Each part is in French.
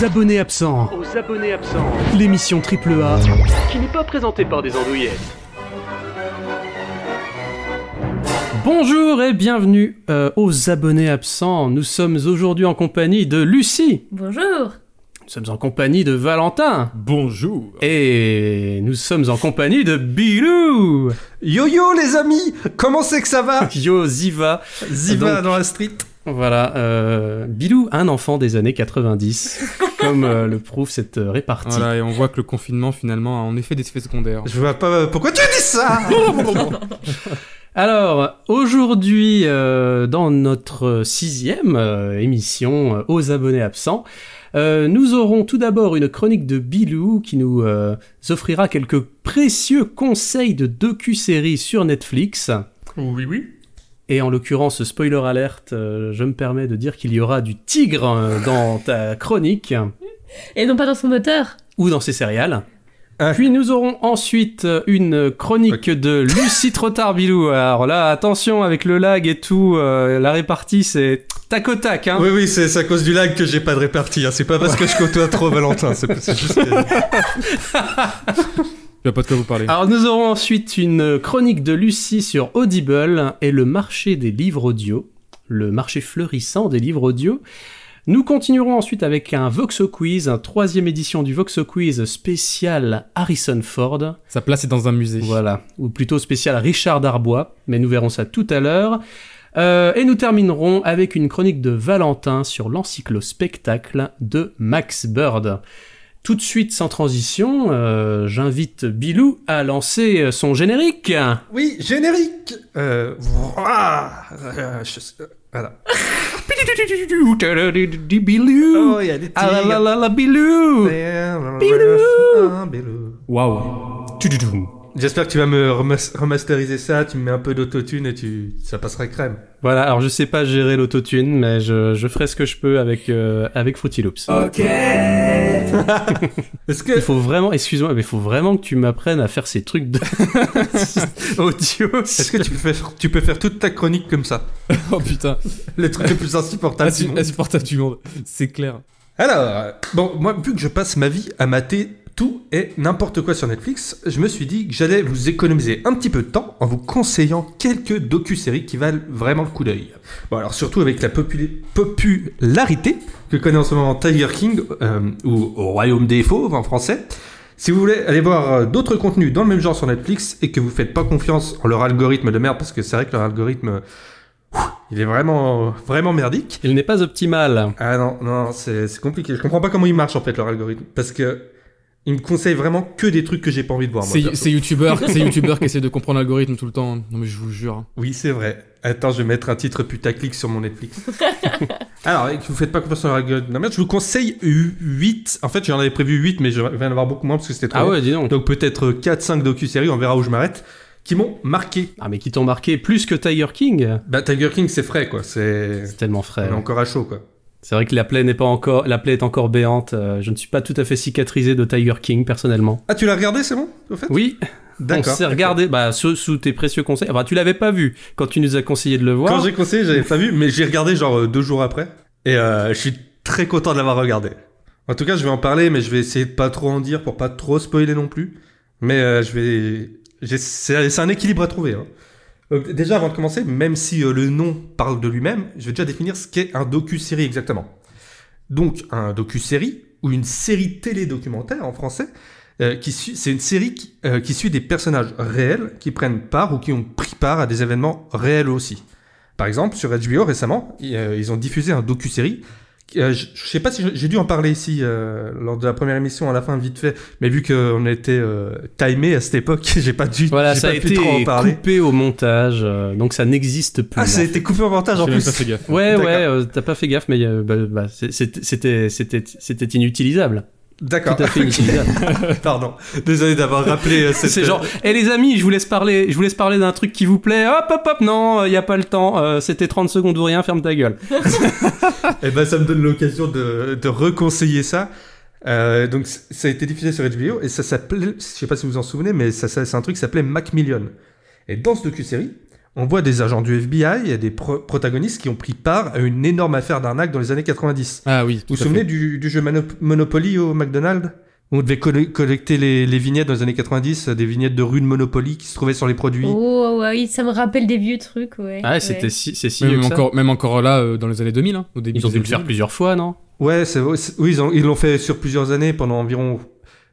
Aux abonnés absents, Aux abonnés absents, l'émission Triple A qui n'est pas présentée par des andouillettes. Bonjour et bienvenue euh, aux abonnés absents. Nous sommes aujourd'hui en compagnie de Lucie. Bonjour Nous sommes en compagnie de Valentin. Bonjour. Et nous sommes en compagnie de Bilou. Yo yo les amis, comment c'est que ça va? Yo Ziva. Ziva Donc- dans la street. Voilà, euh, Bilou, un enfant des années 90, comme euh, le prouve cette euh, répartie. Voilà, et on voit que le confinement finalement a en effet des effets secondaires. Je vois pas pourquoi tu dis ça Alors, aujourd'hui, euh, dans notre sixième euh, émission euh, aux abonnés absents, euh, nous aurons tout d'abord une chronique de Bilou qui nous euh, offrira quelques précieux conseils de docu-séries sur Netflix. Oui oui. Et en l'occurrence, spoiler alerte, euh, je me permets de dire qu'il y aura du tigre euh, dans ta chronique Et non pas dans son moteur ou dans ses céréales. Ah. Puis nous aurons ensuite euh, une chronique de Lucie Trotard Bilou. Alors là, attention avec le lag et tout, euh, la répartie c'est tac au tac. Hein. Oui oui, c'est à cause du lag que j'ai pas de répartie. hein. C'est pas parce que je côtoie trop Valentin. C'est c'est juste. que- Je vois pas de quoi vous parlez. Alors nous aurons ensuite une chronique de Lucie sur Audible et le marché des livres audio, le marché fleurissant des livres audio. Nous continuerons ensuite avec un Voxo Quiz, un troisième édition du Voxo Quiz spécial Harrison Ford. Sa place est dans un musée. Voilà, ou plutôt spécial Richard Darbois, mais nous verrons ça tout à l'heure. Euh, et nous terminerons avec une chronique de Valentin sur l'encyclo-spectacle de Max Bird. Tout de suite, sans transition, euh, j'invite Bilou à lancer son générique. Oui, générique. Euh, voilà. Euh, je- euh, Voilà. Bilou. Oh, il y a des Ah la la tigres. la la Bilou. Ah, Bilou. Waouh. J'espère que tu vas me remas- remasteriser ça, tu me mets un peu d'autotune et tu ça passera crème. Voilà, alors je sais pas gérer l'autotune, mais je, je ferai ce que je peux avec, euh, avec Fruity Loops. Est-ce que Il faut vraiment, excuse-moi, mais il faut vraiment que tu m'apprennes à faire ces trucs de audio. est-ce que tu peux faire tu peux faire toute ta chronique comme ça oh putain. Le truc le plus insupportable du monde. Insupportable du monde. C'est clair. Alors, bon, moi, vu que je passe ma vie à mater tout et n'importe quoi sur Netflix, je me suis dit que j'allais vous économiser un petit peu de temps en vous conseillant quelques docu-séries qui valent vraiment le coup d'œil. Bon, alors surtout avec la popularité que connaît en ce moment Tiger King, euh, ou Au Royaume des Fauves en français. Si vous voulez aller voir euh, d'autres contenus dans le même genre sur Netflix et que vous faites pas confiance en leur algorithme de merde, parce que c'est vrai que leur algorithme, euh, il est vraiment, vraiment merdique. Il n'est pas optimal. Ah non, non, c'est c'est compliqué. Je comprends pas comment il marche en fait leur algorithme. Parce que il me conseille vraiment que des trucs que j'ai pas envie de voir. moi, C'est youtubeur, c'est youtubeur qui essaie de comprendre l'algorithme tout le temps. Non mais je vous jure. Oui, c'est vrai. Attends, je vais mettre un titre putaclic sur mon Netflix. Alors, que vous faites pas confiance en leur algorithme. de merde, je vous conseille 8. En fait, j'en avais prévu 8, mais je vais en avoir beaucoup moins parce que c'était trop. Ah ouais, dis donc. Donc peut-être 4-5 docu-séries, on verra où je m'arrête, qui m'ont marqué. Ah mais qui t'ont marqué plus que Tiger King? Bah, Tiger King, c'est frais, quoi. C'est. Tellement On frais. est encore à chaud, quoi. C'est vrai que la plaie n'est pas encore, la plaie est encore béante. Euh, je ne suis pas tout à fait cicatrisé de Tiger King personnellement. Ah, tu l'as regardé, c'est bon, au fait? Oui, on D'accord. s'est regardé, bah sous, sous tes précieux conseils. Enfin, tu l'avais pas vu quand tu nous as conseillé de le voir. Quand j'ai conseillé, j'avais pas vu, mais j'ai regardé genre euh, deux jours après. Et euh, je suis très content de l'avoir regardé. En tout cas, je vais en parler, mais je vais essayer de pas trop en dire pour pas trop spoiler non plus. Mais euh, je vais. c'est un équilibre à trouver. hein. Donc, déjà, avant de commencer, même si euh, le nom parle de lui-même, je vais déjà définir ce qu'est un docu-série exactement. Donc, un docu-série, ou une série télé-documentaire en français, euh, c'est une série qui, euh, qui suit des personnages réels qui prennent part ou qui ont pris part à des événements réels aussi. Par exemple, sur HBO récemment, euh, ils ont diffusé un docu-série. Euh, je, je sais pas si j'ai dû en parler ici euh, lors de la première émission à la fin vite fait, mais vu qu'on était euh, timé à cette époque, j'ai pas dû, Voilà, j'ai ça a pas pu été trop en parler. coupé au montage, euh, donc ça n'existe plus. Ah, ça a été coupé en montage en plus. pas fait gaffe. Ouais, ouais, euh, t'as pas fait gaffe, mais euh, bah, bah, c'est- c'était, c'était, c'était, c'était inutilisable. D'accord. Tout à fait inutilisable. Pardon. Désolé d'avoir rappelé euh, cette. C'est genre, eh les amis, je vous laisse parler, je vous laisse parler d'un truc qui vous plaît. Hop, hop, hop, non, il y a pas le temps. euh, c'était 30 secondes ou rien, ferme ta gueule. Eh ben, ça me donne l'occasion de, de reconseiller ça. Euh, donc, ça a été diffusé sur HBO et ça s'appelait, je sais pas si vous vous en souvenez, mais ça, ça- c'est un truc qui s'appelait Macmillion. Et dans ce docu-série, on voit des agents du FBI et des pro- protagonistes qui ont pris part à une énorme affaire d'arnaque dans les années 90. Ah oui. Vous tout vous souvenez du, du jeu Mono- Monopoly au McDonald's? Où on devait colle- collecter les, les vignettes dans les années 90, des vignettes de rue de Monopoly qui se trouvaient sur les produits. Oh, ouais, oui, ça me rappelle des vieux trucs, ouais. Ah, ouais. c'était si, c'est si Même ça. encore, même encore là, euh, dans les années 2000, hein, au début Ils ont dû le faire 2000. plusieurs fois, non? Ouais, oui, ils ont- ils l'ont fait sur plusieurs années, pendant environ,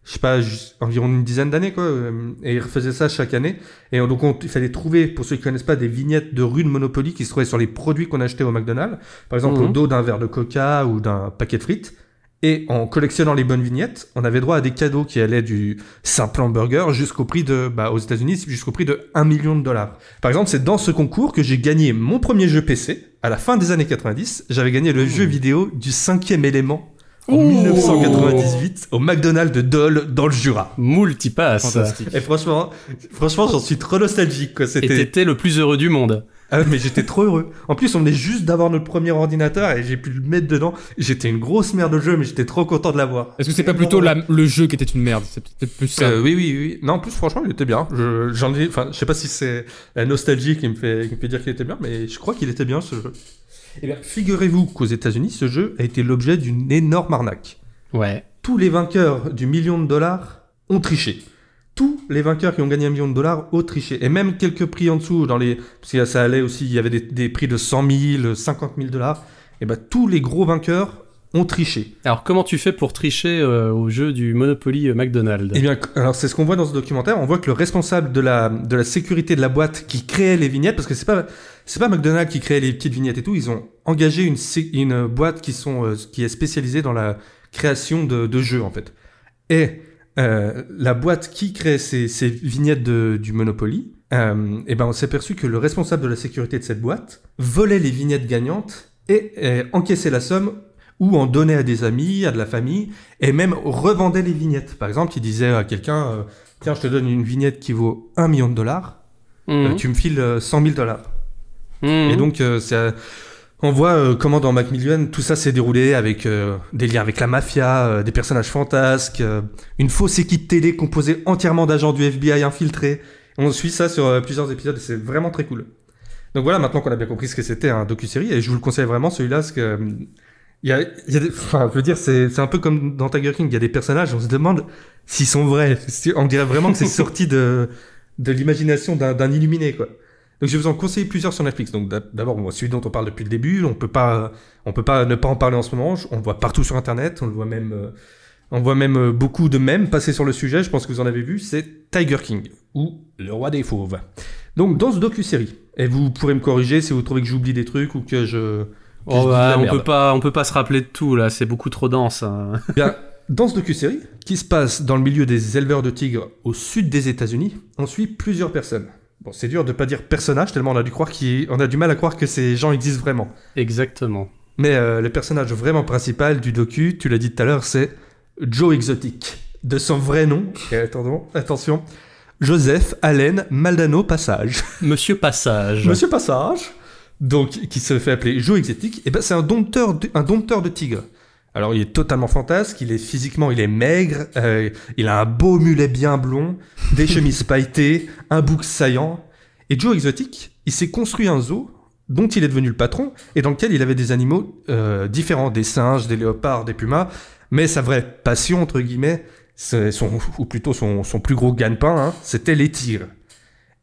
je sais pas, environ une dizaine d'années, quoi. euh, Et ils refaisaient ça chaque année. Et donc, on- il fallait trouver, pour ceux qui connaissent pas, des vignettes de rue de Monopoly qui se trouvaient sur les produits qu'on achetait au McDonald's. Par exemple, Mhm. au dos d'un verre de coca ou d'un paquet de frites. Et en collectionnant les bonnes vignettes, on avait droit à des cadeaux qui allaient du simple hamburger jusqu'au prix de, bah, aux États-Unis, jusqu'au prix de 1 million de dollars. Par exemple, c'est dans ce concours que j'ai gagné mon premier jeu PC. À la fin des années 90, j'avais gagné le jeu vidéo du cinquième élément en Ouh. 1998 au McDonald's de Dole dans le Jura. Multipass. Fantastique. Et franchement, franchement, j'en suis trop nostalgique, quoi. Et C'était, t'étais le plus heureux du monde. ah, mais j'étais trop heureux. En plus, on venait juste d'avoir notre premier ordinateur et j'ai pu le mettre dedans. J'étais une grosse merde de jeu, mais j'étais trop content de l'avoir. Est-ce que c'est pas plutôt la- le jeu qui était une merde? C'est peut-être plus ça. Euh, oui, oui, oui. Non, en plus, franchement, il était bien. Je, j'en ai, enfin, je sais pas si c'est la nostalgie qui me fait, qui me fait dire qu'il était bien, mais je crois qu'il était bien ce jeu. Eh bien, figurez-vous qu'aux États-Unis, ce jeu a été l'objet d'une énorme arnaque. Ouais. Tous les vainqueurs du million de dollars ont triché. Tous les vainqueurs qui ont gagné un million de dollars ont triché. Et même quelques prix en dessous, dans les, parce que ça allait aussi, il y avait des, des prix de 100 000, 50 000 dollars. Et ben, tous les gros vainqueurs ont triché. Alors, comment tu fais pour tricher euh, au jeu du Monopoly euh, McDonald's? Eh bien, alors c'est ce qu'on voit dans ce documentaire. On voit que le responsable de la, de la sécurité de la boîte qui créait les vignettes, parce que c'est pas, c'est pas McDonald's qui créait les petites vignettes et tout, ils ont engagé une, boîte qui, sont, euh, qui est spécialisée dans la création de, de jeux, en fait. Et euh, la boîte qui crée ces, ces vignettes de, du Monopoly, euh, eh ben on s'est aperçu que le responsable de la sécurité de cette boîte volait les vignettes gagnantes et euh, encaissait la somme ou en donnait à des amis, à de la famille, et même revendait les vignettes. Par exemple, il disait à quelqu'un, tiens, je te donne une vignette qui vaut 1 million de dollars, Mhm. tu me files euh, 100 000 dollars. Mhm. Et donc, euh, c'est, euh, on voit euh, comment dans Macmillan, tout ça s'est déroulé avec euh, des liens avec la mafia, euh, des personnages fantasques, euh, une fausse équipe télé composée entièrement d'agents du FBI infiltrés. On suit ça sur euh, plusieurs épisodes et c'est vraiment très cool. Donc voilà, maintenant qu'on a bien compris ce que c'était un docu-série, et je vous le conseille vraiment celui-là, parce que... euh, il y a, y a des, enfin, je veux dire, c'est, c'est un peu comme dans Tiger King, il y a des personnages, on se demande s'ils sont vrais. On dirait vraiment que c'est sorti de, de l'imagination d'un, d'un illuminé, quoi. Donc je vais vous en conseiller plusieurs sur Netflix. Donc d'ab- d'abord, celui dont on parle depuis le début, on peut pas, on peut pas ne pas en parler en ce moment. On le voit partout sur Internet, on le voit même, euh, on voit même euh, beaucoup de mèmes passer sur le sujet. Je pense que vous en avez vu. C'est Tiger King ou le roi des fauves. Donc dans ce docu-série, et vous pourrez me corriger si vous trouvez que j'oublie des trucs ou que je, que Oh, bah, la on merde. peut pas, on peut pas se rappeler de tout là. C'est beaucoup trop dense. hein. Bien, dans ce docu-série, qui se passe dans le milieu des éleveurs de tigres au sud des États-Unis, on suit plusieurs personnes. Bon, c'est dur de pas dire personnage, tellement on a, dû croire on a du mal à croire que ces gens existent vraiment. Exactement. Mais euh, le personnage vraiment principal du docu, tu l'as dit tout à l'heure, c'est Joe Exotic. De son vrai nom, et attendons, attention, Joseph Allen Maldano Passage. Monsieur Passage. Monsieur Passage, donc qui se fait appeler Joe Exotic, et ben c'est un dompteur, de, un dompteur de tigres. Alors il est totalement fantasque, il est physiquement il est maigre, euh, il a un beau mulet bien blond, des chemises pailletées, un bouc saillant. Et Joe Exotic, il s'est construit un zoo dont il est devenu le patron et dans lequel il avait des animaux euh, différents, des singes, des léopards, des pumas. Mais sa vraie passion entre guillemets, c'est son, ou plutôt son, son plus gros gagne-pain, hein, c'était les tigres.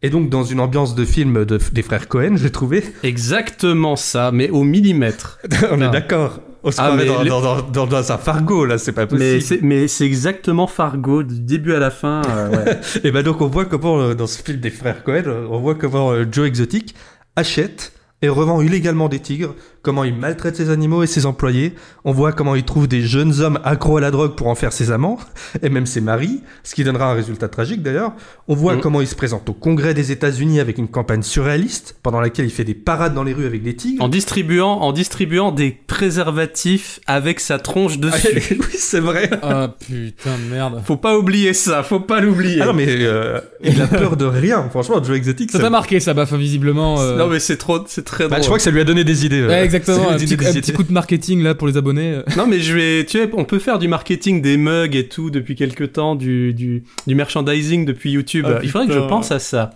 Et donc dans une ambiance de film de- des frères Cohen, j'ai trouvé. Exactement ça, mais au millimètre. On Ah. est d'accord. On se Ah, croirait dans, les- dans, dans, un Fargo là, c'est pas possible. mais c'est exactement Fargo du début à la fin. euh, ouais. Et ben donc on voit comment euh, dans ce film des frères Cohen, euh, on voit comment euh, Joe Exotic achète et revend illégalement des tigres, comment il maltraite ses animaux et ses employés. On voit comment il trouve des jeunes hommes accros à la drogue pour en faire ses amants et même ses maris, ce qui donnera un résultat tragique d'ailleurs. On voit Mhm. comment il se présente au Congrès des États-Unis avec une campagne surréaliste pendant laquelle il fait des parades dans les rues avec des tigres. en distribuant, en distribuant des préservatifs avec sa tronche dessus. oui, c'est vrai. Ah putain de merde. faut pas oublier ça, faut pas l'oublier. Ah non mais euh, il a peur de rien. Franchement, Joe Exotic. Ça t'a marqué ça, Baffa, visiblement. euh, Non mais c'est trop, c'est très Bah, drôle. je crois que ça lui a donné des idées. euh. Ouais, Exactement, un petit, petit coup de marketing là pour les abonnés. Non, mais je vais, tu sais, on peut faire du marketing des mugs et tout depuis quelques temps, du, du, du merchandising depuis YouTube. Ah, Il faudrait que je pense à ça.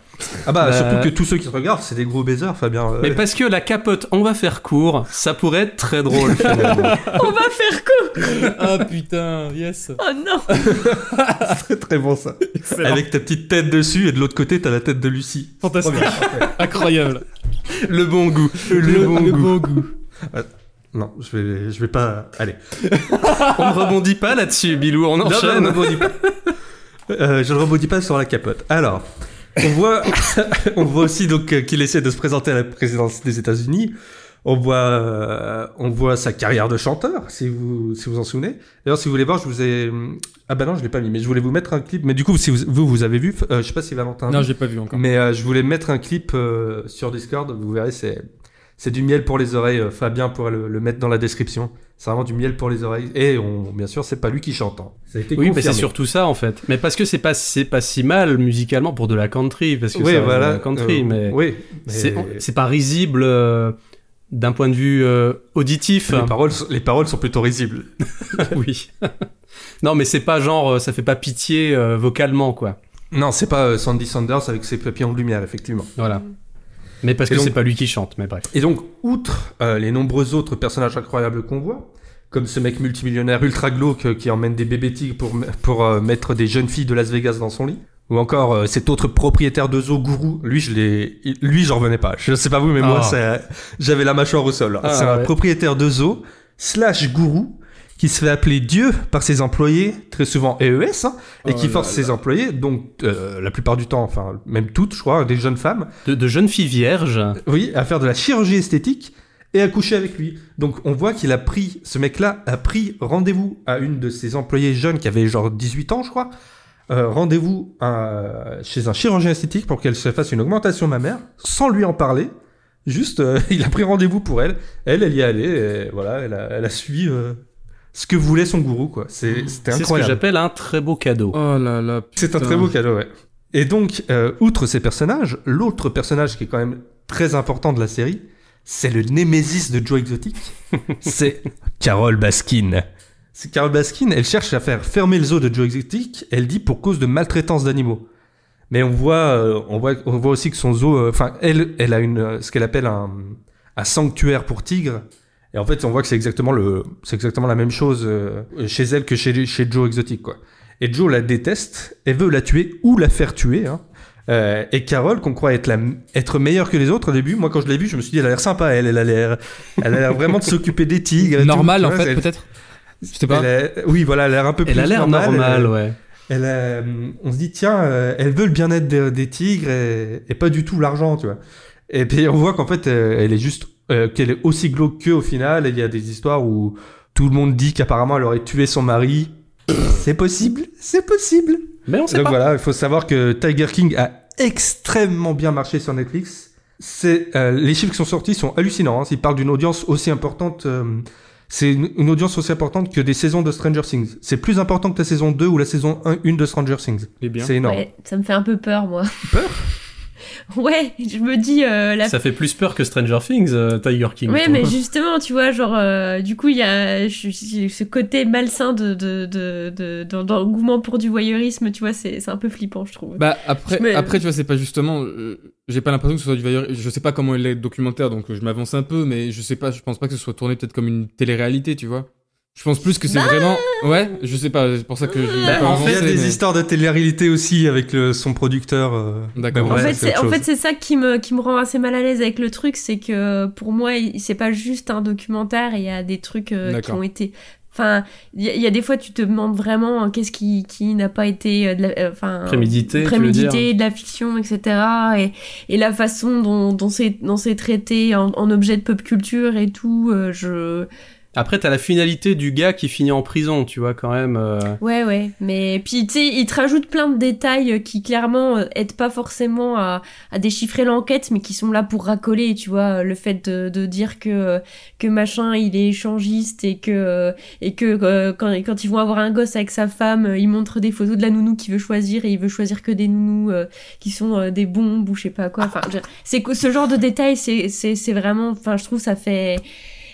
Ah bah, Bah, surtout que tous ceux qui te regardent, c'est des gros baisers, Fabien. euh, Mais parce que la capote, on va faire court, ça pourrait être très drôle finalement. On va faire quoi ah putain, yes. Oh non très très bon ça. Excellent. Avec ta petite tête dessus et de l'autre côté, t'as la tête de Lucie. Fantastique. Incroyable. le bon goût. Le, bon le goût. bon goût. Non, je vais, je vais pas. Allez. On ne rebondit pas là-dessus, Bilou, on Non, non, enchaîne. ne rebondis pas. Euh, je ne rebondis pas sur la capote. Alors, on voit, on voit aussi donc euh, qu'il essaie de se présenter à la présidence des États-Unis. On voit, euh, on voit sa carrière de chanteur, si vous, si vous en souvenez. D'ailleurs, si vous voulez voir, je vous ai. Ah bah non, je l'ai pas mis, mais je voulais vous mettre un clip. Mais du coup, si vous, vous, vous avez vu, euh, je sais pas si Valentin. Non, j'ai pas vu encore. Mais euh, je voulais mettre un clip euh, sur Discord. Vous verrez, c'est c'est du miel pour les oreilles. Euh, Fabien pourrait le, le mettre dans la description. C'est vraiment du miel pour les oreilles. Et on, bien sûr, c'est pas lui qui chante. hein. Ça a été Oui, mais c'est surtout ça en fait. Mais parce que c'est pas, c'est pas si mal musicalement pour de la country, parce que Oui, ça voilà. de la country, euh, mais oui. c'est, mais c'est pas risible euh, d'un point de vue euh, auditif. les paroles, sont- les paroles sont plutôt risibles. oui. non, mais c'est pas genre, ça fait pas pitié euh, vocalement, quoi. Non, c'est pas euh, Sandy Sanders avec ses papillons de lumière, effectivement. Voilà. Mais parce Et que c'est pas lui qui chante, mais bref. Et donc, outre euh, les nombreux autres personnages incroyables qu'on voit, comme ce mec multimillionnaire ultra glauque euh, qui emmène des bébés tigres pour, pour euh, mettre des jeunes filles de Las Vegas dans son lit, ou encore euh, cet autre propriétaire de zoo, Gourou, lui, je l'ai, lui, j'en revenais pas. Je sais pas vous, mais moi, Ah. c'est- j'avais la mâchoire au sol. Ah, c'est un propriétaire de zoo slash gourou qui se fait appeler Dieu par ses employés, très souvent EES, hein, et Oh qui là force là. ses employés, donc euh, la plupart du temps, enfin même toutes, je crois, des jeunes femmes, De, de jeunes filles vierges. oui, à faire de la chirurgie esthétique et à coucher avec lui. Donc on voit qu'il a pris, ce mec-là a pris rendez-vous à une de ses employées jeunes qui avait genre 18 ans, je crois. Euh, rendez-vous chez un chirurgien esthétique pour qu'elle se fasse une augmentation mammaire sans lui en parler. Juste, euh, il a pris rendez-vous pour elle. Elle, elle y est allée. Et voilà, elle a, elle a suivi euh, ce que voulait son gourou, quoi. C'est- C'était C'est ce que incroyable. j'appelle un très beau cadeau. Oh là là. C'est un très beau cadeau, ouais. Et donc, euh, outre ces personnages, l'autre personnage qui est quand même très important de la série, c'est le némésis de Joe Exotic. c'est Carole Baskin. C'est Carole Baskin, elle cherche à faire fermer le zoo de Joe Exotic, elle dit pour cause de maltraitance d'animaux. Mais on voit, euh, on voit, on voit aussi que son zoo, euh, enfin, elle, elle a une, ce qu'elle appelle un, un sanctuaire pour tigres. Et en fait, on voit que c'est exactement le, c'est exactement la même chose euh, chez elle que chez, chez Joe Exotic, quoi. Et Joe la déteste, elle veut la tuer ou la faire tuer. Hein. Euh, et Carole, qu'on croit être, la, être meilleure que les autres au début, moi quand je l'ai vue, je me suis dit, elle a l'air sympa, elle, elle a l'air, elle a l'air vraiment de s'occuper des tigres. et tout, Normal en fait, elle- peut-être. Je sais pas. a- oui, voilà, elle a l'air un peu plus Elle a l'air normale, normale, elle- ouais. elle a- on se dit tiens, euh, elle veut le bien-être des, des tigres et, et pas du tout l'argent, tu vois. Et puis on voit qu'en fait, euh, elle est juste, euh, qu'elle est aussi glauque qu'eux au final. Et il y a des histoires où tout le monde dit qu'apparemment elle aurait tué son mari. c'est possible, c'est possible. Mais on sait Donc pas. voilà, il faut savoir que Tiger King a extrêmement bien marché sur Netflix. C'est euh, les chiffres qui sont sortis sont hallucinants. Hein. Ils parlent d'une audience aussi importante. euh, c'est une, une audience aussi importante que des saisons de Stranger Things. C'est plus important que la saison 2 ou la saison 1, une de Stranger Things. C'est énorme. Ouais, ça me fait un peu peur, moi. Peur? Ouais, je me dis euh, la Ça fait plus peur que Stranger Things, euh, Tiger King. Ouais, toi. mais justement, tu vois, genre, euh, du coup, il y a je- je- ce côté malsain de, de, de, de- d'en- d'engouement pour du voyeurisme, tu vois, c'est, c'est un peu flippant, je trouve. Bah après, me- après tu vois, c'est pas justement. euh, j'ai pas l'impression que ce soit du voyeur. Je sais pas comment il est documentaire, donc euh, je m'avance un peu, mais je sais pas. Je pense pas que ce soit tourné peut-être comme une télé-réalité, tu vois. Je pense plus que c'est Bah vraiment. Ouais, je sais pas. C'est pour ça que j'ai Bah, pas en Il y a des mais- histoires de télé-réalité aussi avec le, son producteur. euh, D'accord. mais en ouais, fait, en fait, c'est ça qui me, qui me rend assez mal à l'aise avec le truc, c'est que pour moi, c'est pas juste un documentaire, il y a des trucs euh, qui ont été. Enfin, il y, a- il y a des fois, tu te demandes vraiment euh, qu'est-ce qui, qui n'a pas été. euh, de la- euh, Enfin, Prémédité, prémédité, de la fiction, etc. Et, et la façon dont, dont c'est, dont c'est traité en, en objet de pop culture et tout, euh, je. Après, t'as la finalité du gars qui finit en prison, tu vois, quand même. euh, Ouais, ouais. Mais puis, tu sais, il te rajoute plein de détails qui, clairement, euh, aident pas forcément à, à déchiffrer l'enquête, mais qui sont là pour racoler, tu vois. Le fait de, de dire que, euh, que machin, il est échangiste et que, euh, et que euh, quand, quand ils vont avoir un gosse avec sa femme, euh, il montre des photos de la nounou qu'il veut choisir et il veut choisir que des nounous euh, qui sont euh, des bombes ou je sais pas quoi. Enfin, c'est ce genre de détails, c'est vraiment, enfin, je trouve ça fait,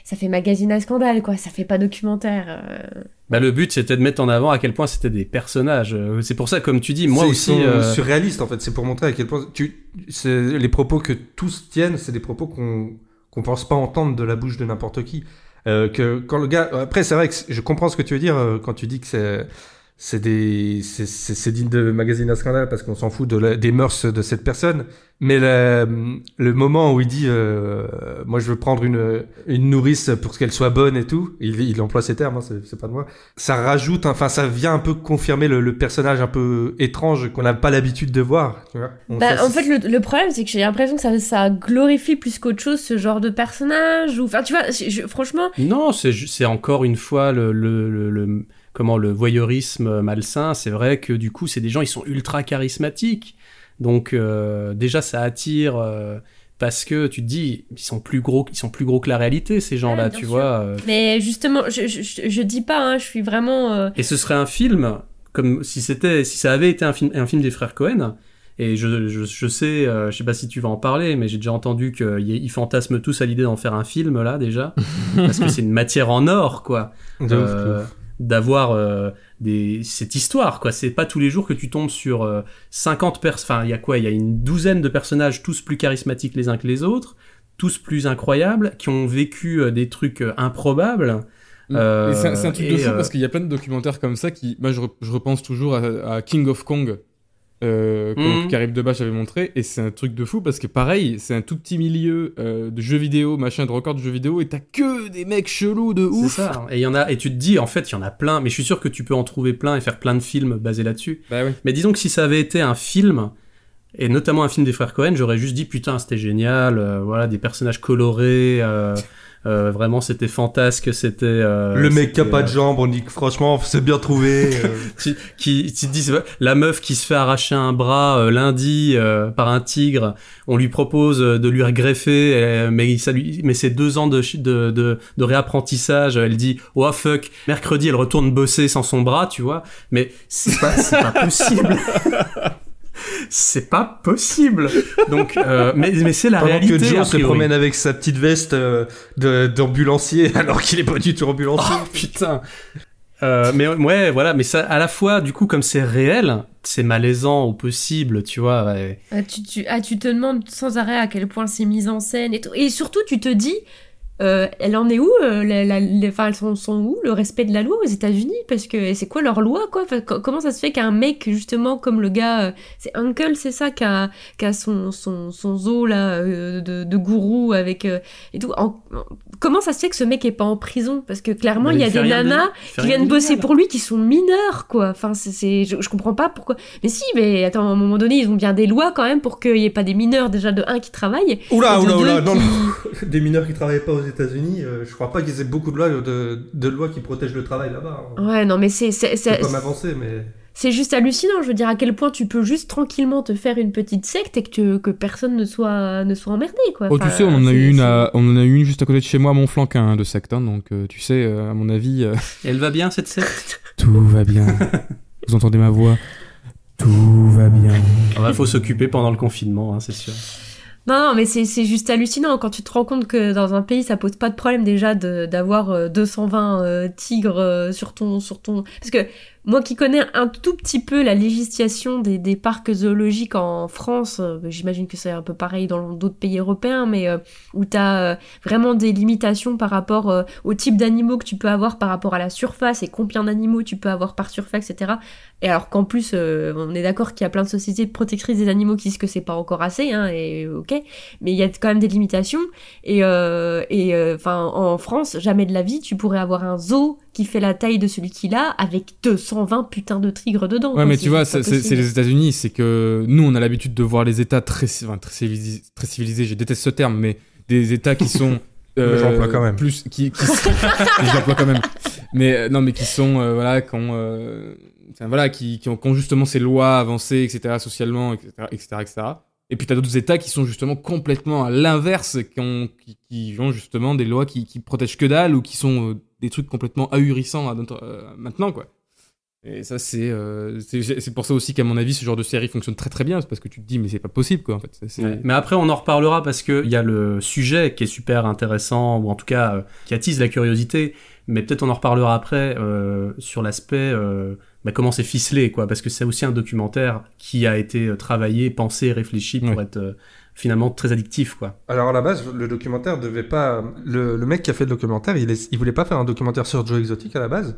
ça fait magazine à scandale, quoi. Ça fait pas documentaire. euh. Bah, le but, c'était de mettre en avant à quel point c'était des personnages. Euh, C'est pour ça, comme tu dis, moi aussi. Euh, surréalistes en fait. C'est pour montrer à quel point tu, c'est les propos que tous tiennent, c'est des propos qu'on qu'on pense pas entendre de la bouche de n'importe qui. Euh, que quand le gars, après c'est vrai que je comprends ce que tu veux dire euh, quand tu dis que c'est c'est des c'est- c'est c'est digne de magazine à scandale parce qu'on s'en fout de la- des mœurs de cette personne. Mais le, le moment où il dit euh, moi je veux prendre une une nourrice pour qu'elle soit bonne et tout, il, il emploie ces termes, hein, c'est c'est pas de moi. Ça rajoute, enfin ça vient un peu confirmer le, le personnage un peu étrange qu'on n'a pas l'habitude de voir. Tu vois Bah, ça, en fait, le, le problème, c'est que j'ai l'impression que ça, ça glorifie plus qu'autre chose ce genre de personnage. Ou, enfin, tu vois, je- je- franchement, Non, c'est encore une fois le, le, le, le- comment le voyeurisme malsain. C'est vrai que du coup, c'est des gens, ils sont ultra charismatiques. Donc euh, déjà, ça attire euh, parce que tu te dis, ils sont plus gros, ils sont plus gros que la réalité, ces gens-là, tu sûr. vois. euh. mais justement, je, je, dis pas, hein, je suis vraiment. euh, Et ce serait un film comme si c'était, si ça avait été un film, un film des frères Cohen. Et je, je, je sais, euh, je sais pas si tu vas en parler, mais j'ai déjà entendu qu'ils fantasment tous à l'idée d'en faire un film là déjà, parce que c'est une matière en or quoi. de ouf, de ouf. D'avoir euh, des cette histoire quoi c'est pas tous les jours que tu tombes sur euh, 50 personnes enfin il y a quoi? Il y a une douzaine de personnages tous plus charismatiques les uns que les autres tous plus incroyables qui ont vécu euh, des trucs euh, improbables Euh, Et c'est un- truc de fou euh, parce qu'il y a plein de documentaires comme ça qui. Moi, je, re- je repense toujours à, à King of Kong. Euh. Karim Debache avait montré et c'est un truc de fou parce que pareil c'est un tout petit milieu euh, de jeux vidéo machin de records de jeux vidéo et t'as que des mecs chelous de c'est ouf. ça et il y en a et tu te dis en fait il y en a plein mais je suis sûr que tu peux en trouver plein et faire plein de films basés là-dessus. Bah Mais disons que si ça avait été un film, et notamment un film des frères Cohen, j'aurais juste dit putain c'était génial, euh, voilà des personnages colorés, euh, vraiment c'était fantasque, c'était euh, le mec qui a pas de jambes, on dit que franchement c'est bien trouvé. euh. qui, qui, qui te dit, la meuf qui se fait arracher un bras euh, lundi euh, par un tigre, on lui propose euh, de lui greffer, mais ça lui, mais c'est deux ans de, de, de, de réapprentissage. Elle dit, oh fuck, mercredi elle retourne bosser sans son bras, tu vois. Mais c'est pas, c'est pas possible. c'est pas possible. Donc, euh, mais, mais c'est la Pendant réalité. que Joe se promène avec sa petite veste euh, d'ambulancier alors qu'il est pas du tout ambulancier. Oh putain. Euh, mais ouais, voilà, mais ça, à la fois, du coup, comme c'est réel, c'est malaisant au possible, tu vois. ouais. ah, tu, tu, ah, tu te demandes sans arrêt à quel point c'est mis en scène et tout. Et surtout, tu te dis, euh, elle en est où euh, la, la- Enfin, elles sont, sont où le respect de la loi aux États-Unis? Parce que c'est quoi leur loi, quoi? Comment ça se fait qu'un mec, justement, comme le gars, euh, c'est Uncle, c'est ça, qui a, a son, son, son zoo là euh, de, de gourou avec euh, et tout? Comment ça se fait que ce mec est pas en prison? Parce que clairement, il y a des de- nanas qui viennent bosser pour lui qui sont mineurs quoi enfin c'est c'est je, je comprends pas pourquoi mais si mais attends à un moment donné ils ont bien des lois quand même pour qu'il y ait pas des mineurs déjà de un qui travaillent Oula, oula, oula, non, qui- non. Des mineurs qui travaillent pas aux États-Unis, euh, je crois pas qu'ils aient beaucoup de lois, de, de lois qui protègent le travail là-bas. hein. ouais non mais c'est c'est Je c'est peux pas m'avancer, mais. C'est juste hallucinant je veux dire à quel point tu peux juste tranquillement te faire une petite secte et que tu- que personne ne soit ne soit emmerdé quoi Oh, tu sais, on en a eu une, à- on en a eu une juste à côté de chez moi, à Montflanquin, hein, de secte. hein, donc, euh, tu sais, euh, à mon avis, euh, Elle va bien cette secte? Tout va bien. Vous entendez ma voix? Tout va bien. Il Ah, faut s'occuper pendant le confinement, hein, c'est sûr. Non, non, mais c'est c'est juste hallucinant quand tu te rends compte que dans un pays, ça pose pas de problème déjà de- d'avoir euh, 220 euh, tigres euh, sur ton sur ton. Parce que moi qui connais un tout petit peu la législation des, des parcs zoologiques en France, euh, j'imagine que c'est un peu pareil dans d'autres pays européens, mais euh, où t'as euh, vraiment des limitations par rapport au type d'animaux que tu peux avoir par rapport à la surface et combien d'animaux tu peux avoir par surface, etc. Et alors qu'en plus, on est d'accord qu'il y a plein de sociétés protectrices des animaux qui disent que c'est pas encore assez, hein, et ok, mais il y a quand même des limitations. Et enfin, en France, jamais de la vie, tu pourrais avoir un zoo qui fait la taille de celui qu'il a avec 220 putains de tigres dedans. Ouais, mais tu vois, c'est les États-Unis, c'est que nous, on a l'habitude de voir les États très, enfin, très, civilisés, très civilisés, je déteste ce terme, mais des États qui sont. J'emploie quand même. Plus, qui, qui Mais j'emploie quand même. Mais euh, non, mais qui sont, euh, voilà, qui ont, euh, enfin, voilà, qui, qui, ont, qui ont justement ces lois avancées, etc., socialement, etc., etc., etc. Et puis t'as d'autres États qui sont justement complètement à l'inverse, qui ont, qui, qui ont justement des lois qui, qui protègent que dalle ou qui sont euh, des trucs complètement ahurissants à notre, euh, maintenant, quoi. Et ça, c'est euh, c'est pour ça aussi qu'à mon avis, ce genre de série fonctionne très très bien. C'est parce que tu te dis, mais c'est pas possible, quoi, en fait. Ouais. Mais après, on en reparlera parce qu'il y a le sujet qui est super intéressant, ou en tout cas euh, qui attise la curiosité. Mais peut-être on en reparlera après euh, sur l'aspect euh, bah, comment c'est ficelé, quoi. Parce que c'est aussi un documentaire qui a été travaillé, pensé, réfléchi pour Ouais. être euh, finalement très addictif, quoi. Alors à la base, le documentaire devait pas. Le, le mec qui a fait le documentaire, il, est... il voulait pas faire un documentaire sur Joe Exotic à la base.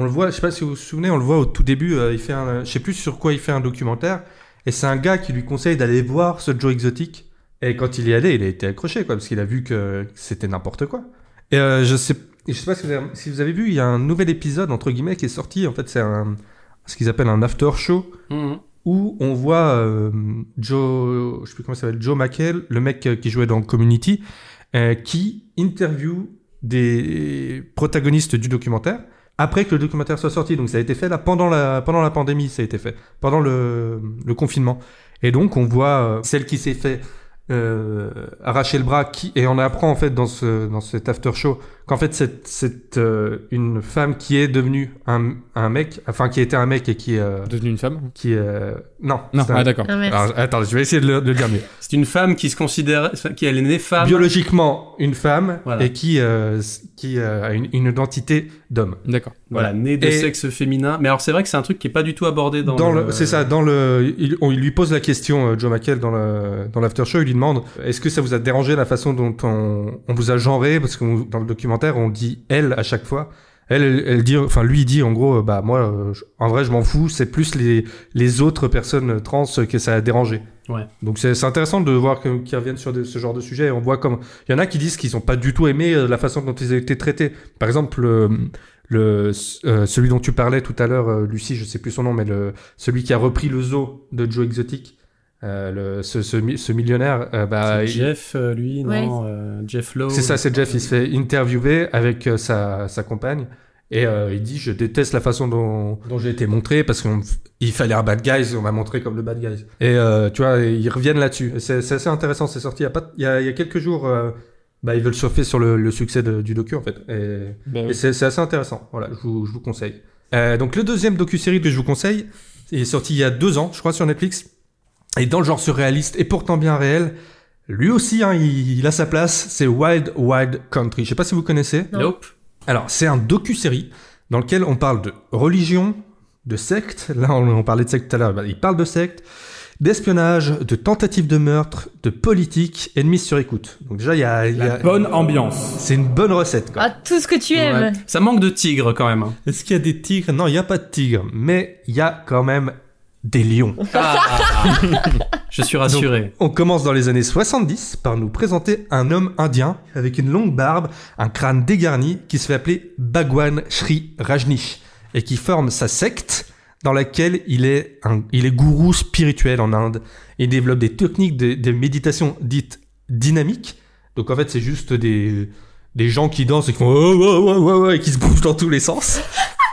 On le voit, je sais pas si vous vous souvenez, on le voit au tout début. euh, il fait un, je sais plus sur quoi il fait un documentaire, et c'est un gars qui lui conseille d'aller voir ce Joe Exotic. Et quand il y allait, il a été accroché, quoi, parce qu'il a vu que c'était n'importe quoi. Et euh, je sais, je sais pas si vous, avez, si vous avez vu, il y a un nouvel épisode entre guillemets qui est sorti. En fait, c'est un ce qu'ils appellent un after show Mhm. où on voit euh, Joe, je sais plus comment s'appelle, Joe McHale, le mec euh, qui jouait dans Community, euh, qui interview des protagonistes du documentaire après que le documentaire soit sorti. Donc ça a été fait là pendant la pendant la pandémie, ça a été fait pendant le, confinement. Et donc on voit euh, celle qui s'est fait euh, arracher le bras et on apprend en fait dans ce dans cet after show qu'en fait c'est c'est euh, une femme qui est devenue un un mec, enfin qui était un mec et qui euh, Devenu une femme qui euh, non Non, c'est un- ah, d'accord. Ah, alors, attends, je vais essayer de le, de le dire mieux. C'est une femme qui se considère, qui elle est née femme. Biologiquement, une femme Voilà. et qui, euh, qui euh, a une, une identité d'homme. D'accord. Voilà, née de Et- sexe féminin. Mais alors c'est vrai que c'est un truc qui est pas du tout abordé dans, Dans le, c'est ça, dans le, il, on- il lui pose la question, euh, Joe McHale, dans le, dans l'after show, il lui demande, est-ce que ça vous a dérangé la façon dont on, on vous a genré, parce que dans le documentaire, on dit elle à chaque fois. Elle, elle, elle dit, enfin, lui, dit, en gros, euh, bah, moi, euh, je- en vrai, je m'en fous, c'est plus les, les autres personnes trans que ça a dérangé. Ouais. Donc, c'est intéressant de voir qu'ils reviennent sur de- ce genre de sujet. Et on voit comme, il y en a qui disent qu'ils ont pas du tout aimé euh, la façon dont ils ont été traités. Par exemple, le, le, euh, celui dont tu parlais tout à l'heure, Lucie, je sais plus son nom, mais le, celui qui a repris le zoo de Joe Exotic, euh, le, ce, ce, ce millionnaire, euh, bah, C'est il- Jeff, euh, lui, Ouais. non euh, Jeff Lowe. c'est ça, c'est Jeff, il se fait interviewer avec euh, sa, sa compagne. Et euh, il dit, je déteste la façon dont, dont j'ai été montré parce qu'il fallait un bad guy, on m'a montré comme le bad guy. Et euh, tu vois, ils reviennent là-dessus. Et C'est c'est assez intéressant, c'est sorti il y a, pas, il y a, il y a quelques jours. euh, bah, ils veulent surfer sur le, le succès de- du docu en fait. Et, et oui. c'est c'est assez intéressant. Voilà, je vous, je vous conseille. Euh, donc le deuxième docu-série que je vous conseille est sorti il y a deux ans, je crois, sur Netflix. Et dans le genre surréaliste et pourtant bien réel, lui aussi, hein, il, il a sa place. C'est Wild Wild Country. Je sais pas si vous connaissez. Nope. Alors, c'est un docu-série dans lequel on parle de religion, de secte. Là, on, on parlait de secte tout à l'heure. bah, il parle de secte, d'espionnage, de tentative de meurtre, de politique et de mise sur écoute. Donc déjà, il y a, il y a- La bonne ambiance. c'est une bonne recette. Quoi. Ah, tout ce que tu aimes. Ouais. Ça manque de tigres quand même. hein. Est-ce qu'il y a des tigres? Non, il n'y a pas de tigres, mais il y a quand même des lions. Je suis rassuré. On commence dans les années 70 par nous présenter un homme indien avec une longue barbe, un crâne dégarni qui se fait appeler Bhagwan Sri Rajneesh et qui forme sa secte dans laquelle il est, un, il est gourou spirituel en Inde. Il développe des techniques de, de méditation dites dynamiques. Donc en fait, c'est juste des, des gens qui dansent et qui font oh, oh, oh, oh, oh, et qui se bougent dans tous les sens.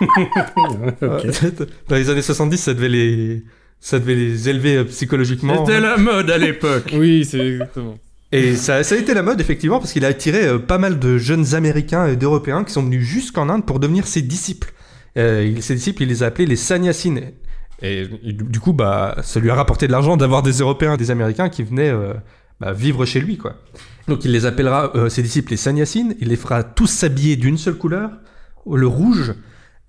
Dans les années 70, ça devait les, ça devait les élever euh, psychologiquement. C'était la mode à l'époque. Oui, c'est exactement. Et ça, ça a été la mode, effectivement, parce qu'il a attiré euh, pas mal de jeunes Américains et d'Européens qui sont venus jusqu'en Inde pour devenir ses disciples. Euh, ses disciples, il les a appelés les sannyasines. Et du du coup, bah, ça lui a rapporté de l'argent d'avoir des Européens, des Américains qui venaient euh, bah, vivre chez lui, quoi. Donc il les appellera, euh, ses disciples, les sannyasines. Il les fera tous s'habiller d'une seule couleur, le rouge,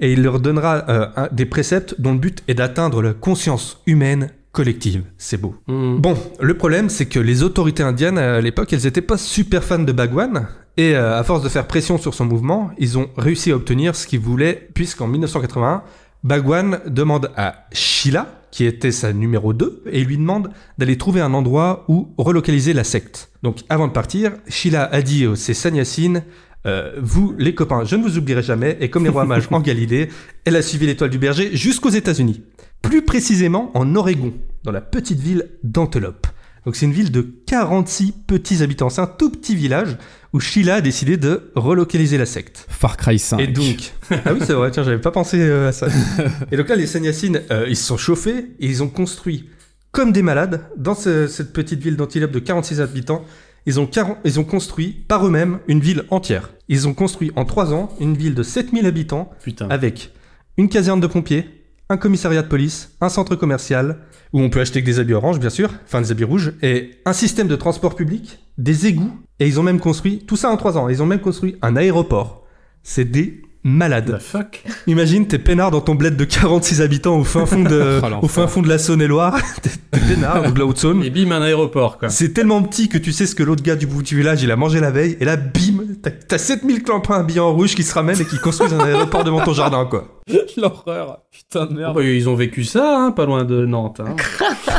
et il leur donnera euh, des préceptes dont le but est d'atteindre la conscience humaine collective. C'est beau. Hmm. Bon, le problème, c'est que les autorités indiennes à l'époque, elles étaient pas super fans de Bhagwan, et euh, à force de faire pression sur son mouvement, ils ont réussi à obtenir ce qu'ils voulaient, puisqu'en 1981, Bhagwan demande à Sheila, qui était sa numéro 2, et lui demande d'aller trouver un endroit où relocaliser la secte. Donc avant de partir, Sheila a dit aux ses sannyasines, euh, vous, les copains, je ne vous oublierai jamais, et comme les rois mages en Galilée, elle a suivi l'étoile du berger jusqu'aux États-Unis. Plus précisément en Oregon, dans la petite ville d'Antelope. Donc c'est une ville de 46 petits habitants. C'est un tout petit village où Sheila a décidé de relocaliser la secte. Far Cry 5. Et donc, ah oui c'est vrai, tiens, j'avais pas pensé euh, à ça. et donc là, les sannyasines, euh, ils se sont chauffés et ils ont construit comme des malades dans ce- cette petite ville d'Antelope de 46 habitants. Ils ont, 40 ils ont construit par eux-mêmes une ville entière. Ils ont construit en trois ans une ville de 7000 habitants Putain. avec une caserne de pompiers, un commissariat de police, un centre commercial, où on peut acheter que des habits orange, bien sûr, enfin des habits rouges, et un système de transport public, des égouts, et ils ont même construit, tout ça en trois ans, ils ont même construit un aéroport. C'est des malades. The fuck? Imagine, t'es peinard dans ton bled de 46 habitants au fin fond de, Oh, au fin fond de la Saône-et-Loire. t'es peinard ou de la Haute-Saône. Et bim, un aéroport, quoi. C'est tellement petit que tu sais ce que l'autre gars du bout du village il a mangé la veille, et là, bim, t'as- t'as 7000 clampins habillés en rouge qui se ramènent et qui construisent un aéroport devant ton jardin, quoi. L'horreur. Putain de merde. bah, ils ont vécu ça, hein, pas loin de Nantes. Hein.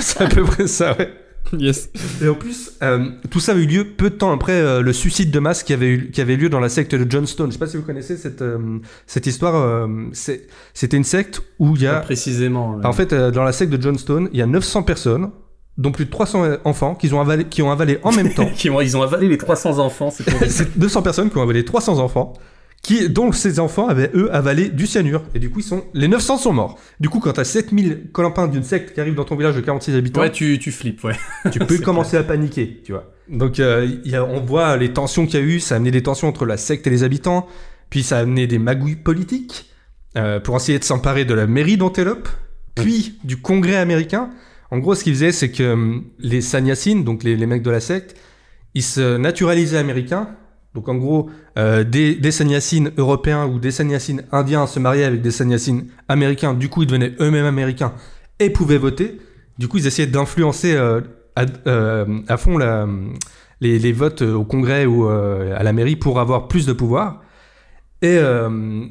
C'est à peu près ça, ouais. Yes. Et en plus, euh, tout ça a eu lieu peu de temps après euh, le suicide de masse qui avait, eu, qui avait lieu dans la secte de John Stone. Je sais pas si vous connaissez cette, euh, cette histoire. C'était une secte où il y Pas a... précisément. ouais. En fait, dans la secte de John Stone, il y a 900 personnes, dont plus de 300 enfants, qui ont avalé, qui ont avalé en même temps. Qui ont- ils ont avalé les 300 enfants, C'est 200 personnes qui ont avalé 300 enfants, qui, dont ces enfants avaient, eux, avalé du cyanure. Et du coup, ils sont, les 900 sont morts. Du coup, quand t'as 7000 colampins d'une secte qui arrivent dans ton village de 46 habitants, Ouais, tu, tu flippes, ouais. tu peux commencer à paniquer, tu vois. Donc, euh, y a- on voit les tensions qu'il y a eu, ça a amené des tensions entre la secte et les habitants, puis ça a amené des magouilles politiques, euh, pour essayer de s'emparer de la mairie d'Antelope, puis du Congrès américain. En gros, ce qu'ils faisaient, c'est que hum, les sannyasines, donc les, les mecs de la secte, ils se naturalisaient américains. Donc en gros, euh, des, des sannyasines européens ou des sannyasines indiens se mariaient avec des sannyasines américains. Du coup, ils devenaient eux-mêmes américains et pouvaient voter. Du coup, ils essayaient d'influencer euh, à, euh, à fond les, votes au Congrès ou à la mairie pour avoir plus de pouvoir. Et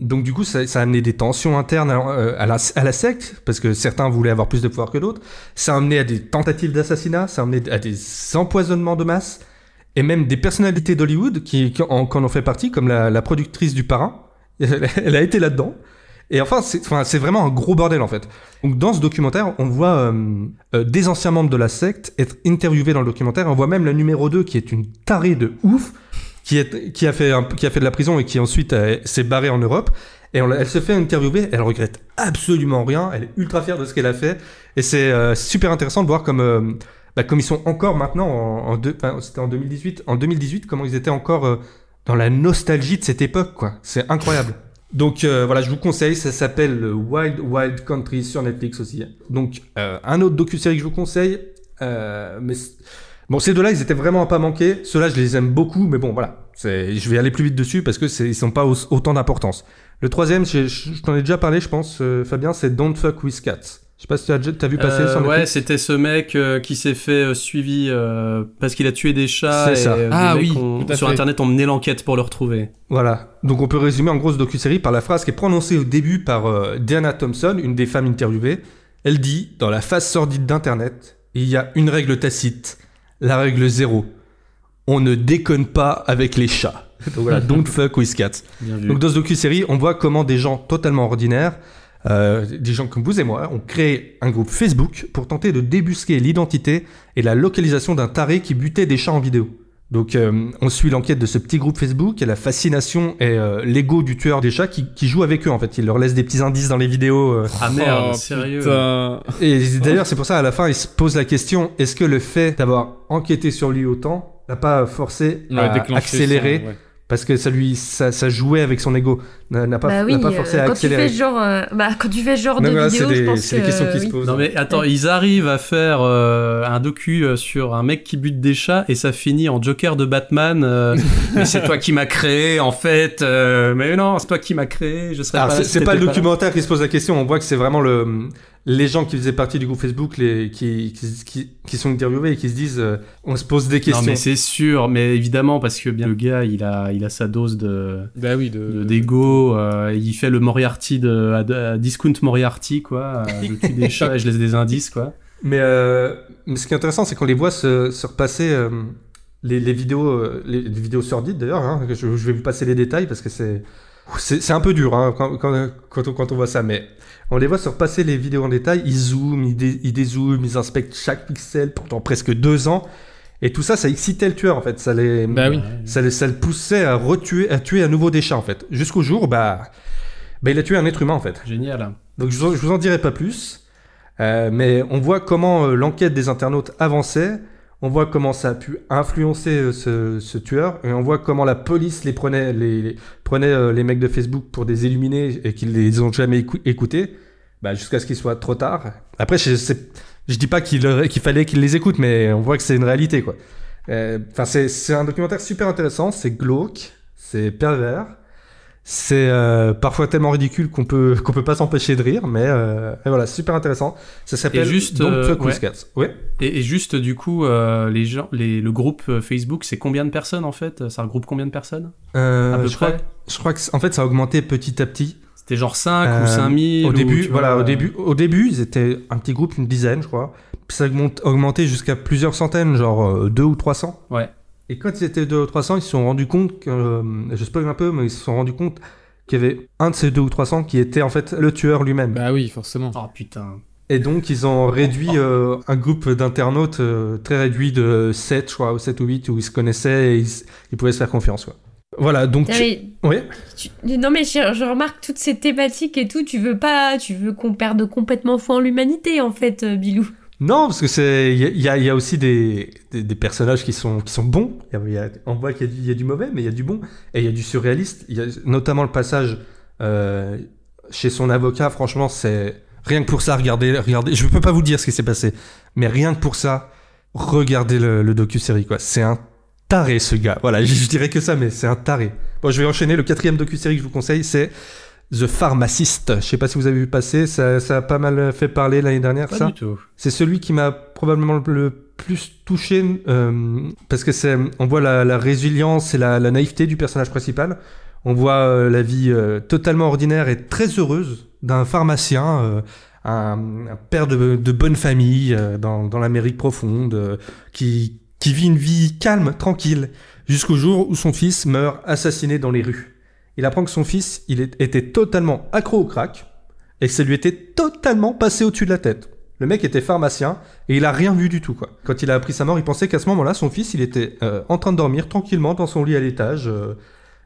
donc du coup, ça, ça a amené des tensions internes à, à la, à la secte, parce que certains voulaient avoir plus de pouvoir que d'autres. Ça a amené à des tentatives d'assassinat, ça a amené à des empoisonnements de masse, et même des personnalités d'Hollywood qui, qui en, fait partie, comme la, la productrice du Parrain. Elle, a été là-dedans. Et enfin, c'est enfin, vraiment un gros bordel en fait. Donc dans ce documentaire, on voit euh, euh, des anciens membres de la secte être interviewés dans le documentaire. On voit même la numéro 2 qui est une tarée de ouf, qui, est, qui, a, fait un- qui a fait de la prison et qui ensuite euh, s'est barrée en Europe. Et elle se fait interviewer, elle regrette absolument rien, elle est ultra fière de ce qu'elle a fait. Et c'est euh, super intéressant de voir comme, euh, bah, comme ils sont encore maintenant, en, c'était en 2018, en 2018, comment ils étaient encore euh, dans la nostalgie de cette époque, quoi. C'est incroyable. Donc euh, voilà, je vous conseille, ça s'appelle Wild Wild Country sur Netflix aussi. Donc euh, un autre docu-série que je vous conseille, mais bon ces deux-là ils étaient vraiment à pas manquer. Ceux-là je les aime beaucoup, mais bon voilà, je vais aller plus vite dessus parce que ils sont pas au- autant d'importance. Le troisième, je, je- t'en ai déjà parlé, je pense, Fabien, c'est Don't Fuck with Cats. Je sais pas si tu as, vu passer Euh, sur ouais, c'était ce mec euh, qui s'est fait euh, suivi euh, parce qu'il a tué des chats. C'est et, ça. euh, Ah oui, sur fait. internet ont mené l'enquête pour le retrouver. Voilà. Donc on peut résumer en gros ce docu-série par la phrase qui est prononcée au début par euh, Diana Thompson, une des femmes interviewées. Elle dit Dans la phase sordide d'Internet, il y a une règle tacite, la règle zéro. On ne déconne pas avec les chats. Donc voilà, don't fuck with cats. Bien vu. Donc dans ce docu-série, on voit comment des gens totalement ordinaires, euh, des gens comme vous et moi, ont créé un groupe Facebook pour tenter de débusquer l'identité et la localisation d'un taré qui butait des chats en vidéo. Donc euh, on suit l'enquête de ce petit groupe Facebook et la fascination et euh, l'ego du tueur des chats qui, qui joue avec eux en fait. Il leur laisse des petits indices dans les vidéos. euh. ah merde, Oh, sérieux. putain. Et d'ailleurs c'est pour ça à la fin il se pose la question est-ce que le fait d'avoir enquêté sur lui autant n'a pas forcé Ouais, à accélérer ouais. Parce que ça lui ça, ça jouait avec son ego n'a n'a pas, bah oui, pas euh, forcé à quand tu accélérer. fais genre, euh, bah, quand tu fais genre de vidéo, c'est je des, pense c'est des que questions qui se posent. Non mais attends, ils arrivent à faire euh, un docu euh, sur un mec qui bute des chats et ça finit en Joker de Batman. euh, mais c'est toi qui m'as créé en fait. euh, mais non, c'est toi qui m'as créé. Je serais Alors, pas. c'est pas le là. documentaire qui se pose la question, on voit que c'est vraiment le, les gens qui faisaient partie du groupe Facebook les, qui, qui, qui, qui sont interviewés et qui se disent euh, on se pose des Non questions. mais c'est sûr, mais évidemment parce que bien le gars, il a, il a sa dose de Bah oui, de. de- d'ego. euh, il fait le Moriarty de à, à Discount Moriarty quoi. euh, je tue des chats et je laisse des indices quoi. Mais, euh, mais ce qui est intéressant, c'est qu'on les voit se, se repasser euh, les, les vidéos, euh, les, les vidéos sordides d'ailleurs. Hein, je vais vous passer les détails parce que c'est c'est c'est un peu dur hein, quand, quand, quand, on, quand on voit ça. Mais on les voit se repasser les vidéos en détail. Ils zooment, ils, dé- ils dézooment, ils inspectent chaque pixel pendant presque deux ans. Et tout ça, ça excitait le tueur en fait. Ça les, Bah oui. ça, le- ça le poussait à retuer, à tuer à nouveau des chats en fait. Jusqu'au jour, bah, bah, il a tué un être humain en fait. Génial. Donc je vous en, je vous en dirai pas plus, Euh, mais on voit comment euh, l'enquête des internautes avançait. On voit comment ça a pu influencer euh, ce, ce tueur, et on voit comment la police les prenait, les, les- prenait euh, les mecs de Facebook pour des illuminés et qu'ils les ont jamais écou- écoutés, bah, jusqu'à ce qu'il soit trop tard. Après, je, je dis pas qu'il fallait qu'ils les écoutent, mais on voit que c'est une réalité, quoi. Euh, Enfin, c'est c'est un documentaire super intéressant, c'est glauque, c'est pervers, c'est euh, parfois tellement ridicule qu'on peut qu'on peut pas s'empêcher de rire, mais euh, et voilà, super intéressant. Ça s'appelle juste, Don't euh, Fuck with ouais. Cats. Ouais. Et, et juste, du coup, euh, les gens, les, le groupe euh, Facebook, c'est combien de personnes en fait? Ça regroupe combien de personnes? À peu je crois, près? je crois que en fait ça a augmenté petit à petit. C'était genre 5 Euh, ou 5000 Au ou, début, vois, voilà, au début, au début, ils étaient un petit groupe, une dizaine, je crois. Puis ça a augmenté jusqu'à plusieurs centaines, genre euh, deux ou 300. Ouais. Et quand ils étaient deux ou 300, ils se sont rendus compte que, euh, je spoil un peu, mais ils se sont rendus compte qu'il y avait un de ces deux ou 300 qui était en fait le tueur lui-même. Bah oui, forcément. Oh putain. Et donc, ils ont réduit euh, un groupe d'internautes euh, très réduit de 7, je crois, ou 7 ou 8, où ils se connaissaient et ils, pouvaient se faire confiance, quoi. Voilà, donc... Tu- mais Oui tu- Non mais je, je remarque toutes ces thématiques et tout, tu veux pas, tu veux qu'on perde complètement foi en l'humanité en fait, euh, Bilou. Non, parce que c'est... Y y, il y a aussi des, des, des personnages qui sont, qui sont bons. Il y a- on voit qu'il y, a du- il y a du mauvais, mais il y a du bon. Et il y a du surréaliste. Il y a notamment le passage euh, chez son avocat. Franchement, c'est... Rien que pour ça, regardez, regardez. Je peux pas vous dire ce qui s'est passé, mais rien que pour ça, regardez le, le docu-série, quoi. C'est un taré, ce gars. Voilà, je, je dirais que ça, mais c'est un taré. Bon, je vais enchaîner. Le quatrième docu-série que je vous conseille, c'est The Pharmacist. Je sais pas si vous avez vu passer. Ça, ça a pas mal fait parler l'année dernière, Pas ça. C'est celui qui m'a probablement le plus touché euh, parce que c'est, on voit la, résilience et la, naïveté du personnage principal. On voit euh, la vie euh, totalement ordinaire et très heureuse d'un pharmacien, euh, un, père de, bonne famille dans, l'Amérique profonde, qui, qui vit une vie calme, tranquille, jusqu'au jour où son fils meurt assassiné dans les rues. Il apprend que son fils, il était totalement accro au crack et que ça lui était totalement passé au-dessus de la tête. Le mec était pharmacien et il a rien vu du tout quoi. Quand il a appris sa mort, il pensait qu'à ce moment-là, son fils, il était euh, en train de dormir tranquillement dans son lit à l'étage. euh,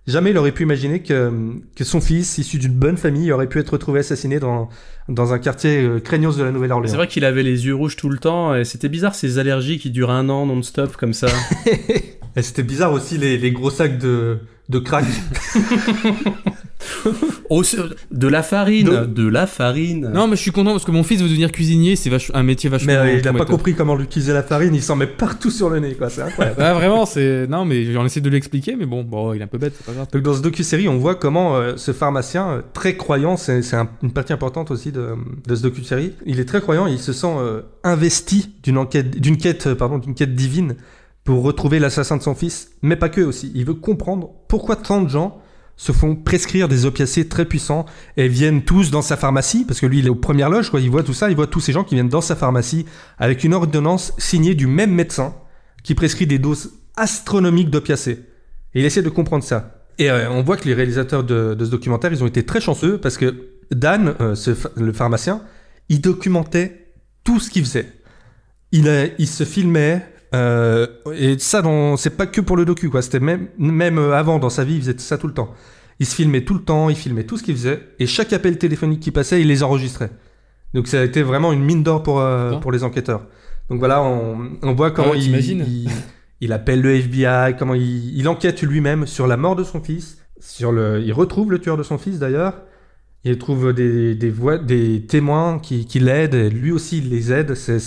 jamais il aurait pu imaginer que, que son fils, issu d'une bonne famille, aurait pu être retrouvé assassiné dans, dans un quartier euh, craignos de la C'est Nouvelle-Orléans. vrai qu'il avait les yeux rouges tout le temps et c'était bizarre ces allergies qui durent un an non-stop comme ça. et c'était bizarre aussi les, les gros sacs de, de crack. Oh, de la farine, Donc- de la farine. Non, mais je suis content parce que mon fils veut devenir cuisinier, c'est vach- un métier vachement. Mais euh, il a pas compris comment utiliser la farine, il s'en met partout sur le nez quoi, c'est incroyable. Ah, vraiment, c'est. Non, mais j'en essaie de l'expliquer, mais bon, bon, il est un peu bête, c'est pas grave. Donc dans ce docu-série, on voit comment euh, ce pharmacien, euh, très croyant, c'est c'est un- une partie importante aussi de, de ce docu-série, il est très croyant, il se sent euh, investi d'une enquête, d'une quête, pardon, d'une quête divine pour retrouver l'assassin de son fils, mais pas que aussi. Il veut comprendre pourquoi tant de gens se font prescrire des opiacés très puissants et viennent tous dans sa pharmacie, parce que lui il est aux premières loges, quoi. Il voit tout ça, il voit tous ces gens qui viennent dans sa pharmacie avec une ordonnance signée du même médecin qui prescrit des doses astronomiques d'opiacés. Et il essaie de comprendre ça. Et euh, on voit que les réalisateurs de, ce documentaire, ils ont été très chanceux parce que Dan, euh, le pharmacien, il documentait tout ce qu'il faisait. Il se filmait. Euh, et ça, c'est pas que pour le docu, quoi. C'était même, même euh, avant, dans sa vie, il faisait ça tout le temps. Il se filmait tout le temps, il filmait tout ce qu'il faisait. Et chaque appel téléphonique qui passait, il les enregistrait. Donc ça a été vraiment une mine d'or pour, euh, pour les enquêteurs. Donc voilà, on, on voit comment ouais, il, il, il appelle le FBI, comment il, il enquête lui-même sur la mort de son fils. Sur le, il retrouve le tueur de son fils d'ailleurs. Il trouve des, des, voix, des témoins qui, qui l'aident, lui aussi il les aide. C'est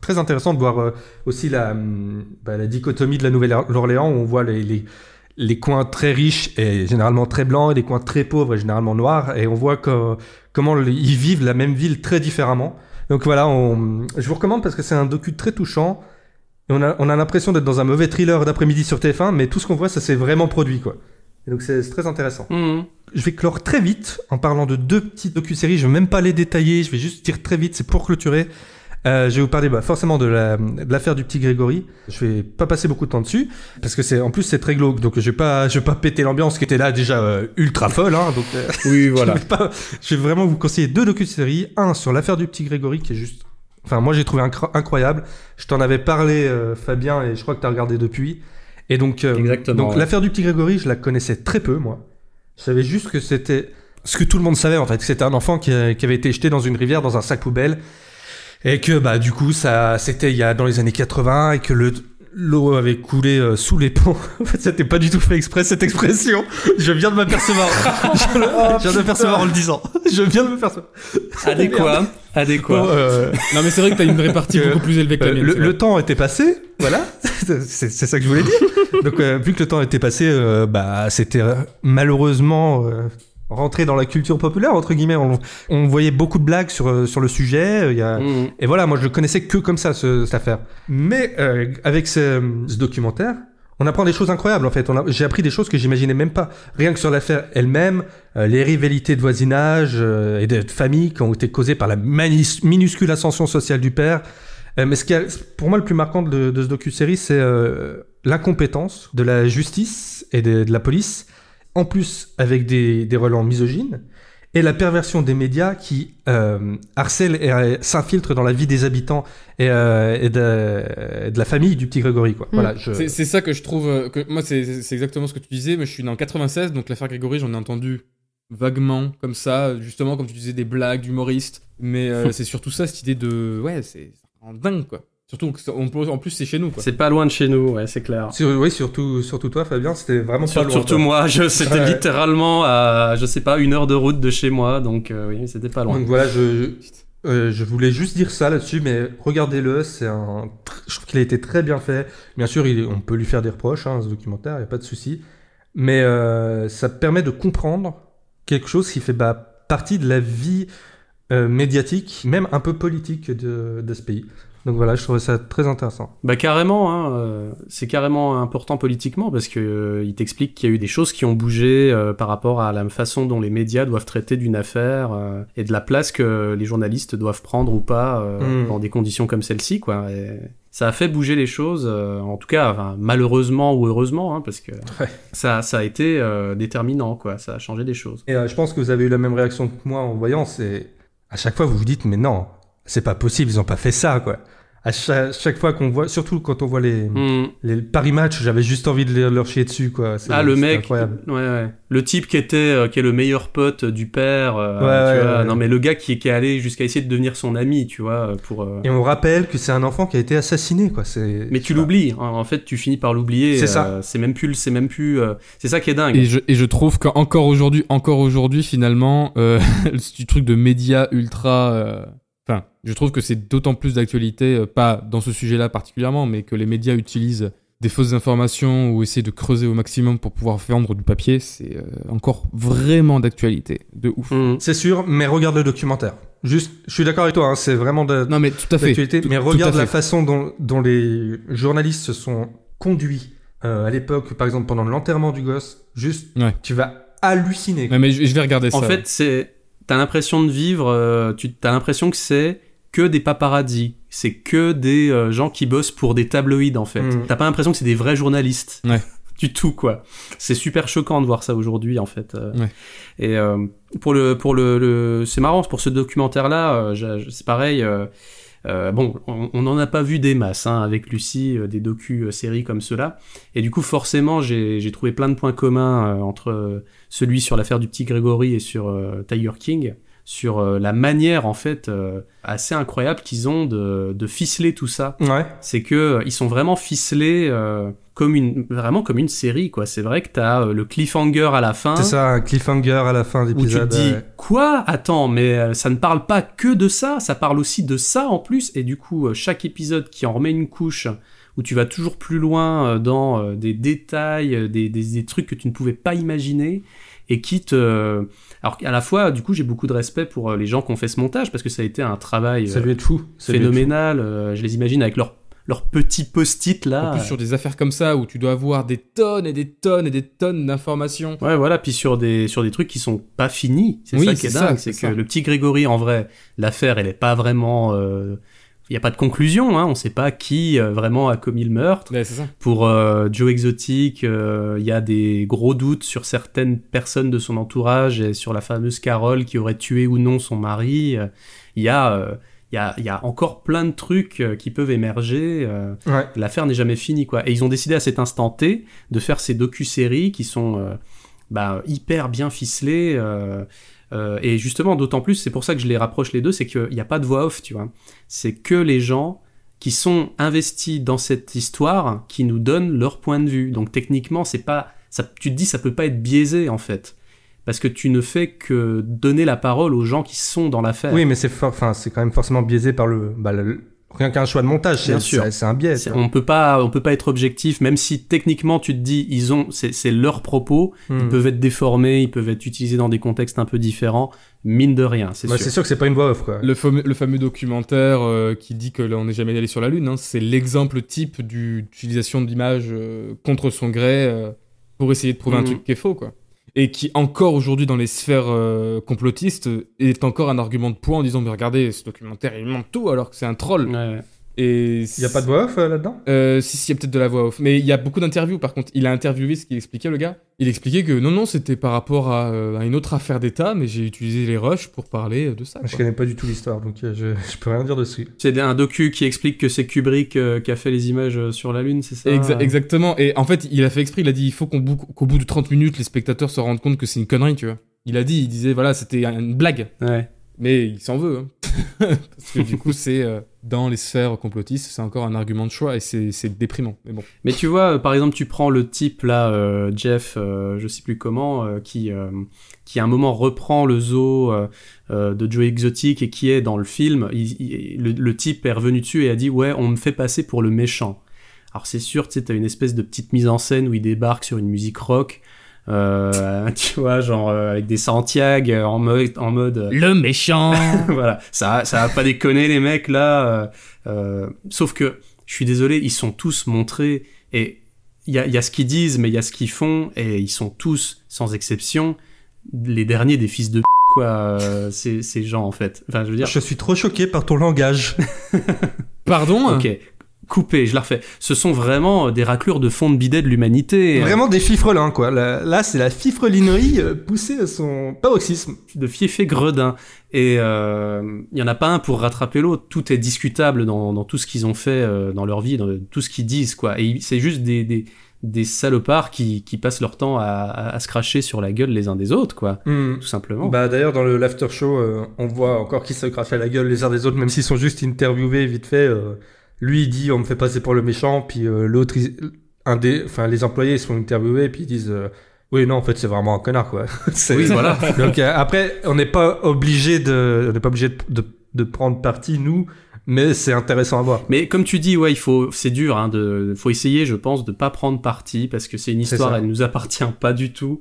très intéressant de voir euh, aussi la, hum, bah, la dichotomie de la Nouvelle-Orléans où on voit les, les, les coins très riches et généralement très blancs et les coins très pauvres et généralement noirs. Et on voit que, comment ils vivent la même ville très différemment. Donc voilà, on, je vous recommande parce que c'est un docu très touchant. Et on a, on a l'impression d'être dans un mauvais thriller d'après-midi sur TF1, mais tout ce qu'on voit, ça s'est vraiment produit, quoi. Et donc c'est très intéressant. Mhm. Je vais clore très vite en parlant de deux petites docu-séries. Je vais même pas les détailler, je vais juste dire très vite, c'est pour clôturer. Euh, je vais vous parler bah, forcément de la- de l'affaire du petit Grégory. Je vais pas passer beaucoup de temps dessus parce que c'est en plus c'est très glauque, donc je vais pas je vais pas péter l'ambiance qui était là déjà euh, ultra folle. Hein, donc euh, Oui, voilà. je, vais pas- je vais vraiment vous conseiller deux docu-séries. Un sur l'affaire du petit Grégory qui est juste, enfin moi j'ai trouvé incro- incroyable. Je t'en avais parlé Fabien et je crois que t'as regardé depuis. Et donc Exactement, donc ouais. l'affaire du petit Grégory, je la connaissais très peu moi. Je savais juste que c'était ce que tout le monde savait en fait, c'était un enfant qui avait été jeté dans une rivière dans un sac poubelle et que bah du coup ça c'était il y a dans les années 80 et que le l'eau avait coulé euh, sous les ponts. en fait, c'était pas du tout fait exprès cette expression. Je viens de m'apercevoir. je, le- je viens de m'apercevoir en le disant. Je viens de m'apercevoir. Adéquat. Adéquat. Bon, euh, Non, mais c'est vrai que t'as une répartie beaucoup plus élevée que la Euh, mienne. le, temps était passé, voilà, c'est ça que je voulais dire. Donc, euh, vu que le temps était passé, euh, bah, c'était euh, malheureusement rentré dans la culture populaire entre guillemets. On, on voyait beaucoup de blagues sur euh, sur le sujet. euh, il y a... Mm. Et voilà, moi je connaissais que comme ça ce- cette affaire. Mais euh, avec ce, ce documentaire, on apprend des choses incroyables en fait. A- J'ai appris des choses que j'imaginais même pas. Rien que sur l'affaire elle-même, euh, les rivalités de voisinage euh, et de famille qui ont été causées par la minuscule ascension sociale du père. Mais ce qui est pour moi le plus marquant de, de ce docu-série, c'est euh, l'incompétence de la justice et de, de la police, en plus avec des, des relents misogynes, et la perversion des médias qui euh, harcèlent et euh, s'infiltrent dans la vie des habitants et, euh, et de, et de la famille du petit Grégory. Quoi. Mm. Voilà, je... C'est ça que je trouve. euh, Que, moi, c'est exactement ce que tu disais. Mais je suis né en 96, donc l'affaire Grégory, j'en ai entendu vaguement, comme ça, justement, comme tu disais, des blagues d'humoristes. Mais euh, c'est surtout ça, cette idée de. Ouais, c'est en dingue, quoi. Surtout, on peut- en plus, c'est chez nous, quoi. C'est pas loin de chez nous, ouais, c'est clair. Sur- oui, surtout, surtout toi, Fabien, c'était vraiment pas Sur- loin, surtout moi, je, c'était Ouais. littéralement à, je sais pas, une heure de route de chez moi, donc euh, oui, c'était pas loin. Donc voilà, je, euh, je voulais juste dire ça là-dessus, mais regardez-le, c'est un, je trouve qu'il a été très bien fait. Bien sûr, il on peut lui faire des reproches, hein, ce documentaire, il n'y a pas de souci, mais euh, ça permet de comprendre quelque chose qui fait bah, partie de la vie euh, médiatique, même un peu politique de, de ce pays. Donc voilà, je trouvais ça très intéressant. Bah carrément, hein, euh, c'est carrément important politiquement parce que euh, il t'explique qu'il y a eu des choses qui ont bougé euh, par rapport à la façon dont les médias doivent traiter d'une affaire et de la place que les journalistes doivent prendre ou pas euh, Mm. dans des conditions comme celle-ci, quoi. Et ça a fait bouger les choses, euh, en tout cas, enfin, malheureusement ou heureusement, hein, parce que Ouais. ça, ça a été euh, déterminant, quoi. Ça a changé des choses. Et euh, je pense que vous avez eu la même réaction que moi en voyant, c'est à chaque fois vous vous dites mais non, c'est pas possible, ils ont pas fait ça quoi. À chaque, chaque fois qu'on voit, surtout quand on voit les, Mm. les paris match, j'avais juste envie de leur- leur chier dessus quoi. C'est- Ah le c'est mec, incroyable. ouais, ouais. le type qui était, euh, qui est le meilleur pote du père, euh, Ouais, tu ouais, vois. ouais. non mais le gars qui, qui est allé jusqu'à essayer de devenir son ami, tu vois, pour. euh, Et on rappelle que c'est un enfant qui a été assassiné quoi. C'est. Mais tu l'oublies, hein. en fait, tu finis par l'oublier. C'est ça. euh, C'est même plus, c'est même plus, euh, c'est ça qui est dingue. Et je, et je trouve qu'encore aujourd'hui, encore aujourd'hui, finalement, euh, du truc de médias ultra. Enfin, je trouve que c'est d'autant plus d'actualité, euh, pas dans ce sujet-là particulièrement, mais que les médias utilisent des fausses informations ou essaient de creuser au maximum pour pouvoir vendre du papier, c'est euh, encore vraiment d'actualité, de ouf. Mm. C'est sûr, mais regarde le documentaire. Juste, je suis d'accord avec toi, hein, c'est vraiment de, Non, mais tout à fait. Tout- mais regarde la façon dont, dont les journalistes se sont conduits euh, à l'époque, par exemple pendant l'enterrement du gosse. Juste, Ouais. tu vas halluciner. Ouais, mais je, je vais regarder En ça. fait, c'est, t'as l'impression de vivre, euh, tu t'as l'impression que c'est que des paparazzis, c'est que des euh, gens qui bossent pour des tabloïds en fait. Mm. T'as pas l'impression que c'est des vrais journalistes. Ouais. Du tout quoi. C'est super choquant de voir ça aujourd'hui en fait. euh. Ouais. Et euh, pour le pour le, le- c'est marrant pour ce documentaire là, c'est pareil. euh, euh, bon, on n'en a pas vu des masses hein, avec Lucie, euh, des docu-séries comme cela. Et du coup, forcément, j'ai trouvé plein de points communs euh, entre euh, celui sur l'affaire du petit Grégory et sur euh, Tiger King, sur euh, la manière en fait euh, assez incroyable qu'ils ont de, de ficeler tout ça. Ouais. C'est que euh, ils sont vraiment ficelés euh, comme une vraiment comme une série quoi. C'est vrai que t'as le cliffhanger à la fin C'est ça, un cliffhanger à la fin de où tu te dis ouais. quoi? Attends, mais ça ne parle pas que de ça, ça parle aussi de ça en plus, et du coup, chaque épisode qui en remet une couche, où tu vas toujours plus loin dans des détails, des, des, des trucs que tu ne pouvais pas imaginer, et qui te... Alors à la fois, du coup, j'ai beaucoup de respect pour euh, les gens qui ont fait ce montage, parce que ça a été un travail Ça euh, devait être fou. Ça devait être fou. phénoménal, euh, je les imagine avec leur, leur petit post-it là. En plus, sur des affaires comme ça, où tu dois avoir des tonnes et des tonnes et des tonnes d'informations. Ouais, voilà, puis sur des, sur des trucs qui sont pas finis. C'est Oui, ça qui est c'est ça, dingue. c'est que ça. le petit Grégory, en vrai, l'affaire, elle est pas vraiment. Il n'y a pas de conclusion, hein. on sait pas qui euh, vraiment a commis le meurtre. Ouais, c'est ça. Pour euh, Joe Exotic, il y a des gros doutes sur certaines personnes de son entourage et sur la fameuse Carole qui aurait tué ou non son mari. Il y a. euh, il y, a, il y a encore plein de trucs euh, qui peuvent émerger. euh, Ouais. l'affaire n'est jamais finie quoi. Et ils ont décidé à cet instant T de faire ces docu-séries qui sont euh, bah, hyper bien ficelées. euh, euh, et justement, d'autant plus, c'est pour ça que je les rapproche les deux, c'est qu'il n'y a pas de voix off, tu vois. C'est que les gens qui sont investis dans cette histoire, qui nous donnent leur point de vue. Donc techniquement, c'est pas, ça, tu te dis, ça peut pas être biaisé en fait, parce que tu ne fais que donner la parole aux gens qui sont dans l'affaire. Oui, mais c'est enfin, c'est quand même forcément biaisé par le, bah, le- rien qu'un choix de montage, Bien c'est sûr. c'est- un biais. On peut pas, on peut pas être objectif, même si techniquement tu te dis, ils ont, c'est c'est leurs propos, ils Hmm. peuvent être déformés, ils peuvent être utilisés dans des contextes un peu différents, mine de rien, c'est Bah, sûr. c'est sûr que c'est pas une voix off, quoi. Le fameux, le fameux documentaire euh, qui dit que là, on n'est jamais allé sur la Lune, hein, c'est l'exemple type du- d'utilisation d'images euh, contre son gré euh, pour essayer de prouver un Mhm. truc qui est faux, quoi. Et qui, encore aujourd'hui, dans les sphères euh, complotistes, est encore un argument de poids en disant Mais regardez, ce documentaire, il montre tout alors que c'est un troll. Et Il y a pas de voix off euh, là-dedans? Euh, si, si, il y a peut-être de la voix off. Mais il y a beaucoup d'interviews, par contre. Il a interviewé ce qu'il expliquait, le gars. Il expliquait que non, non, c'était par rapport à, euh, à une autre affaire d'État, mais j'ai utilisé les rushs pour parler de ça. Je quoi. connais pas du tout l'histoire, donc euh, je, je peux rien dire dessus. C'est un docu qui explique que c'est Kubrick euh, qui a fait les images sur la Lune, c'est ça? Exa- exactement. Et en fait, il a fait exprès, il a dit il faut qu'au bout de 30 minutes, les spectateurs se rendent compte que c'est une connerie, tu vois. Il a dit, il disait, voilà, c'était une blague. Ouais. Mais il s'en veut. hein. Parce que du coup, c'est euh, dans les sphères complotistes, c'est encore un argument de choix et c'est déprimant. Mais bon. Mais tu vois, euh, par exemple, tu prends le type là, euh, Jeff, je sais plus comment, qui, qui à un moment reprend le zoo de Joe Exotic et qui est dans le film. il- il- le, le type est revenu dessus et a dit ouais, on me fait passer pour le méchant. Alors c'est sûr, tu sais, t'as une espèce de petite mise en scène où il débarque sur une musique rock. Euh, tu vois, genre euh, avec des Santiago euh, en mode, en mode euh, Le méchant voilà, ça, ça va pas déconner les mecs là. euh, euh, sauf que, je suis désolé, ils sont tous montrés et il y a, il y a ce qu'ils disent, mais il y a ce qu'ils font et ils sont tous, sans exception, les derniers des fils de p- quoi. euh, ces, ces gens en fait. Enfin, je veux dire. Je suis trop choqué par ton langage. Pardon? Ok, coupé, je la refais. Ce sont vraiment des raclures de fond de bidet de l'humanité. Vraiment des fifrelins, quoi. Là, là, c'est la fifrelinerie euh, poussée à son paroxysme. de fiefé gredin. Et euh, il y en a pas un pour rattraper l'autre. Tout est discutable dans, dans tout ce qu'ils ont fait euh, dans leur vie, dans tout ce qu'ils disent, quoi. Et c'est juste des, des, des salopards qui, qui passent leur temps à, à, à se cracher sur la gueule les uns des autres, quoi. Tout simplement. Bah d'ailleurs dans le l'after show, euh, on voit encore qu'ils se crachent à la gueule les uns des autres, même s'ils sont juste interviewés vite fait. Lui il dit on me fait passer pour le méchant, puis euh, l'autre, un des, enfin les employés ils se font interviewer, puis ils disent euh, oui non en fait c'est vraiment un connard quoi. Oui, voilà. Donc euh, après on n'est pas obligé de, on n'est pas obligé de, de, de prendre parti nous, mais c'est intéressant à voir. Mais comme tu dis, ouais, il faut, c'est dur, hein, de, faut essayer, je pense, de pas prendre parti parce que c'est une histoire, elle nous appartient pas du tout.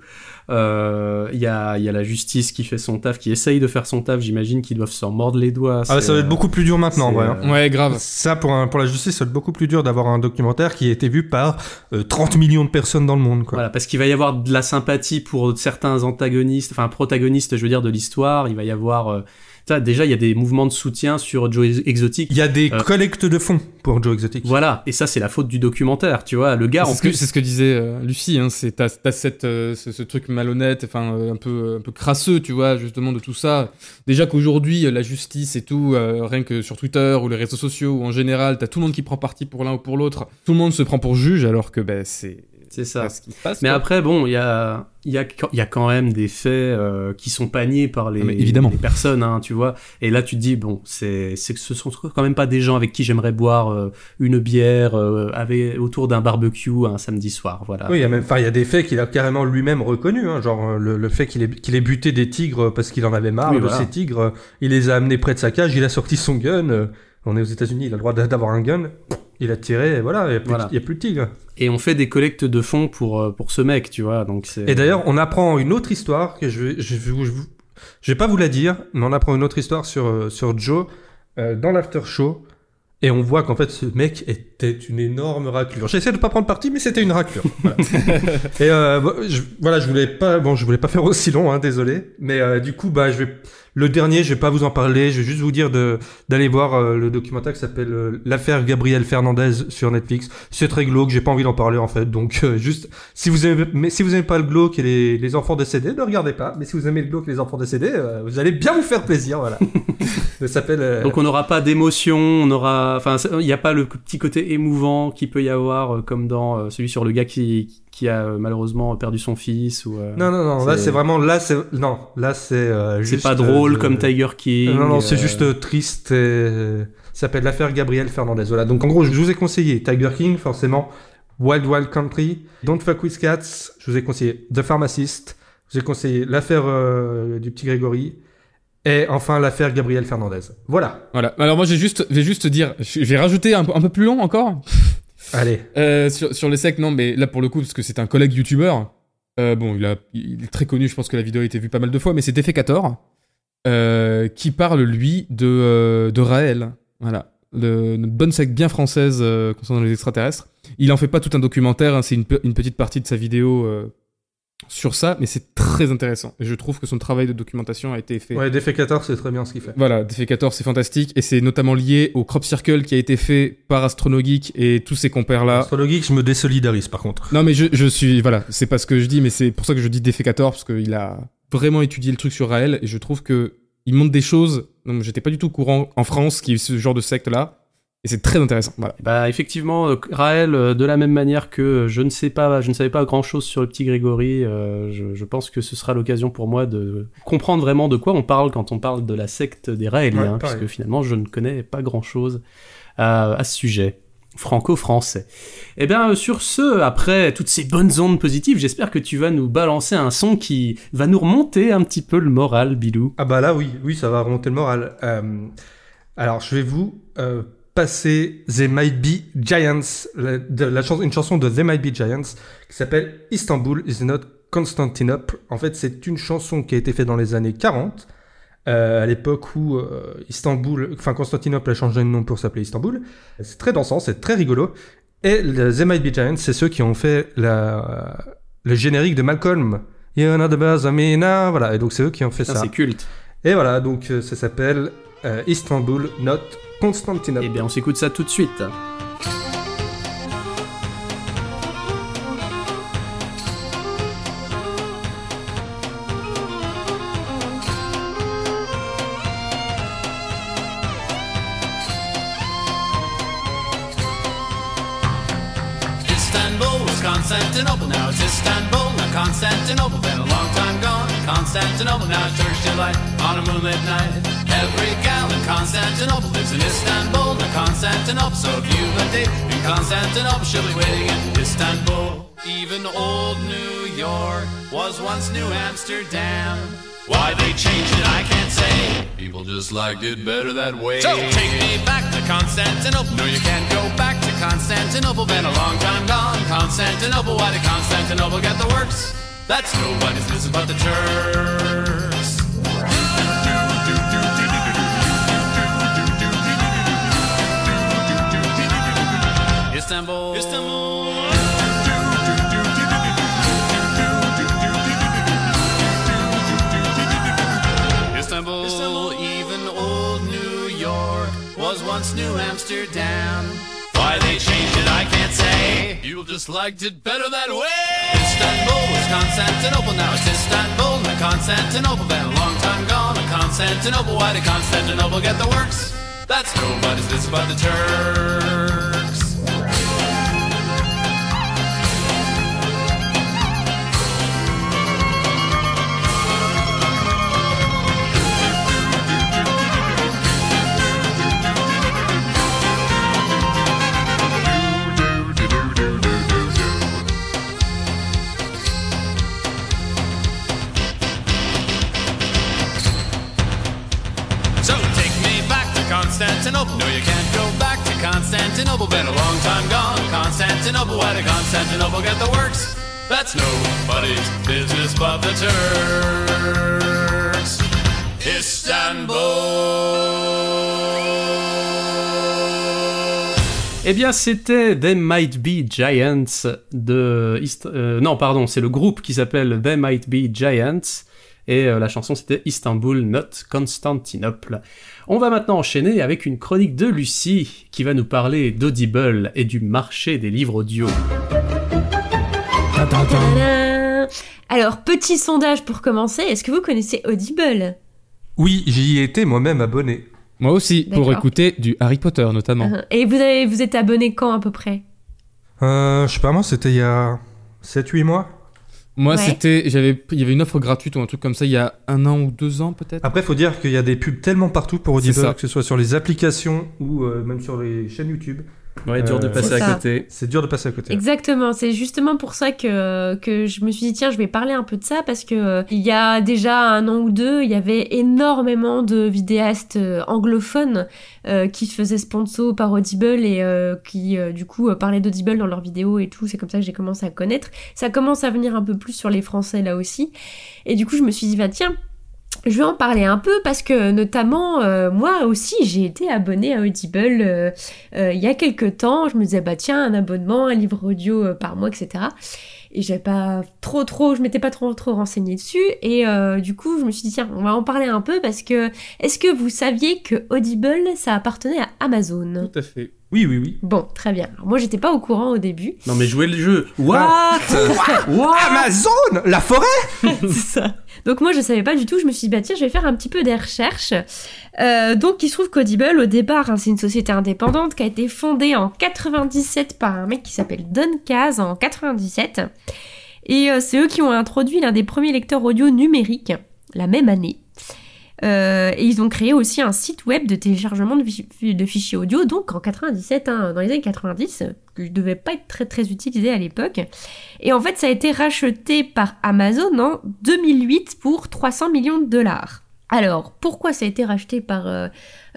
Euh, Il y a, il y a la justice qui fait son taf, qui essaye de faire son taf. J'imagine qu'ils doivent s'en mordre les doigts. Ah, ça va être euh, beaucoup plus dur maintenant vrai. hein. euh, Ouais, grave. Ça, pour, un- pour la justice, ça va être beaucoup plus dur d'avoir un documentaire qui a été vu par euh, 30 millions de personnes dans le monde. Quoi. Voilà, parce qu'il va y avoir de la sympathie pour certains antagonistes, enfin protagonistes, je veux dire, de l'histoire. Il va y avoir, euh, ça, déjà, il y a des mouvements de soutien sur Joe Exotic. Il y a des Euh, collectes de fonds pour Joe Exotic. Voilà, et ça, c'est la faute du documentaire, tu vois. Le gars, en C'est ce, que- plus, c'est ce que disait euh, Lucie, hein, c'est t'as, t'as cette, euh, ce, ce truc malhonnête, enfin euh, un peu un peu crasseux, tu vois, justement de tout ça. Déjà qu'aujourd'hui la justice et tout, euh, rien que sur Twitter ou les réseaux sociaux ou en général, t'as tout le monde qui prend parti pour l'un ou pour l'autre. Tout le monde se prend pour juge, alors que ben c'est c'est ça. ce qui se passe. Mais quoi. après, bon, il y a, y, a, y a quand même des faits euh, qui sont paniés par les, Ah, évidemment. les personnes, hein, tu vois. Et là, tu te dis, bon, c'est, que ce sont quand même pas des gens avec qui j'aimerais boire euh, une bière euh, avec, autour d'un barbecue un samedi soir, voilà. Oui, il y a des faits qu'il a carrément lui-même reconnus, hein, genre le, le fait qu'il ait, qu'il ait buté des tigres parce qu'il en avait marre Oui, de voilà. ces tigres. Il les a amenés près de sa cage, il a sorti son gun. on est aux États-Unis, il a le droit d'a- d'avoir un gun. Il a tiré, et voilà, il n'y a, plus de- Voilà. il y a plus de tigres. Et on fait des collectes de fonds pour, euh, pour ce mec, tu vois. Donc. Et d'ailleurs, on apprend une autre histoire que je vais, je je, vais pas vous la dire, mais on apprend une autre histoire sur, euh, sur Joe euh, dans l'after show. Et on voit qu'en fait, ce mec était une énorme raclure. J'essaie de pas prendre parti, mais c'était une raclure. Voilà. et euh, je, voilà, je voulais pas, bon, je voulais pas faire aussi long, hein, désolé. Mais euh, du coup, bah, je vais, le dernier, je vais pas vous en parler. Je vais juste vous dire de d'aller voir euh, le documentaire qui s'appelle euh, l'affaire Gabriel Fernandez sur Netflix. C'est très glauque. J'ai pas envie d'en parler en fait. Donc euh, juste, si vous aimez, mais si vous aimez pas le glauque et les, les enfants décédés, ne regardez pas. Mais si vous aimez le glauque et les enfants décédés, euh, vous allez bien vous faire plaisir. Voilà. Ça s'appelle. euh, Donc on n'aura pas d'émotion, on aura, enfin, il n'y a pas le petit côté émouvant qui peut y avoir euh, comme dans euh, celui sur le gars qui, qui a euh, malheureusement perdu son fils ou. euh, Non, non, non, là c'est- vraiment. Là, c'est. Non, là c'est. euh, C'est pas drôle euh, comme Tiger King. Non, non, c'est juste triste. Et... Ça s'appelle l'affaire Gabriel Fernandez. Voilà. Donc en gros, je vous ai conseillé Tiger King, forcément. Wild Wild Country. Don't Fuck With Cats. Je vous ai conseillé The Pharmacist. Je vous ai conseillé l'affaire euh, du petit Grégory. Et enfin l'affaire Gabriel Fernandez. Voilà. Voilà. Alors moi, j'ai juste, je vais juste dire, je vais rajouter un, peu- un peu plus long encore. Allez. Euh, sur, sur les sectes, non, mais là pour le coup, parce que c'est un collègue youtubeur. Euh, bon, il, a, est très connu, je pense que la vidéo a été vue pas mal de fois, mais c'est Defecator, euh, qui parle, lui, de, de Raël. Voilà. Le, une bonne secte bien française concernant les extraterrestres. Il en fait pas tout un documentaire, hein, c'est une, pe- une petite partie de sa vidéo sur ça, mais c'est très intéressant. Et je trouve que son travail de documentation a été fait. Ouais, Defecator, c'est très bien ce qu'il fait. Voilà, Defecator, c'est fantastique, et c'est notamment lié au Crop Circle qui a été fait par Astronogeek et tous ses compères-là. Astrologique, je me désolidarise par contre. Non mais je, je suis voilà, c'est pas ce que je dis, mais c'est pour ça que je dis Defecator parce qu'il a vraiment étudié le truc sur Raël et je trouve que il montre des choses dont j'étais pas du tout au courant en France qui est ce genre de secte là et c'est très intéressant. Voilà. Bah effectivement, euh, Raël, euh, de la même manière que je ne sais pas, je ne savais pas grand chose sur le petit Grégory, euh, je, je pense que ce sera l'occasion pour moi de comprendre vraiment de quoi on parle quand on parle de la secte des Raéliens, Ouais, puisque finalement je ne connais pas grand chose à, à ce sujet franco-français. Et bien sur ce, après toutes ces bonnes ondes positives, j'espère que tu vas nous balancer un son qui va nous remonter un petit peu le moral, Bilou. Ah bah là oui, oui, ça va remonter le moral. Euh, alors je vais vous euh, passer The Might Be Giants, la, de, la une chanson de The Might Be Giants qui s'appelle Istanbul is not Constantinople. En fait, c'est une chanson qui a été faite dans les années 40, euh, à l'époque où euh, Istanbul, enfin Constantinople a changé de nom pour s'appeler Istanbul. C'est très dansant, c'est très rigolo. Et le The Might Be Giants, c'est ceux qui ont fait la, le générique de Malcolm. You're not the boss of me now. Voilà, et donc c'est eux qui ont fait Putain, ça. C'est culte. Et voilà, donc euh, ça s'appelle Istanbul, not Constantinople. Et bien on s'écoute ça tout de suite. Was New Amsterdam. Why they changed it, I can't say. People just liked it better that way. So take me back to Constantinople. No, you can't go back to Constantinople. Been a long time gone. Constantinople. Why did Constantinople get the works? That's nobody's business but the Turks. Istanbul. Istanbul. Even old New York was once New Amsterdam. Why they changed it, I can't say. You just liked it better that way. Istanbul was Constantinople, now it's Istanbul, not Constantinople. Been a long time gone, not Constantinople. Why did Constantinople get the works? That's nobody's business but the Turks. Constantinople. Been a long time gone. Constantinople. Why did Constantinople get the works? That's nobody's business but the Turks. Istanbul. Eh bien, c'était They Might Be Giants de... Euh, non, pardon, c'est le groupe qui s'appelle They Might Be Giants. Et euh, la chanson, c'était Istanbul, not Constantinople. On va maintenant enchaîner avec une chronique de Lucie qui va nous parler d'Audible et du marché des livres audio. Tadam. Alors, petit sondage pour commencer. Est-ce que vous connaissez Audible? Oui, j'y ai été moi-même abonné. Moi aussi pour écouter du Harry Potter notamment. Uh-huh. Et vous, avez, vous êtes abonné quand à peu près? Euh, je sais pas, moi, c'était il y a 7-8 mois Moi, Ouais. c'était, j'avais, il y avait une offre gratuite ou un truc comme ça il y a un an ou deux ans peut-être. Après, faut dire qu'il y a des pubs tellement partout pour Audible, que ce soit sur les applications ou euh, même sur les chaînes YouTube. Ouais, dur de Euh, passer C'est à côté. C'est dur de passer à côté. Exactement, c'est justement pour ça que, que je me suis dit tiens je vais parler un peu de ça parce que euh, il y a déjà un an ou deux il y avait énormément de vidéastes euh, anglophones euh, qui se faisaient sponsor par Audible et euh, qui euh, du coup euh, parlaient d'Audible dans leurs vidéos et tout, c'est comme ça que j'ai commencé à connaître. Ça commence à venir un peu plus sur les français là aussi et du coup je me suis dit bah tiens je vais en parler un peu parce que notamment euh, moi aussi j'ai été abonnée à Audible euh, euh, il y a quelques temps. Je me disais bah tiens un abonnement, un livre audio par mois, etc. Et j'avais pas trop trop, je m'étais pas trop trop renseignée dessus et du coup je me suis dit tiens on va en parler un peu parce que est-ce que vous saviez que Audible ça appartenait à Amazon? Tout à fait. Oui, oui, oui. Bon très bien. Alors, moi j'étais pas au courant au début. Non, mais jouer le jeu. What? What? Amazon? La forêt? C'est ça. Donc moi je savais pas du tout, je me suis dit bah tiens je vais faire un petit peu des recherches. Euh, donc il se trouve qu'Audible au départ hein, c'est une société indépendante qui a été fondée en 97 par un mec qui s'appelle Don Caz en 97. Et euh, c'est eux qui ont introduit l'un des premiers lecteurs audio numériques la même année. Euh, et ils ont créé aussi un site web de téléchargement de, fi- de fichiers audio, donc en 97, hein, dans les années 90, que je devais pas être très très utilisé à l'époque. Et en fait, ça a été racheté par Amazon en 2008 pour 300 millions de dollars. Alors, pourquoi ça a été racheté par euh,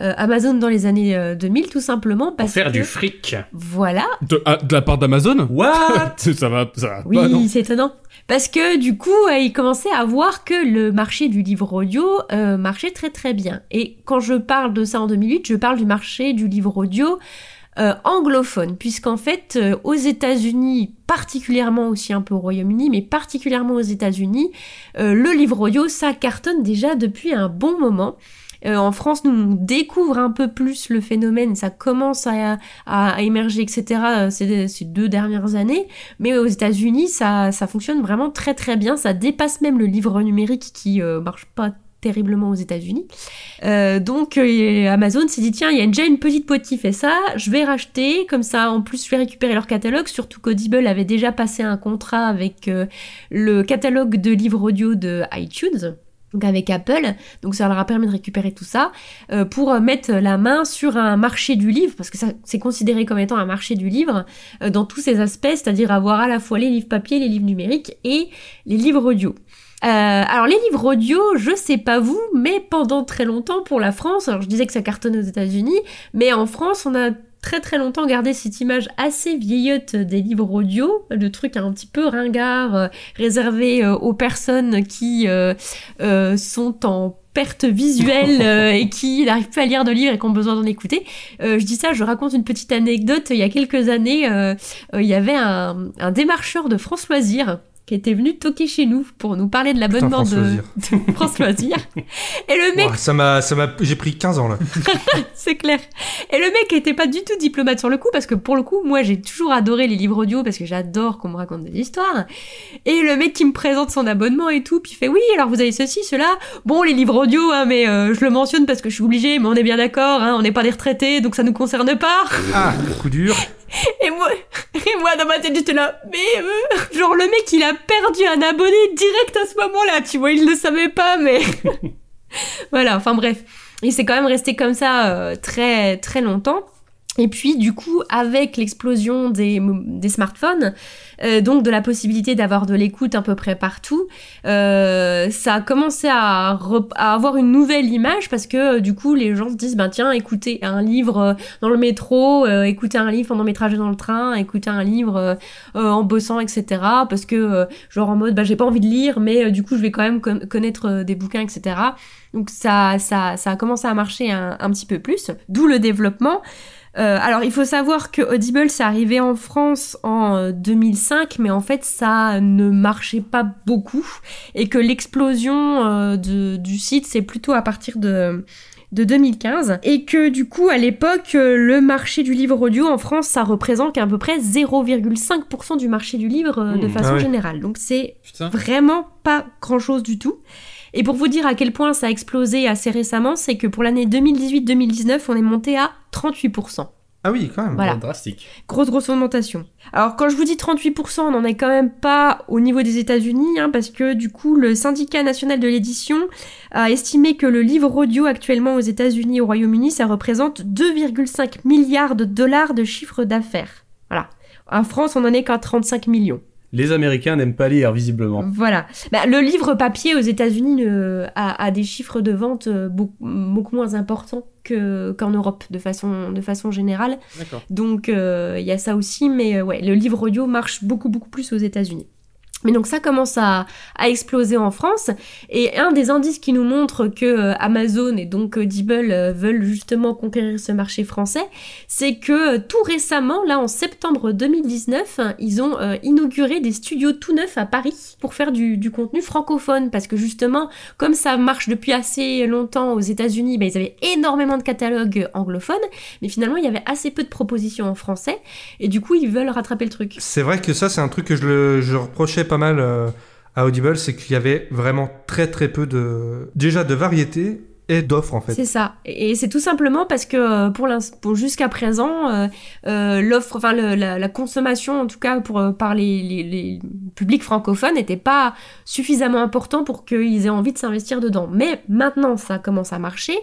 euh, Amazon dans les années euh, 2000 Tout simplement Pour parce faire que... du fric. Voilà, De, ah, de la part d'Amazon? What? Ça va, ça va oui, c'est étonnant. Parce que du coup, euh, il commençait à voir que le marché du livre audio euh, marchait très très bien. Et quand je parle de ça en 2008, je parle du marché du livre audio euh, anglophone, puisqu'en fait, aux États-Unis, particulièrement aussi un peu au Royaume-Uni, mais particulièrement aux États-Unis, le livre audio, ça cartonne déjà depuis un bon moment. Euh, en France, nous, on découvre un peu plus le phénomène, ça commence à, émerger, etc. euh, Ces, deux dernières années. Mais aux États-Unis, ça, fonctionne vraiment très très bien. Ça dépasse même le livre numérique qui euh, marche pas terriblement aux États-Unis. Donc Amazon s'est dit tiens, il y a déjà une petite boîte qui fait ça, je vais racheter, comme ça en plus je vais récupérer leur catalogue, surtout qu'Audible avait déjà passé un contrat avec le catalogue de livres audio de iTunes. Donc avec Apple, donc ça leur a permis de récupérer tout ça euh, pour euh, mettre la main sur un marché du livre, parce que ça c'est considéré comme étant un marché du livre euh, dans tous ses aspects, c'est-à-dire avoir à la fois les livres papier, les livres numériques et les livres audio. Alors les livres audio, je sais pas vous, mais pendant très longtemps pour la France, alors je disais que ça cartonnait aux États-Unis, mais en France on a très très longtemps gardé cette image assez vieillotte des livres audio, de trucs un petit peu ringards, euh, réservés euh, aux personnes qui euh, euh, sont en perte visuelle euh, et qui n'arrivent plus à lire de livres et qui ont besoin d'en écouter. Euh, je dis ça, je raconte une petite anecdote. Il y a quelques années, il y avait un, un démarcheur de France Loisirs qui était venu toquer chez nous pour nous parler de l'abonnement de, France Loisirs. de France Loisirs. Et le mec ça m'a, ça m'a, j'ai pris 15 ans là. c'est clair. Et le mec était pas du tout diplomate sur le coup parce que pour le coup, moi j'ai toujours adoré les livres audio parce que j'adore qu'on me raconte des histoires. Et le mec qui me présente son abonnement et tout, puis il fait oui, alors vous avez ceci, cela. Bon, les livres audio, hein, mais euh, je le mentionne parce que je suis obligée, mais on est bien d'accord, hein, on n'est pas des retraités, donc ça nous concerne pas. Ah, coup dur. Et moi, et moi dans ma tête j'étais là, mais euh, genre le mec il a perdu un abonné direct à ce moment-là, tu vois, il ne le savait pas, mais voilà, enfin bref. Il s'est quand même resté comme ça euh, très très longtemps. Et puis du coup, avec l'explosion des, des smartphones, euh, donc de la possibilité d'avoir de l'écoute à peu près partout, euh, ça a commencé à, avoir une nouvelle image parce que euh, du coup les gens se disent ben tiens écoutez un livre dans le métro, écouter un livre pendant mes trajets dans le train, écouter un livre en bossant etc. Parce que genre en mode bah j'ai pas envie de lire mais du coup je vais quand même con- connaître des bouquins etc. Donc ça ça ça a commencé à marcher un, un petit peu plus, d'où le développement. Euh, alors, il faut savoir que Audible, c'est arrivé en France en euh, 2005, mais en fait, ça ne marchait pas beaucoup et que l'explosion euh, de- du site, c'est plutôt à partir de de 2015 et que du coup à l'époque euh, le marché du livre audio en France ça représente à peu près 0,5% du marché du livre euh, de Mmh. façon Ah ouais. générale donc c'est vraiment pas grand chose du tout. Et pour vous dire à quel point ça a explosé assez récemment, c'est que pour l'année 2018-2019, on est monté à 38%. Ah oui, quand même. Voilà. Drastique. Grosse, grosse augmentation. Alors, quand je vous dis 38%, on n'en est quand même pas au niveau des États-Unis, hein, parce que du coup, le syndicat national de l'édition a estimé que le livre audio actuellement aux États-Unis et au Royaume-Uni, ça représente 2,5 milliards de dollars de chiffre d'affaires. Voilà. En France, on en est qu'à 35 millions. Les Américains n'aiment pas lire, visiblement. Voilà. Bah, le livre papier aux États-Unis euh, a, a des chiffres de vente euh, beaucoup, beaucoup moins importants que- qu'en Europe, de façon, de façon générale. D'accord. Donc euh, il y a ça aussi, mais euh, ouais, le livre audio marche beaucoup beaucoup plus aux États-Unis. Mais donc ça commence à, à exploser en France. Et un des indices qui nous montre que euh, Amazon et donc Audible euh, veulent justement conquérir ce marché français, c'est que euh, tout récemment, là en septembre 2019, ils ont euh, inauguré des studios tout neufs à Paris pour faire du, du contenu francophone. Parce que justement, comme ça marche depuis assez longtemps aux États-Unis, ben, ils avaient énormément de catalogues anglophones, mais finalement il y avait assez peu de propositions en français. Et du coup ils veulent rattraper le truc. C'est vrai que ça, c'est un truc que je, le, je reprochais pas mal euh, à Audible, c'est qu'il y avait vraiment très très peu de. Déjà de variété et d'offres en fait. C'est ça. Et c'est tout simplement parce que euh, pour, pour jusqu'à présent, euh, l'offre, enfin la, consommation, en tout cas pour par les, les, les publics francophones, n'était pas suffisamment important pour qu'ils aient envie de s'investir dedans. Mais maintenant, ça commence à marcher.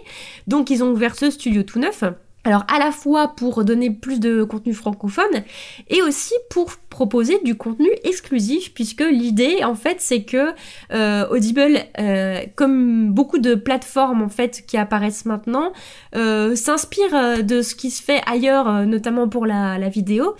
Donc ils ont ouvert ce studio tout neuf. Alors à la fois pour donner plus de contenu francophone et aussi pour proposer du contenu exclusif puisque l'idée en fait c'est que euh, Audible euh, comme beaucoup de plateformes en fait qui apparaissent maintenant euh, s'inspire de ce qui se fait ailleurs notamment pour la, la vidéo.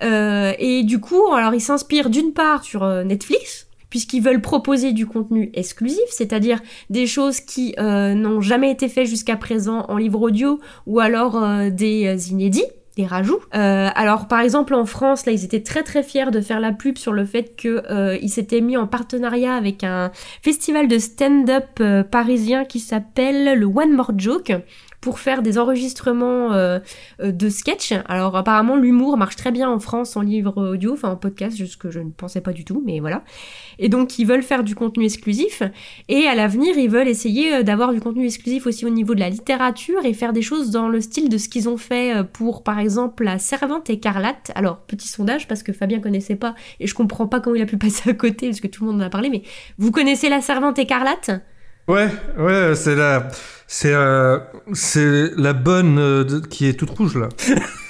Et du coup alors ils s'inspirent d'une part sur Netflix puisqu'ils veulent proposer du contenu exclusif, c'est-à-dire des choses qui euh, n'ont jamais été faites jusqu'à présent en livre audio ou alors euh, des euh, inédits des rajouts. Alors par exemple en France, là ils étaient très très fiers de faire la pub sur le fait que euh, s'étaient mis en partenariat avec un festival de stand-up parisien qui s'appelle le One More Joke pour faire des enregistrements euh, euh, de sketch. Alors apparemment l'humour marche très bien en France en livre audio, enfin en podcast, ce que je ne pensais pas du tout, mais voilà. Et donc ils veulent faire du contenu exclusif et à l'avenir ils veulent essayer euh, d'avoir du contenu exclusif aussi au niveau de la littérature et faire des choses dans le style de ce qu'ils ont fait euh, pour par exemple la Servante écarlate. Alors petit sondage parce que Fabien connaissait pas et je comprends pas comment il a pu passer à côté parce que tout le monde en a parlé, mais vous connaissez la Servante écarlate? Ouais, ouais, c'est la, c'est, euh, c'est la bonne euh, de- qui est toute rouge là.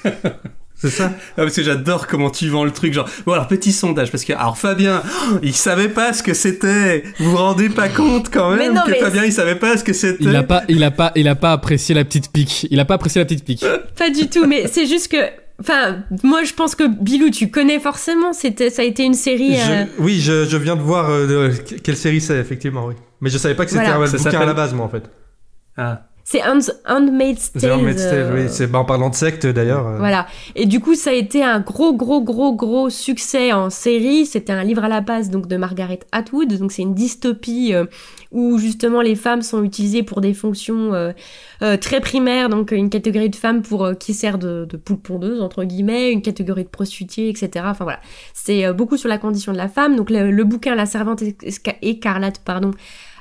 c'est ça? Ah, parce que j'adore comment tu vends le truc, genre, bon alors petit sondage, parce que, alors Fabien, oh, il savait pas ce que c'était, vous vous rendez pas compte quand Mais même non, que mais Fabien il savait pas ce que c'était Il a pas, il a pas, il a pas apprécié la petite pique. Il a pas apprécié la petite pique. Pas du tout, mais c'est juste que. Enfin, moi je pense que Bilou, tu connais forcément, c'était, ça a été une série. euh, Je- oui, je, je viens de voir euh, de- quelle série c'est effectivement, oui. Mais je savais pas que c'était Voilà. un Ça bouquin à s'appelle- la base, moi en fait. Ah, C'est Hand- Handmaid's Tale. Handmaid's Tale, oui. C'est bah, en parlant de secte d'ailleurs. euh, Voilà. Et du coup, ça a été un gros, gros, gros, gros succès en série. C'était un livre à la base donc de Margaret Atwood. Donc c'est une dystopie euh, où justement les femmes sont utilisées pour des fonctions euh, euh, très primaires. Donc une catégorie de femmes pour qui sert de, de poule pondeuse entre guillemets, une catégorie de prostituées, etc. Enfin voilà. C'est beaucoup sur la condition de la femme. Donc le, le bouquin La Servante Esca- écarlate, pardon,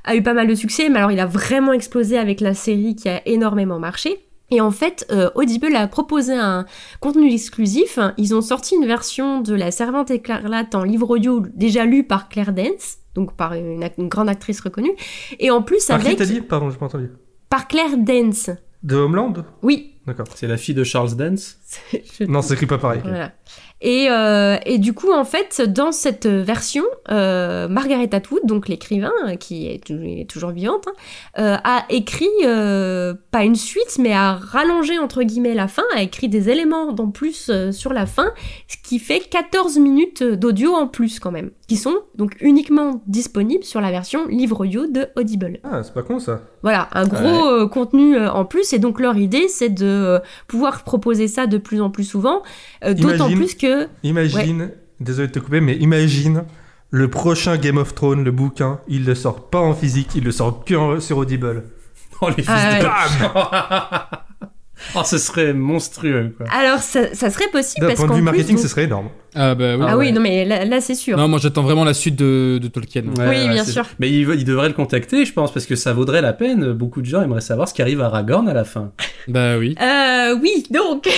a eu pas mal de succès, mais alors il a vraiment explosé avec la série qui a énormément marché. Et en fait, euh, Audible a proposé un contenu exclusif. Ils ont sorti une version de La Servante écarlate en livre audio déjà lu par Claire Dance, donc par une, grande actrice reconnue, et en plus Par qui avec t'as dit? Pardon, j'ai pas entendu. par Claire Dance. De Homeland? Oui. D'accord. c'est la fille de Charles Dance? Je- Non, c'est écrit pas pareil. Voilà. Et, euh, et du coup, en fait, dans cette version, euh, Margaret Atwood, donc l'écrivain, euh, qui est, tou- est toujours vivante, hein, euh, a écrit, euh, pas une suite, mais a rallongé, entre guillemets, la fin, a écrit des éléments en plus euh, sur la fin, ce qui fait 14 minutes d'audio en plus quand même, qui sont donc uniquement disponibles sur la version livre audio de Audible. Ah, c'est pas con ça. Voilà, un gros euh, contenu euh, en plus. Et donc leur idée, c'est de euh, pouvoir proposer ça de plus en plus souvent. euh, D'autant plus que... Imagine, désolé de te couper, mais imagine le prochain Game of Thrones, le bouquin, il le sort pas en physique, il le sort que en- sur Audible. Oh les fils Ah, de... ouais. oh ce serait monstrueux quoi. Alors ça, ça serait possible D'un parce point de vue plus, marketing, donc- ce serait énorme. Ah bah oui. Ah, oui, non mais là, là, c'est sûr. Non, moi j'attends vraiment la suite de, de Tolkien. Ouais, Oui, bien sûr. Mais il, il devrait le contacter, je pense, parce que ça vaudrait la peine. Beaucoup de gens aimeraient savoir ce qui arrive à Aragorn à la fin. Bah oui. Euh, oui, donc.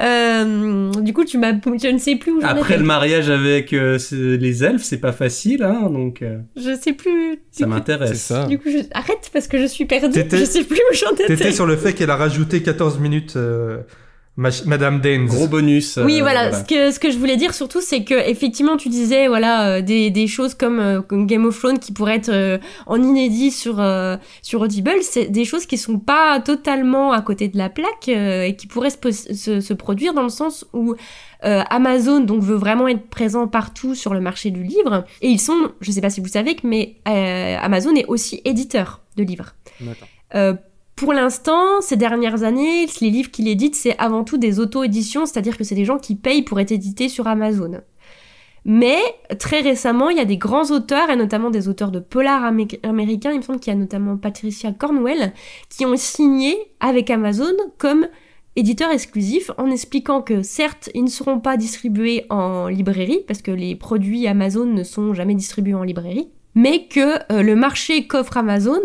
Euh, du coup, tu m'as, je ne sais plus où Après le mariage avec euh, les elfes, c'est pas facile, hein, donc euh, Je sais plus. ça m'intéresse. C'est ça. Du coup, je... arrête parce que je suis perdue. Je sais plus où j'en étais. T'étais sur le fait qu'elle a rajouté 14 minutes, euh, Madame Danes. Gros bonus. euh, Oui, voilà. Ce que ce que je voulais dire surtout, c'est que effectivement, tu disais voilà euh, des des choses comme, euh, comme Game of Thrones qui pourraient être euh, en inédit sur euh, sur Audible, c'est des choses qui sont pas totalement à côté de la plaque euh, et qui pourraient se, se se produire dans le sens où euh, Amazon donc veut vraiment être présent partout sur le marché du livre et ils sont, je sais pas si vous savez, mais euh, Amazon est aussi éditeur de livres. D'accord. Pour l'instant, ces dernières années, les livres qu'il édite, c'est avant tout des auto-éditions, c'est-à-dire que c'est des gens qui payent pour être édités sur Amazon. Mais très récemment, il y a des grands auteurs, et notamment des auteurs de polar amé- américains, il me semble qu'il y a notamment Patricia Cornwell, qui ont signé avec Amazon comme éditeur exclusif en expliquant que certes, ils ne seront pas distribués en librairie, parce que les produits Amazon ne sont jamais distribués en librairie, mais que euh, le marché qu'offre Amazon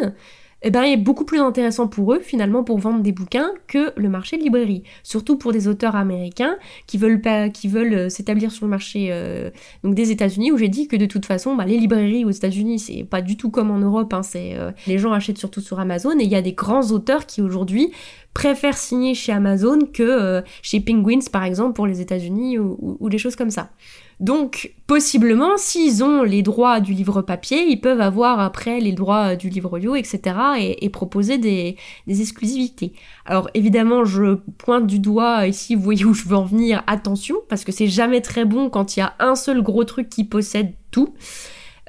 eh ben, est beaucoup plus intéressant pour eux, finalement, pour vendre des bouquins que le marché de librairie. Surtout pour des auteurs américains qui veulent, pas, qui veulent euh, s'établir sur le marché euh, donc des États-Unis, où j'ai dit que de toute façon, bah, les librairies aux États-Unis, c'est pas du tout comme en Europe, hein, c'est, euh, les gens achètent surtout sur Amazon, et il y a des grands auteurs qui aujourd'hui préfèrent signer chez Amazon que chez Penguins, par exemple, pour les États-Unis, ou des choses comme ça. Donc, possiblement, s'ils ont les droits du livre papier, ils peuvent avoir après les droits du livre audio, etc., et, proposer des, exclusivités. Alors, évidemment, je pointe du doigt ici, vous voyez où je veux en venir, attention, parce que c'est jamais très bon quand il y a un seul gros truc qui possède tout.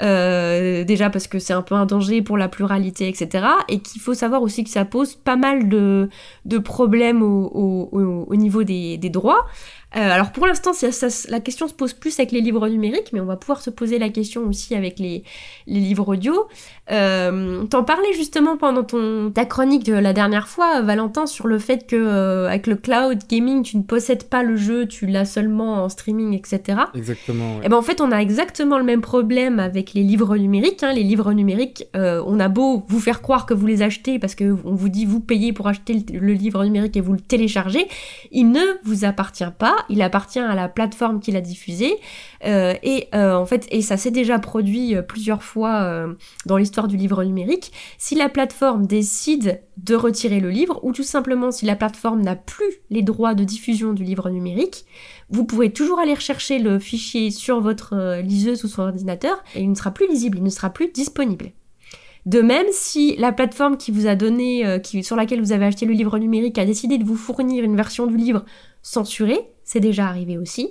Euh, déjà parce que c'est un peu un danger pour la pluralité, etc. Et qu'il faut savoir aussi que ça pose pas mal de, problèmes au, au, au- au niveau des droits. Euh, alors pour l'instant, la question se pose plus avec les livres numériques, mais on va pouvoir se poser la question aussi avec les, les livres audio. Euh, T'en parlais justement pendant ton, ta chronique de la dernière fois, Valentin, sur le fait que euh, avec le cloud gaming, tu ne possèdes pas le jeu, tu l'as seulement en streaming, etc. Exactement. ouais. Et ben en fait, on a exactement le même problème avec les livres numériques. hein. Les livres numériques, euh, on a beau vous faire croire que vous les achetez parce que on vous dit vous payez pour acheter le, le livre numérique et vous le téléchargez, il ne vous appartient pas. Il appartient à la plateforme qui l'a diffusé. Euh, et euh, en fait, et ça s'est déjà produit euh, plusieurs fois dans l'histoire du livre numérique. Si la plateforme décide de retirer le livre, ou tout simplement si la plateforme n'a plus les droits de diffusion du livre numérique, vous pourrez toujours aller rechercher le fichier sur votre liseuse ou sur ordinateur et il ne sera plus lisible, il ne sera plus disponible. De même, si la plateforme qui vous a donné, qui, sur laquelle vous avez acheté le livre numérique a décidé de vous fournir une version du livre censurée, c'est déjà arrivé aussi,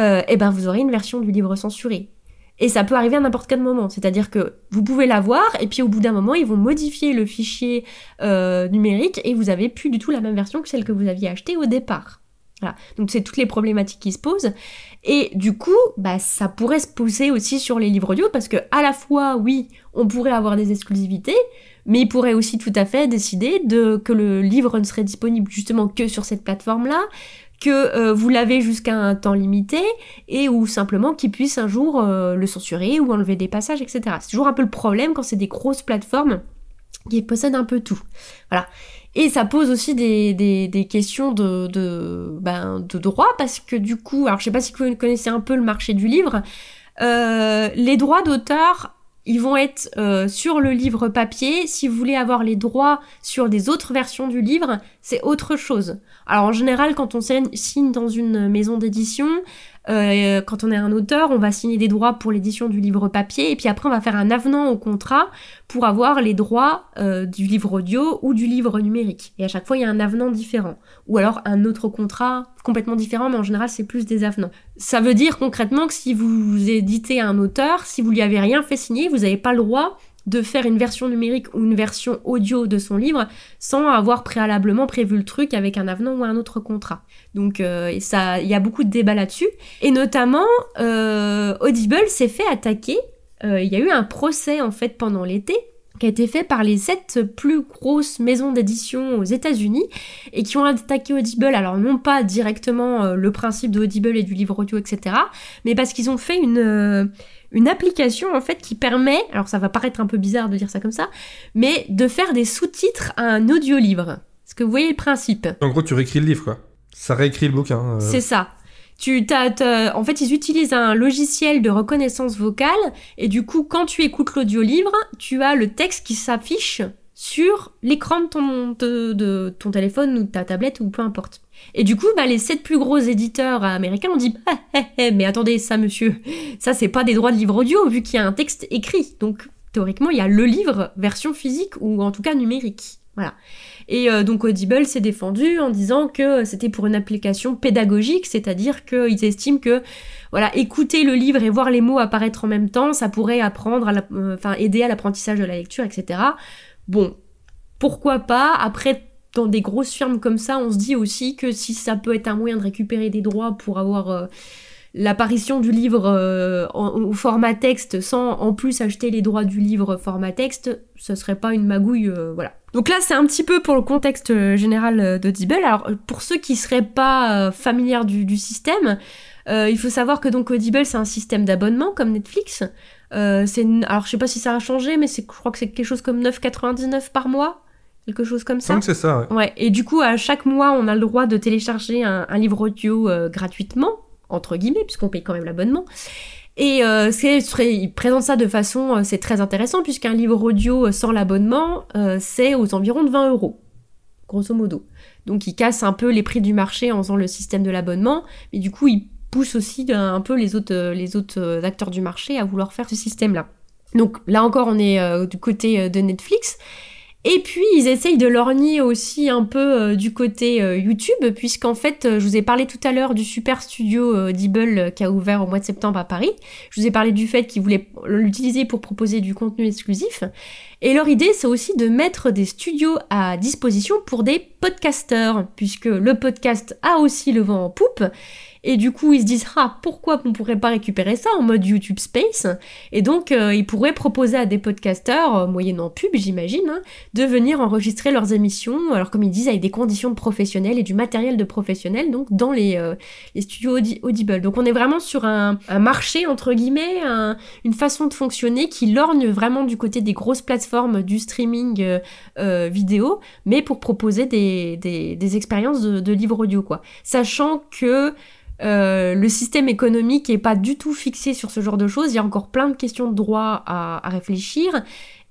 euh, et ben vous aurez une version du livre censurée. Et ça peut arriver à n'importe quel moment, c'est-à-dire que vous pouvez l'avoir et puis au bout d'un moment ils vont modifier le fichier euh, numérique et vous avez plus du tout la même version que celle que vous aviez achetée au départ. Voilà. Donc c'est toutes les problématiques qui se posent. Et du coup, bah, ça pourrait se poser aussi sur les livres audio parce que à la fois, oui, on pourrait avoir des exclusivités, mais il pourrait aussi tout à fait décider de que le livre ne serait disponible justement que sur cette plateforme-là, que euh, vous l'avez jusqu'à un temps limité et ou simplement qu'il puisse un jour euh, le censurer ou enlever des passages, etc. C'est toujours un peu le problème quand c'est des grosses plateformes qui possèdent un peu tout. Voilà. Et ça pose aussi des, des, questions de, de, ben, de droit, parce que du coup, alors je sais pas si vous connaissez un peu le marché du livre, euh, les droits d'auteur, ils vont être euh, sur le livre papier. Si vous voulez avoir les droits sur des autres versions du livre, c'est autre chose. Alors en général, quand on signe- signe dans une maison d'édition, euh, quand on est un auteur, on va signer des droits pour l'édition du livre papier, et puis après on va faire un avenant au contrat pour avoir les droits euh, du livre audio ou du livre numérique. Et à chaque fois, il y a un avenant différent. Ou alors un autre contrat complètement différent, mais en général, c'est plus des avenants. Ça veut dire concrètement que si vous éditez un auteur, si vous lui avez rien fait signer, vous n'avez pas le droit de faire une version numérique ou une version audio de son livre sans avoir préalablement prévu le truc avec un avenant ou un autre contrat. Donc euh, ça, il y a beaucoup de débats là-dessus. Et notamment, euh, Audible s'est fait attaquer. Euh, Il y a eu un procès en fait pendant l'été qui a été fait par les sept plus grosses maisons d'édition aux États-Unis et qui ont attaqué Audible. Alors non pas directement le principe de Audible et du livre audio, etc., mais parce qu'ils ont fait une une application en fait qui permet, alors ça va paraître un peu bizarre de dire ça comme ça, mais de faire des sous-titres à un audiolivre. Est-ce que vous voyez le principe? En gros, tu réécris le livre, quoi. Ça réécrit le bouquin. euh. C'est ça. Tu t'as, t'as- en fait, ils utilisent un logiciel de reconnaissance vocale et du coup, quand tu écoutes l'audiolivre, tu as le texte qui s'affiche sur l'écran de ton, de, de ton téléphone ou de ta tablette ou peu importe. Et du coup, bah, les sept plus gros éditeurs américains ont dit Ah, eh, eh, mais attendez, ça, monsieur, ça, c'est pas des droits de livre audio vu qu'il y a un texte écrit. Donc, théoriquement, il y a le livre version physique ou en tout cas numérique. Voilà. Et euh, donc Audible s'est défendu en disant que c'était pour une application pédagogique, c'est-à-dire qu'ils estiment que voilà, écouter le livre et voir les mots apparaître en même temps, ça pourrait apprendre, euh, enfin aider à l'apprentissage de la lecture, etc. Bon, pourquoi pas? Après, dans des grosses firmes comme ça, on se dit aussi que si ça peut être un moyen de récupérer des droits pour avoir euh, l'apparition du livre euh, au format texte sans en plus acheter les droits du livre format texte, ce serait pas une magouille, euh, voilà. Donc là, c'est un petit peu pour le contexte général euh, d'Audible. Alors, pour ceux qui seraient pas familières du, du système, il faut savoir que donc Audible, c'est un système d'abonnement comme Netflix. C'est alors je sais pas si ça a changé, mais je crois que c'est quelque chose comme 9,99 par mois, quelque chose comme ça. c'est ça, ouais. Ouais, et du coup, à chaque mois, on a le droit de télécharger un, un livre audio euh, gratuitement, entre guillemets, puisqu'on paye quand même l'abonnement. Et euh, il présente ça de façon, euh, c'est très intéressant, puisqu'un livre audio sans l'abonnement, euh, c'est aux environs de 20 euros, grosso modo. Donc il casse un peu les prix du marché en faisant le système de l'abonnement, mais du coup, il pousse aussi un peu les autres, les autres acteurs du marché à vouloir faire ce système-là. Donc là encore, on est euh, du côté de Netflix. Et puis, ils essayent de lorgner aussi un peu euh, du côté euh, YouTube, puisqu'en fait, euh, je vous ai parlé tout à l'heure du super studio euh, qui a ouvert au mois de septembre à Paris. Je vous ai parlé du fait qu'ils voulaient l'utiliser pour proposer du contenu exclusif. Et leur idée, c'est aussi de mettre des studios à disposition pour des podcasteurs, puisque le podcast a aussi le vent en poupe. Et du coup, ils se disent, ah, pourquoi on pourrait pas récupérer ça en mode YouTube Space? Et donc, euh, ils pourraient proposer à des podcasteurs, euh, moyennant pub, j'imagine, hein, de venir enregistrer leurs émissions, alors comme ils disent, avec des conditions de professionnels et du matériel de professionnels, donc dans les, euh, studios Audi- Audible. Donc on est vraiment sur un, marché, entre guillemets, un- une façon de fonctionner qui lorgne vraiment du côté des grosses plateformes du streaming vidéo, mais pour proposer des expériences de, de livres audio, quoi. Sachant que euh, le système économique est pas du tout fixé sur ce genre de choses. Il y a encore plein de questions de droit à, à réfléchir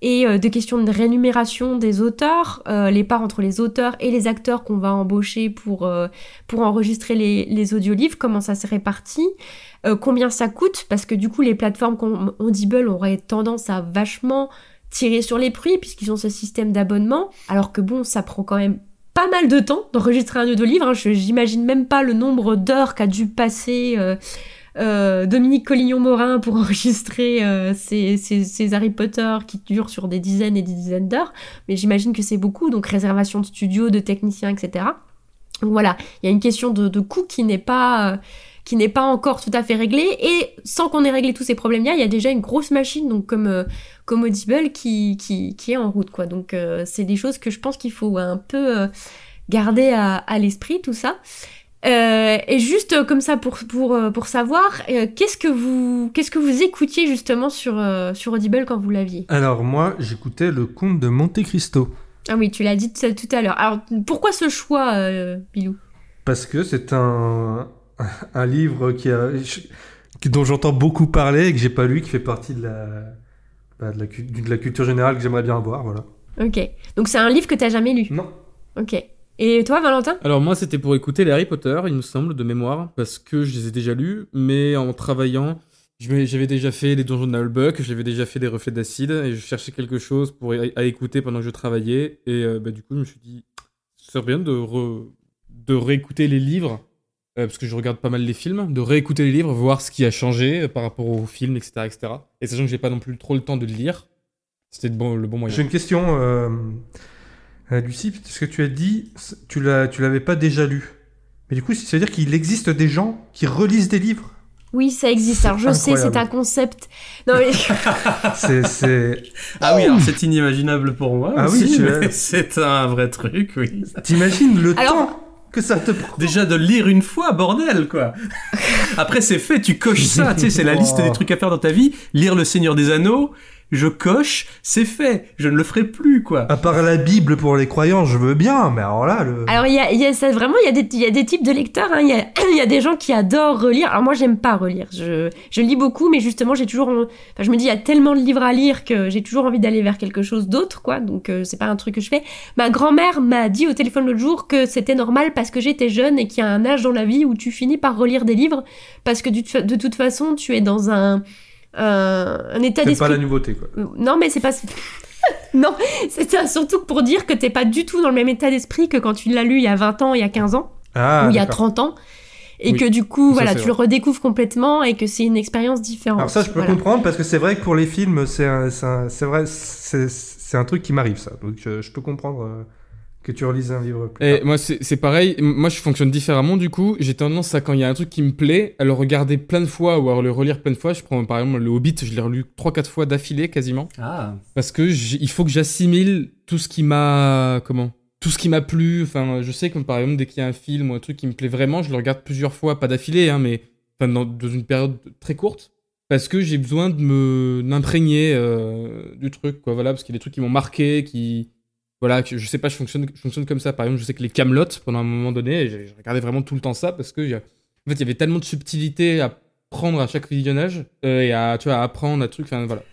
et euh, de questions de rémunération des auteurs, euh, les parts entre les auteurs et les acteurs qu'on va embaucher pour, euh, pour enregistrer les, les audiolivres, comment ça se répartit, combien ça coûte, parce que du coup les plateformes comme Audible auraient tendance à vachement tirer sur les prix puisqu'ils ont ce système d'abonnement, alors que bon, ça prend quand même pas mal de temps d'enregistrer un audiolivre. Hein. J'imagine même pas le nombre d'heures qu'a dû passer euh, euh, Dominique Collignon-Morin pour enregistrer euh, ces, Harry Potter qui durent sur des dizaines et des dizaines d'heures. Mais j'imagine que c'est beaucoup, donc réservation de studio, de techniciens, etc. Donc voilà, il y a une question de, coût qui n'est pas... encore tout à fait réglée et sans qu'on ait réglé tous ces problèmes-là, il y a déjà une grosse machine donc comme comme Audible qui, qui, qui est en route quoi. Donc euh, c'est des choses que je pense qu'il faut un peu euh, garder à, à l'esprit tout ça. Euh, et juste comme ça pour pour pour savoir euh, qu'est-ce que vous qu'est-ce que vous écoutiez justement sur euh, sur Audible quand vous l'aviez? Alors moi, j'écoutais le conte de Monte Cristo. Ah oui, tu l'as dit tout à l'heure. Alors pourquoi ce choix, Bilou? Parce que c'est un, un livre qui a, qui- dont j'entends beaucoup parler et que j'ai pas lu, qui fait partie de la, bah, de la, cu- de la culture générale que j'aimerais bien avoir, voilà. Ok. Donc c'est un livre que t'as jamais lu? Non. Ok. Et toi, Valentin? Alors moi c'était pour écouter les Harry Potter, il me semble, de mémoire, parce que je les ai déjà lus, mais en travaillant, j'avais déjà fait les donjons de Nullbuck, j'avais déjà fait les reflets d'acide, et je cherchais quelque chose pour à, écouter pendant que je travaillais, et euh, bah, du coup je me suis dit, ce serait bien de, re- de réécouter les livres, euh, parce que je regarde pas mal les films, de réécouter les livres, voir ce qui a changé euh, par rapport aux films, etc. etc. Et sachant que j'ai pas non plus trop le temps de le lire, c'était le bon, le bon moyen. J'ai une question, euh, euh, Lucie, parce que tu as dit, tu l'as, tu l'avais pas déjà lu. Mais du coup, ça veut dire qu'il existe des gens qui relisent des livres? Oui, ça existe. Alors je sais, c'est un concept. Non mais C'est, c'est... Ah oui, alors c'est inimaginable pour moi. Ah aussi, oui, c'est un vrai truc, oui. T'imagines le Alors- temps que ça te prend Déjà de le lire une fois, bordel, quoi. Après, c'est fait, tu coches ça, tu sais, c'est la liste des trucs à faire dans ta vie. Lire Le Seigneur des Anneaux, je coche, c'est fait. Je ne le ferai plus, quoi. À part la Bible pour les croyants, je veux bien, mais alors là, le... Alors, il y a, il y a ça, vraiment, il y, a des- il y a des types de lecteurs. hein. Il y, a, il y a des gens qui adorent relire. Alors, moi, j'aime pas relire. Je, je lis beaucoup, mais justement, j'ai toujours. en- Enfin, je me dis, il y a tellement de livres à lire que j'ai toujours envie d'aller vers quelque chose d'autre, quoi. Donc, euh, c'est pas un truc que je fais. Ma grand-mère m'a dit au téléphone l'autre jour que c'était normal parce que j'étais jeune et qu'il y a un âge dans la vie où tu finis par relire des livres parce que du- de toute façon, tu es dans un, un, un état c'est d'esprit pas la nouveauté, quoi. non, mais c'est pas. non, c'est surtout pour dire que t'es pas du tout dans le même état d'esprit que quand tu l'as lu il y a 20 ans, il y a 15 ans, Ah, ou il y a d'accord. 30 ans. Et Oui, que du coup, ça, voilà, c'est tu vrai. le redécouvres complètement et que c'est une expérience différente. Alors ça, je peux Voilà. comprendre parce que c'est vrai que pour les films, c'est c'est c'est vrai, c'est c'est un truc qui m'arrive ça. Donc euh, je peux comprendre euh, que tu relises un livre. Plus Et tard. moi, c'est c'est pareil. Moi, je fonctionne différemment. Du coup, j'ai tendance à, quand il y a un truc qui me plaît, à le regarder plein de fois ou à le relire plein de fois. Je prends par exemple le Hobbit, je l'ai relu 3-4 fois d'affilée quasiment. Ah. Parce que il faut que j'assimile tout ce qui m'a. Comment Tout ce qui m'a plu. Enfin, je sais que par exemple, dès qu'il y a un film ou un truc qui me plaît vraiment, je le regarde plusieurs fois, pas d'affilée, hein, mais enfin, dans, dans une période très courte. Parce que j'ai besoin de me d'imprégner euh, du truc, quoi. Voilà, parce qu'il y a des trucs qui m'ont marqué, qui. Voilà, je sais pas, je fonctionne, je comme ça. Par exemple, je sais que les Camelot, pendant un moment donné, j'ai regardé vraiment tout le temps ça parce que, en fait, y avait tellement de subtilité à prendre à chaque visionnage euh, et à, tu apprendre à truc.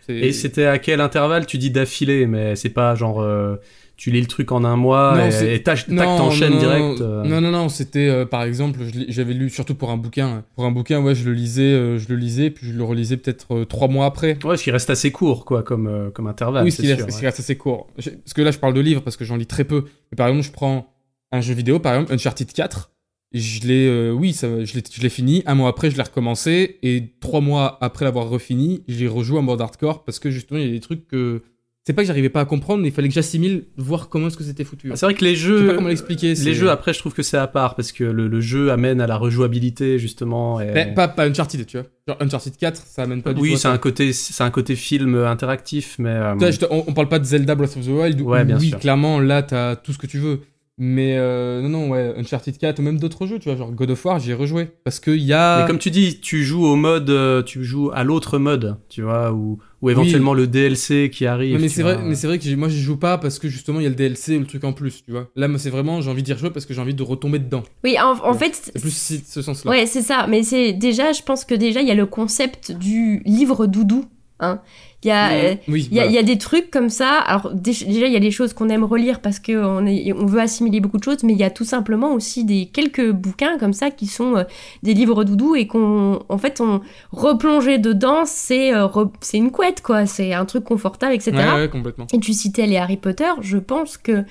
Et c'était à quel intervalle Tu dis d'affilée, mais c'est pas genre. euh, tu lis le truc en un mois Non, et- et tac, t'enchaînes direct. Non, euh. non, non, non, c'était euh, par exemple, j'avais lu surtout pour un bouquin. Pour un bouquin, ouais, je le lisais, euh, je le lisais, puis je le relisais peut-être euh, trois mois après. Ouais, ce qui reste assez court, quoi, comme, comme intervalle. oui, ce qui reste, ouais. assez court. Parce que là, je parle de livres parce que j'en lis très peu. Mais par exemple, je prends un jeu vidéo, par exemple Uncharted 4. Je l'ai, euh, oui, ça, je l'ai je l'ai fini. Un mois après, je l'ai recommencé. Et trois mois après l'avoir refini, j'ai rejoué en mode hardcore parce que justement, il y a des trucs que. C'est pas que j'arrivais pas à comprendre, mais il fallait que j'assimile, voir comment est-ce que c'était foutu. Ah, C'est vrai que les Je sais jeux. pas comment l'expliquer. Les jeux, après, je trouve que c'est à part parce que le, le jeu amène à la rejouabilité, justement. Et... Mais pas, pas Uncharted, tu vois. Genre Uncharted 4, ça amène pas du oui, tout. c'est un côté, c'est un côté film interactif, mais. euh, te- on, on parle pas de Zelda Breath of the Wild. où- Ouais, bien oui, sûr. clairement, là, t'as tout ce que tu veux. Mais euh, non, non, ouais, Uncharted 4 ou même d'autres jeux, tu vois, genre God of War, j'y ai rejoué. Parce qu'il y a. Mais comme tu dis, tu joues au mode, euh, tu joues à l'autre mode, tu vois, ou, ou éventuellement le DLC qui arrive. Non, mais c'est vrai, mais c'est vrai que moi, j'y joue pas parce que justement, il y a le DLC ou le truc en plus, tu vois. Là, moi, c'est vraiment, j'ai envie d'y rejouer parce que j'ai envie de retomber dedans. Oui, en, en Ouais. fait, C'est plus ce sens-là. Ouais, c'est ça. Mais c'est déjà, je pense que déjà, il y a le concept du livre doudou. Hein. Il y a, euh, Oui, il y, a, voilà. il y a des trucs comme ça. Alors dé- déjà, il y a des choses qu'on aime relire parce qu'on on veut assimiler beaucoup de choses, mais il y a tout simplement aussi des quelques bouquins comme ça qui sont euh, des livres doudou et qu'on, en fait, on replonger dedans, c'est euh, c'est une couette quoi. C'est un truc confortable, etc. Ouais, ouais, complètement. Et tu citais les Harry Potter, je pense que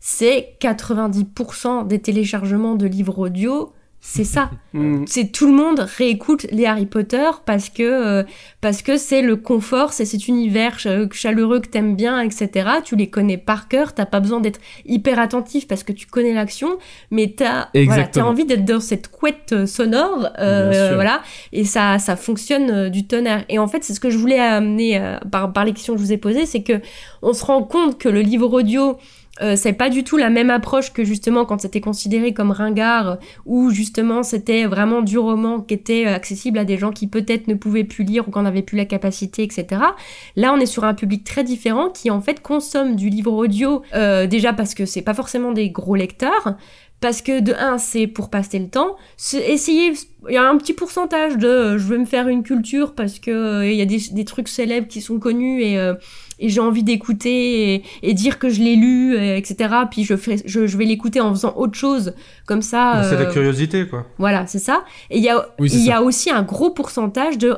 c'est 90% des téléchargements de livres audio, c'est ça. Mm. c'est tout le monde réécoute les Harry Potter parce que euh, parce que c'est le confort, c'est cet univers ch- chaleureux que t'aimes bien, etc. Tu les connais par cœur, t'as pas besoin d'être hyper attentif parce que tu connais l'action, mais t'as voilà, envie d'être dans cette couette euh, sonore, euh, voilà, et ça ça fonctionne du tonnerre. Et en fait, c'est ce que je voulais amener euh, par par les questions que je vous ai posées, c'est que on se rend compte que le livre audio euh, c'est pas du tout la même approche que justement quand c'était considéré comme ringard où justement c'était vraiment du roman qui était euh, accessible à des gens qui peut-être ne pouvaient plus lire ou qui n'avaient plus la capacité, etc. Là, on est sur un public très différent qui en fait consomme du livre audio euh, déjà parce que c'est pas forcément des gros lecteurs. Parce que de un, c'est pour passer le temps. Essayer, il y a un petit pourcentage de, euh, je veux me faire une culture parce que euh, il y a des, des trucs célèbres qui sont connus et, euh, et j'ai envie d'écouter et, et dire que je l'ai lu, etc. Puis je, ferai, je, je vais l'écouter en faisant autre chose, comme ça. C'est la euh, curiosité, quoi. voilà, c'est ça. Et il y a, Oui, c'est il y a aussi un gros pourcentage de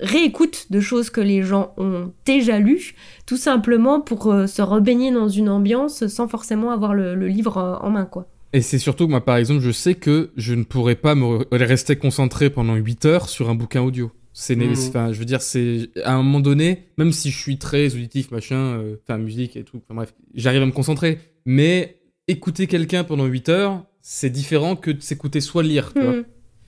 réécoute de choses que les gens ont déjà lues, tout simplement pour euh, se rebaigner dans une ambiance sans forcément avoir le, le livre euh, en main, quoi. Et c'est surtout que moi, par exemple, je sais que je ne pourrais pas me re- rester concentré pendant 8 heures sur un bouquin audio. C'est, né- Mhm. enfin, je veux dire, c'est à un moment donné, même si je suis très auditif, machin, euh, enfin musique et tout, enfin bref, j'arrive à me concentrer. Mais écouter quelqu'un pendant 8 heures, c'est différent que de s'écouter soit lire, tu vois. Mhm.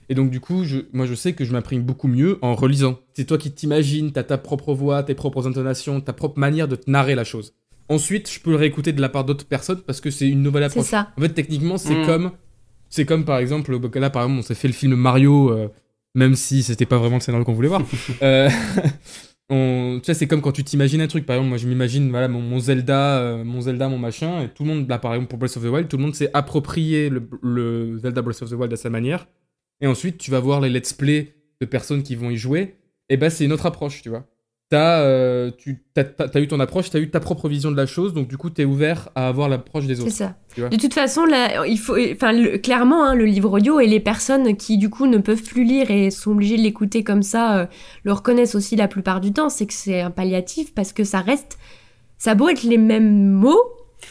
Et donc, du coup, je, moi, je sais que je m'imprime beaucoup mieux en relisant. C'est toi qui t'imagines, t'as ta propre voix, tes propres intonations, ta propre manière de te narrer la chose. Ensuite, je peux le réécouter de la part d'autres personnes parce que c'est une nouvelle C'est approche. ça. En fait, techniquement, c'est Mm. comme, c'est comme par exemple, là, par exemple, on s'est fait le film Mario, euh, même si c'était pas vraiment le scénario qu'on voulait voir. Euh, on, tu sais, c'est comme quand tu t'imagines un truc. Par exemple, moi, je m'imagine, voilà, mon, mon Zelda, euh, mon Zelda, mon machin, et tout le monde, là, par exemple, pour Breath of the Wild, tout le monde s'est approprié le, le Zelda Breath of the Wild à sa manière. Et ensuite, tu vas voir les let's play de personnes qui vont y jouer. Et ben, c'est une autre approche, tu vois. T'as, euh, tu, eu ton approche, t'as eu ta propre vision de la chose, donc du coup, t'es ouvert à avoir l'approche des C'est autres. ça. tu vois. De toute façon, là, il faut, enfin, le- clairement, hein, le livre audio et les personnes qui du coup ne peuvent plus lire et sont obligées de l'écouter comme ça, euh, le reconnaissent aussi la plupart du temps. C'est que c'est un palliatif parce que ça reste, ça a beau être les mêmes mots.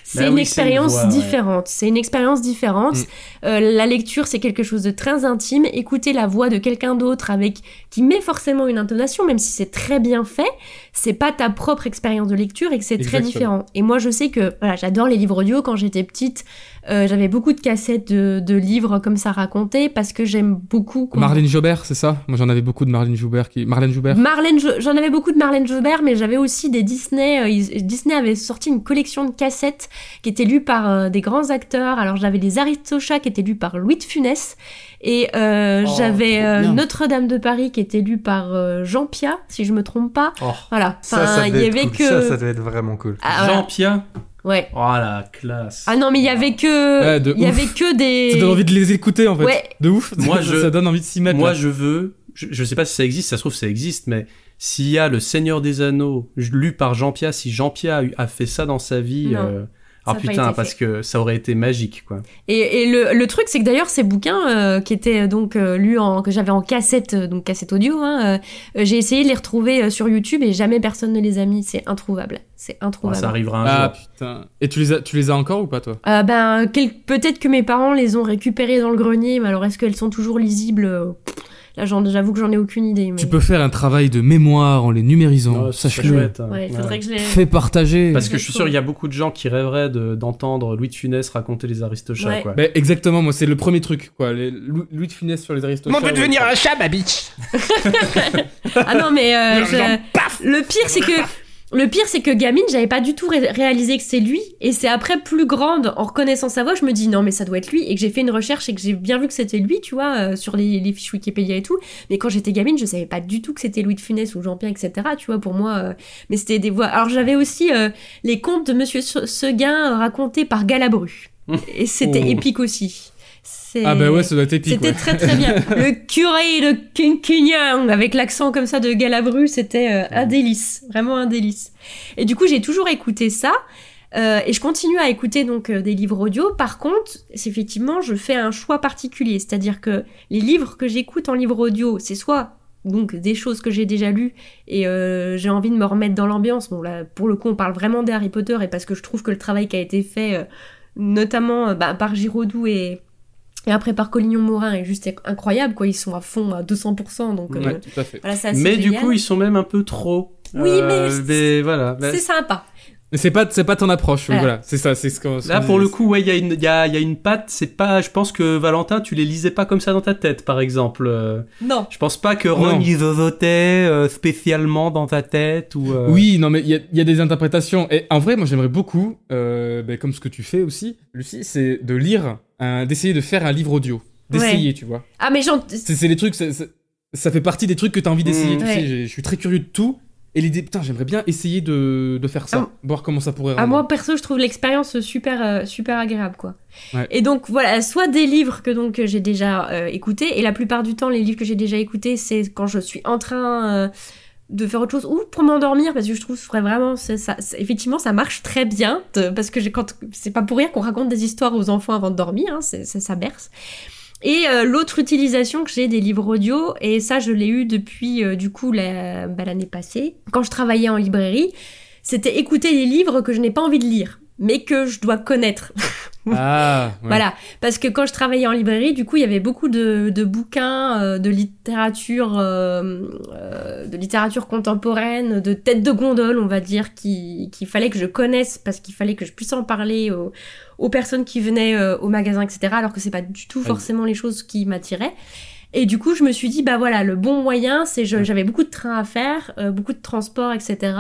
C'est Bah une oui, c'est une expérience différente. C'est une expérience différente. Mm. Euh, la lecture, c'est quelque chose de très intime. Écouter la voix de quelqu'un d'autre avec qui met forcément une intonation, même si c'est très bien fait, c'est pas ta propre expérience de lecture et que c'est très différent. Et moi, je sais que voilà, j'adore les livres audio. Quand j'étais petite, euh, j'avais beaucoup de cassettes de, de livres comme ça racontés parce que j'aime beaucoup. qu'on- Marlène Jobert, c'est ça? Moi, j'en avais beaucoup de Marlène Jobert. Qui... Marlène Jobert Marlène, Jo- j'en avais beaucoup de Marlène Jobert, mais j'avais aussi des Disney. euh, ils- Disney avait sorti une collection de cassettes qui étaient lues par euh, des grands acteurs. Alors j'avais les Aristochats qui étaient lus par Louis de Funès, et euh, Oh, j'avais euh. Notre-Dame de Paris qui était lue par euh, Jean Pia, si je me trompe pas. Oh. Voilà. Ça, Enfin, ça il devait y être avait cool. que. Ça, ça devait être vraiment cool. Ah. Jean Pia? Ouais. Oh la classe. Ah non, mais il y avait que. Ouais, de il y ouf. avait que des. Ça donne envie de les écouter, en fait. Ouais. De ouf. Moi, ça, je- ça donne envie de s'y mettre. Moi, là. je veux. Je, je sais pas si ça existe, ça se trouve ça existe, mais s'il y a le Seigneur des Anneaux lu par Jean Pia, si Jean Pia a, fait ça dans sa vie, Non, euh, ah putain, parce fait. que ça aurait été magique, quoi. Et, et le, le truc, c'est que d'ailleurs, ces bouquins euh, qui étaient donc euh, lus en, que j'avais en cassette, euh, donc cassette audio, hein, euh, j'ai essayé de les retrouver euh, sur YouTube et jamais personne ne les a mis. C'est introuvable. C'est Bon, introuvable. ça arrivera un Ah, jour. putain. Et tu les, as, tu les as encore ou pas, toi? Euh, ben, quel- peut-être que mes parents les ont récupérées dans le grenier, mais alors est-ce qu'elles sont toujours lisibles? Euh, pff, Là, j'avoue que j'en ai aucune idée. Mais... Tu peux faire un travail de mémoire en les numérisant. Sache-le. chouette, hein. Ouais, Ouais. les. Fais partager. Parce que je suis sûr, il y a beaucoup de gens qui rêveraient de- d'entendre Louis de Funès raconter les Aristochats, Ouais. quoi. Bah, exactement, moi, c'est le premier truc, quoi. Les, Louis de Funès sur les Aristochats. ouais. un chat, ma bitch Ah non, mais euh, je- le pire, c'est que. Le pire, c'est que gamine, j'avais pas du tout ré- réalisé que c'est lui. Et c'est après, plus grande, en reconnaissant sa voix, je me dis non, mais ça doit être lui. Et que j'ai fait une recherche et que j'ai bien vu que c'était lui, tu vois, euh, sur les, les fiches Wikipédia et tout. Mais quand j'étais gamine, je savais pas du tout que c'était Louis de Funès ou Jean-Pierre, etc. Tu vois, pour moi. euh, mais c'était des voix. Alors j'avais aussi euh, les contes de Monsieur Se- Seguin racontés par Galabru. Et c'était Oh. épique aussi. Ah, bah ouais, ça doit être épique. c'était ouais. très très bien. Le curé de Quinquignan, avec l'accent comme ça de Galabru, c'était euh, un délice, vraiment un délice. Et du coup, j'ai toujours écouté ça. euh, et je continue à écouter donc euh, des livres audio. Par contre, effectivement, je fais un choix particulier, c'est-à-dire que les livres que j'écoute en livre audio, c'est soit donc des choses que j'ai déjà lues et euh, j'ai envie de me remettre dans l'ambiance. Bon là, pour le coup, on parle vraiment des Harry Potter et parce que je trouve que le travail qui a été fait, notamment bah, par Giraudoux et et après par Collignon-Morin est juste incroyable, quoi. Ils sont à fond à 200%, donc euh, Ouais, tout à fait. voilà, c'est assez Mais du coup, ils sont même un peu trop. Oui, mais c'est- mais voilà. mais- c'est sympa. Mais c'est pas, c'est pas ton approche, Voilà. C'est ça, c'est ce qu'on. ce Là, pour le coup, ouais, il y, a une- il y a, il y a une patte. C'est pas. Je pense que Valentin, tu les lisais pas comme ça dans ta tête, par exemple. Euh, Non. Je pense pas que Ron zozotait euh, spécialement dans ta tête ou. euh, Oui, non, mais il y a, il y a des interprétations. Et en vrai, moi, j'aimerais beaucoup, euh, ben, comme ce que tu fais aussi, Lucie, c'est de lire, d'essayer de faire un livre audio. D'essayer, tu vois. Ah, mais j'en... C'est c'est les trucs, ça fait partie des trucs que t'as envie d'essayer. Mmh. tu Ouais. sais, j'ai- je suis très curieux de tout. Et l'idée, putain, j'aimerais bien essayer de, de faire ça. Ah, voir comment ça pourrait Ah, rendre. moi, perso, je trouve l'expérience super, euh, super agréable, quoi. Ouais. Et donc, voilà, soit des livres que donc j'ai déjà euh, écoutés, et la plupart du temps, les livres que j'ai déjà écoutés, c'est quand je suis en train euh, de faire autre chose, ou pour m'endormir, parce que je trouve vrai, vraiment, ça, effectivement, ça marche très bien, de- parce que j'ai- quand c'est pas pour rien qu'on raconte des histoires aux enfants avant de dormir, hein, ça berce. Et euh, l'autre utilisation que j'ai des livres audio, et ça je l'ai eu depuis euh, du coup la- bah, l'année passée, quand je travaillais en librairie, c'était écouter des livres que je n'ai pas envie de lire, mais que je dois connaître. Ah, ouais. Voilà, parce que quand je travaillais en librairie, du coup, il y avait beaucoup de, de bouquins, euh, de littérature, euh, euh, de littérature contemporaine, de têtes de gondole, on va dire, qui- qu'il fallait que je connaisse parce qu'il fallait que je puisse en parler aux, aux personnes qui venaient euh, au magasin, etc. Alors que c'est pas du tout forcément les choses qui m'attiraient. Et du coup, je me suis dit, bah voilà, le bon moyen, c'est j'avais beaucoup de trains à faire, euh, beaucoup de transports, etc.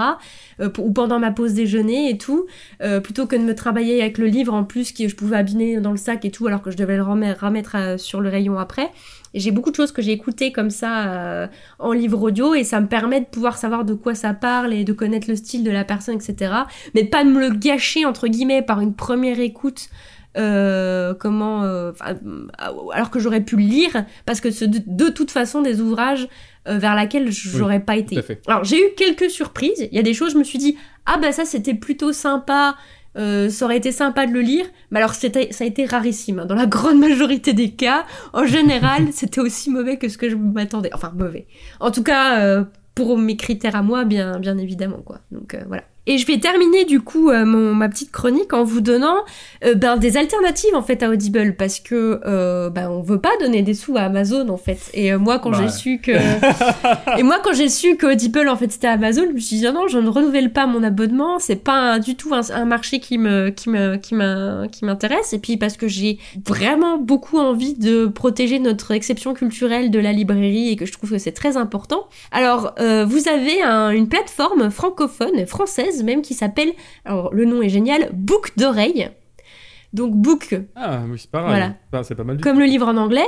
euh, ou pendant ma pause déjeuner et tout, euh, plutôt que de me travailler avec le livre en plus que je pouvais abîmer dans le sac et tout, alors que je devais le remettre, remettre sur le rayon après. Et j'ai beaucoup de choses que j'ai écoutées comme ça euh, en livre audio et ça me permet de pouvoir savoir de quoi ça parle et de connaître le style de la personne, etc. Mais de pas me le gâcher entre guillemets par une première écoute. euh, comment euh, alors que j'aurais pu le lire parce que c'est de, de toute façon des ouvrages euh, vers laquelle j'aurais pas été alors j'ai eu quelques surprises. Il y a des choses, je me suis dit ah bah ça c'était plutôt sympa. Euh, ça aurait été sympa de le lire, mais alors c'était, ça a été rarissime. Dans la grande majorité des cas, en général, c'était aussi mauvais que ce que je m'attendais. Enfin mauvais. En tout cas, euh, pour mes critères à moi, bien, bien évidemment quoi. Donc euh, voilà. Et je vais terminer du coup euh, mon, ma petite chronique en vous donnant euh, ben, des alternatives en fait à Audible parce que euh, ben, on veut pas donner des sous à Amazon en fait. Et euh, moi quand j'ai su que et moi quand j'ai su que Audible en fait c'était Amazon, je me suis dit non je ne renouvelle pas mon abonnement, c'est pas un- du tout un, un marché qui me qui me qui m'intéresse et puis parce que j'ai vraiment beaucoup envie de protéger notre exception culturelle de la librairie et que je trouve que c'est très important. Alors vous avez un- une plateforme francophone française même qui s'appelle alors le nom est génial Book d'oreille. Donc Book Ah, oui, c'est pareil. Voilà. C'est pas mal du comme le livre en anglais.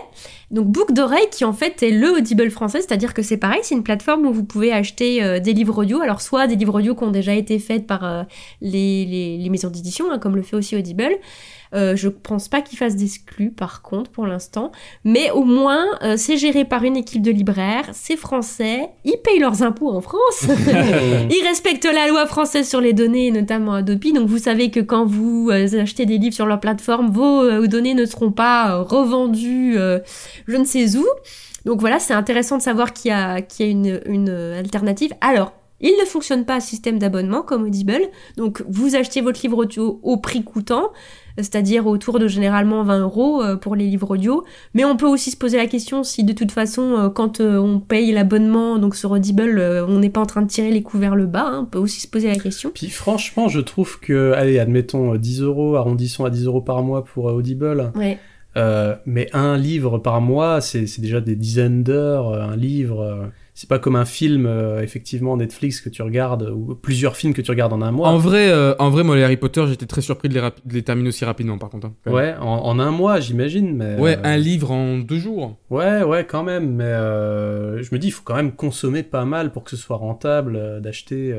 Donc Book d'oreille qui en fait est le Audible français, c'est-à-dire que c'est pareil, c'est une plateforme où vous pouvez acheter euh, des livres audio, alors soit des livres audio qui ont déjà été faits par euh, les, les, les maisons d'édition, hein, comme le fait aussi Audible. Euh, je pense pas qu'ils fassent d'exclus par contre pour l'instant, mais au moins euh, c'est géré par une équipe de libraires, c'est français, ils payent leurs impôts en France. Ils respectent la loi française sur les données, notamment Adobe. Donc vous savez que quand vous euh, achetez des livres sur leur plateforme, vos euh, données ne seront pas revendues je ne sais où. Donc voilà, c'est intéressant de savoir qu'il y a, qu'il y a une, une alternative. Alors, il ne fonctionne pas à système d'abonnement comme Audible. Donc vous achetez votre livre audio au prix coûtant, c'est-à-dire autour de généralement 20 euros euh, pour les livres audio. Mais on peut aussi se poser la question si de toute façon, euh, quand euh, on paye l'abonnement, donc sur Audible, on n'est pas en train de tirer les coups vers le bas. hein. On peut aussi se poser la question. Puis franchement, je trouve que, allez, admettons euh, 10 euros, arrondissons à 10 euros par mois pour Audible. Ouais. Euh, mais un livre par mois, c'est déjà des dizaines d'heures. Un livre, c'est pas comme un film, euh, effectivement, Netflix que tu regardes, ou plusieurs films que tu regardes en un mois. En vrai, euh, en vrai, moi, les Harry Potter, j'étais très surpris de les, rapi- de les terminer aussi rapidement, par contre. hein. Ouais, en, en un mois, j'imagine. Mais Ouais, euh, un livre en deux jours. Ouais, ouais, quand même. Mais je me dis, il faut quand même consommer pas mal pour que ce soit rentable d'acheter,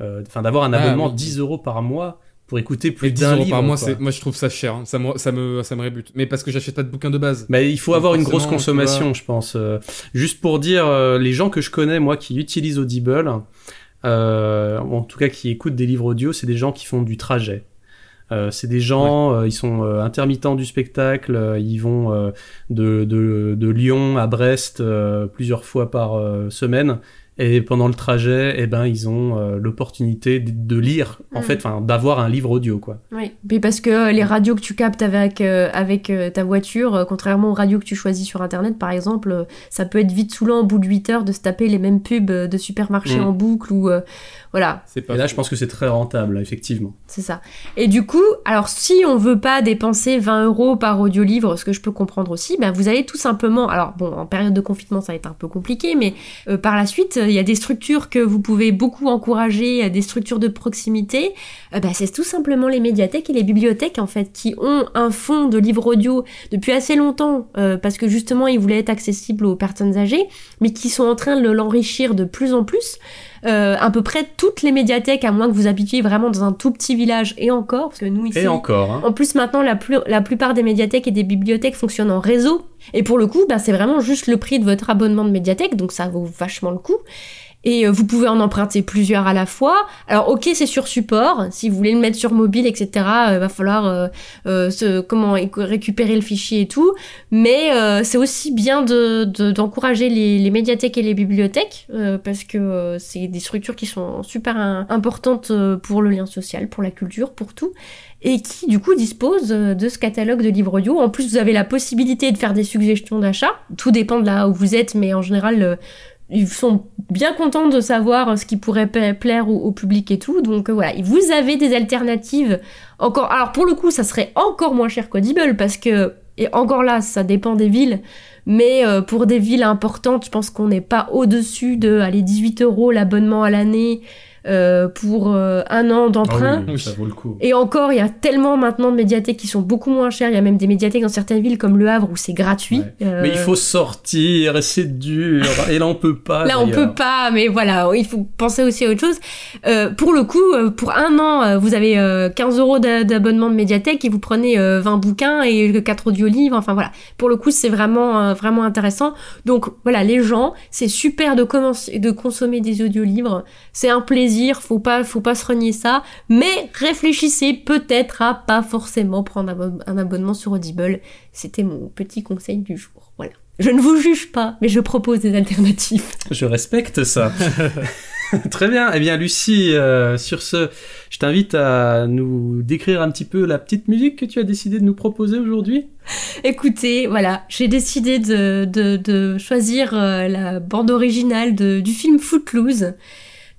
enfin, d'avoir un Ah, abonnement oui. 10 euros par mois pour écouter plus Mais 10 d'un livre. par mois, moi, je trouve ça cher. hein. Ça me, ça me, ça me rébute. Mais parce que j'achète pas de bouquins de base. Mais il faut Donc avoir une grosse consommation, je pense. Euh, juste pour dire, euh, les gens que je connais, moi, qui utilisent Audible, euh, ou en tout cas qui écoutent des livres audio, c'est des gens qui font du trajet. Euh, c'est des gens, euh, ils sont euh, intermittents du spectacle, ils vont de, de, de Lyon à Brest plusieurs fois par semaine. Et pendant le trajet, eh ben, ils ont euh, l'opportunité de, lire, en Mm. fait, enfin, d'avoir un livre audio, quoi. Oui, puis parce que euh, les radios que tu captes avec, euh, avec euh, ta voiture, euh, contrairement aux radios que tu choisis sur Internet, par exemple, euh, ça peut être vite saoulant au bout de 8 heures de se taper les mêmes pubs de supermarché Mm. en boucle ou... voilà, C'est pas Et là, je pense que c'est très rentable, effectivement. c'est ça. Et du coup, alors si on veut pas dépenser 20 euros par audiolivre, ce que je peux comprendre aussi, ben vous allez tout simplement... Alors bon, en période de confinement, ça va être un peu compliqué, mais euh, par la suite, euh, il y a des structures que vous pouvez beaucoup encourager, euh, des structures de proximité. Euh, bah, c'est tout simplement les médiathèques et les bibliothèques en fait qui ont un fonds de livres audio depuis assez longtemps euh, parce que justement ils voulaient être accessibles aux personnes âgées, mais qui sont en train de l'enrichir de plus en plus. Euh, à peu près toutes les médiathèques, à moins que vous habitiez vraiment dans un tout petit village et encore, parce que nous ici, Et encore, hein. en plus, maintenant, la, plus- la plupart des médiathèques et des bibliothèques fonctionnent en réseau. Et pour le coup, bah, c'est vraiment juste le prix de votre abonnement de médiathèque, donc ça vaut vachement le coup. Et euh, vous pouvez en emprunter plusieurs à la fois. Alors, ok, c'est sur support. Si vous voulez le mettre sur mobile, etc., euh, va falloir euh, euh, se, comment éc- récupérer le fichier et tout. Mais euh, c'est aussi bien de de- d'encourager les, les médiathèques et les bibliothèques euh, parce que c'est des structures qui sont super im- importantes pour le lien social, pour la culture, pour tout et qui du coup dispose de ce catalogue de livres audio. En plus, vous avez la possibilité de faire des suggestions d'achat. Tout dépend de là où vous êtes, mais en général, ils sont bien contents de savoir euh, ce qui pourrait plaire au, public et tout. Donc euh, voilà, vous avez des alternatives encore. Alors pour le coup, ça serait encore moins cher qu'Audible parce que Et encore là, ça dépend des villes. Mais euh, pour des villes importantes, je pense qu'on n'est pas au-dessus de allez, 18 euros l'abonnement à l'année euh, pour euh, un an d'emprunt. Ah oui, ça vaut le coup. Et encore, il y a tellement maintenant de médiathèques qui sont beaucoup moins chères. Il y a même des médiathèques dans certaines villes comme Le Havre où c'est gratuit. Ouais. Euh, Mais il faut sortir c'est dur. et là, on peut pas. Là, on peut pas, mais voilà, il faut penser aussi à autre chose. Euh, pour le coup, euh, pour un an, euh, vous avez euh, 15 euros d'a- d'abonnement de médiathèque et vous prenez euh, 20 bouquins et 4 audiolivres. Enfin voilà, pour le coup, c'est vraiment, euh, vraiment intéressant. Donc voilà, les gens, c'est super de, commencer, de consommer des audiolivres. C'est un plaisir, faut pas, faut pas se renier ça. Mais réfléchissez peut-être à pas forcément prendre un abo- un abonnement sur Audible. C'était mon petit conseil du jour. Voilà. Je ne vous juge pas, mais je propose des alternatives. Je respecte ça. Très bien. Eh bien, Lucie, euh, sur ce, je t'invite à nous décrire un petit peu la petite musique que tu as décidé de nous proposer aujourd'hui. Écoutez, voilà, j'ai décidé de, de, de choisir euh, la bande originale de, du film Footloose.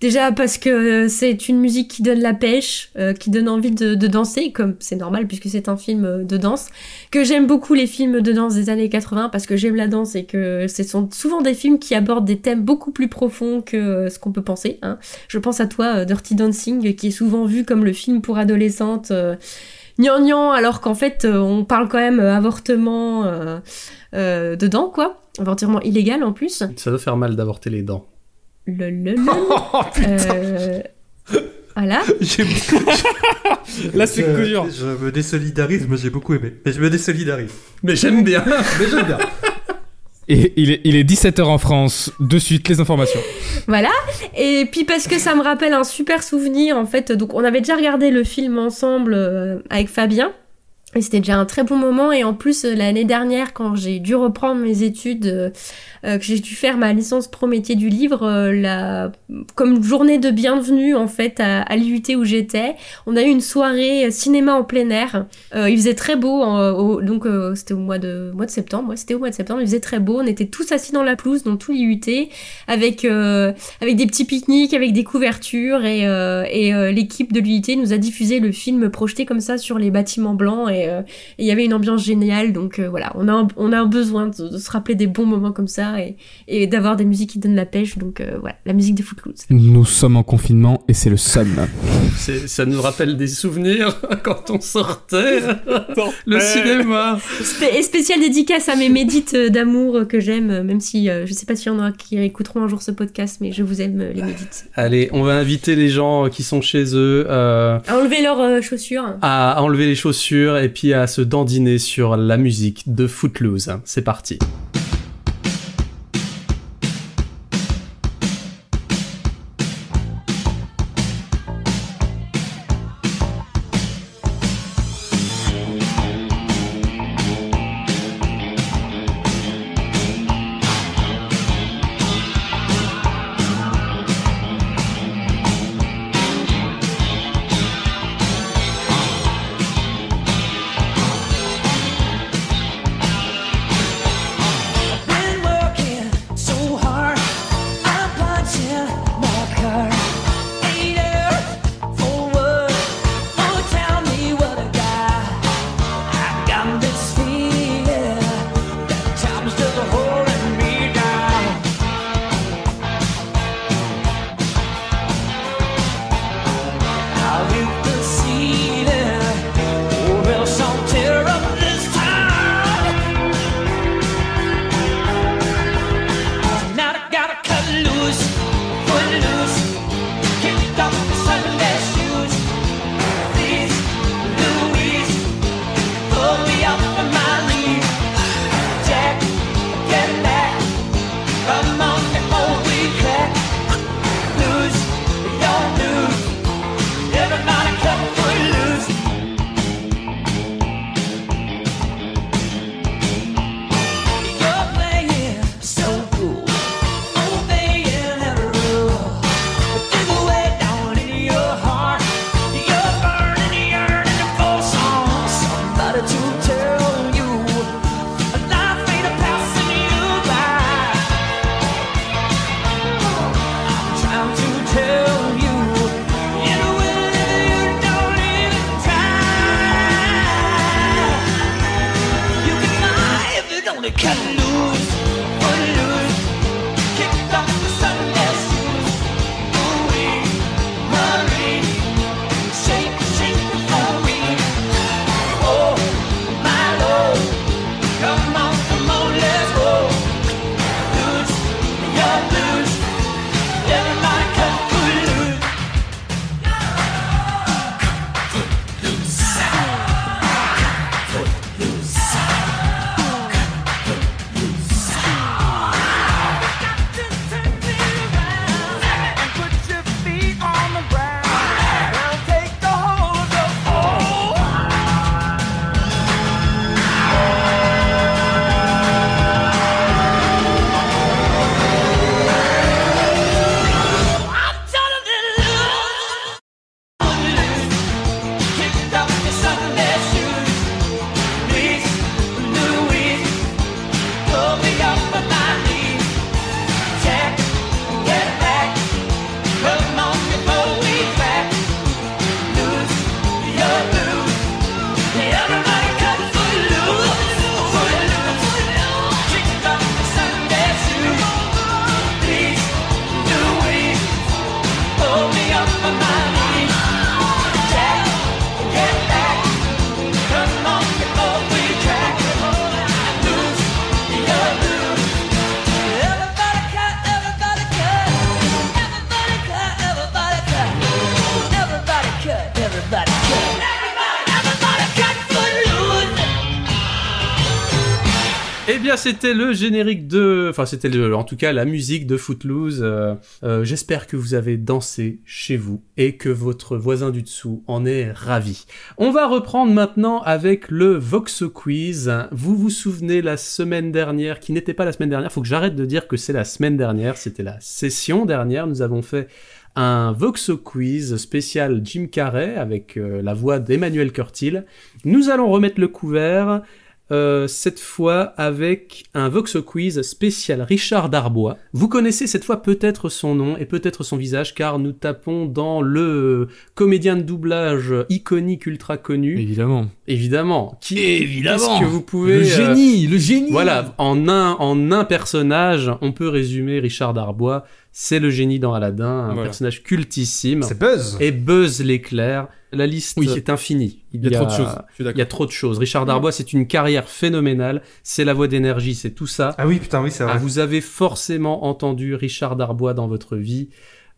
Déjà parce que c'est une musique qui donne la pêche, euh, qui donne envie de, danser, comme c'est normal puisque c'est un film euh, de danse. Que j'aime beaucoup les films de danse des années 80 parce que j'aime la danse et que ce sont souvent des films qui abordent des thèmes beaucoup plus profonds que euh, ce qu'on peut penser. Hein. Je pense à toi, euh, Dirty Dancing, qui est souvent vu comme le film pour adolescentes. euh, gnangnan, alors qu'en fait, euh, on parle quand même euh, avortement euh, euh, dedans, quoi. Avortement illégal en plus. Ça doit faire mal d'avorter les dents. Le, le, le. Oh putain Euh, Voilà. J'ai- Là, c'est je, coup dur. je me désolidarise, moi j'ai beaucoup aimé. Mais je me désolidarise. Mais j'aime bien. Mais j'aime bien. Et il est, il est 17h en France. De suite, les informations. Voilà. Et puis parce que ça me rappelle un super souvenir, en fait. Donc, on avait déjà regardé le film ensemble euh, avec Fabien. C'était déjà un très bon moment. Et en plus, euh, l'année dernière, quand j'ai dû reprendre mes études, euh, euh, que j'ai dû faire ma licence pro métier du livre, la... comme journée de bienvenue, en fait, à, l'IUT où j'étais, on a eu une soirée cinéma en plein air. Il faisait très beau, au- donc c'était au mois de, mois de septembre. Ouais, c'était au mois de septembre. Il faisait très beau. On était tous assis dans la pelouse, dans tout l'IUT, avec, avec des petits pique-niques, avec des couvertures. Et, et l'équipe de l'IUT nous a diffusé le film projeté comme ça sur les bâtiments blancs. Et il y avait une ambiance géniale. Donc euh, voilà, on a, un, on a un besoin de, de se rappeler des bons moments comme ça et, et d'avoir des musiques qui donnent la pêche. Donc euh, voilà, la musique des Footloose. Nous sommes en confinement et c'est le somme. Ça nous rappelle des souvenirs quand on sortait le cinéma. Et spécial dédicace à mes médites euh, d'amour euh, que j'aime, euh, même si euh, je sais pas s'il y en a qui écouteront un jour ce podcast, mais je vous aime euh, les médites. Allez, on va inviter les gens qui sont chez eux euh, À enlever leurs euh, chaussures. à enlever les chaussures et puis à se dandiner sur la musique de Footloose. C'est parti. C'était le générique de, enfin, c'était en tout cas la musique de Footloose. Euh, euh, J'espère que vous avez dansé chez vous et que votre voisin du dessous en est ravi. On va reprendre maintenant avec le Vox Quiz. Vous vous souvenez la semaine dernière, qui n'était pas la semaine dernière, faut que j'arrête de dire que c'est la semaine dernière, c'était la session dernière, nous avons fait un Vox Quiz spécial Jim Carrey avec euh, la voix d'Emmanuel Curtil. Nous allons remettre le couvert euh, cette fois avec un Vox Quiz spécial Richard Darbois. Vous connaissez cette fois peut-être son nom et peut-être son visage car nous tapons dans le comédien de doublage iconique ultra connu, Évidemment. évidemment. Qui, Évidemment. Est-ce que vous pouvez... Le euh, génie, le génie. voilà, en un, en un personnage, on peut résumer Richard Darbois. C'est le génie dans Aladdin, un Voilà. personnage cultissime. C'est Buzz. Et Buzz l'éclair. La liste Oui. est infinie. Il y a trop de choses. Il y a trop de choses. Richard Darbois, c'est une carrière phénoménale. C'est la voix d'énergie, c'est tout ça. Ah oui, putain, oui, c'est Ah, vrai. vous avez forcément entendu Richard Darbois dans votre vie.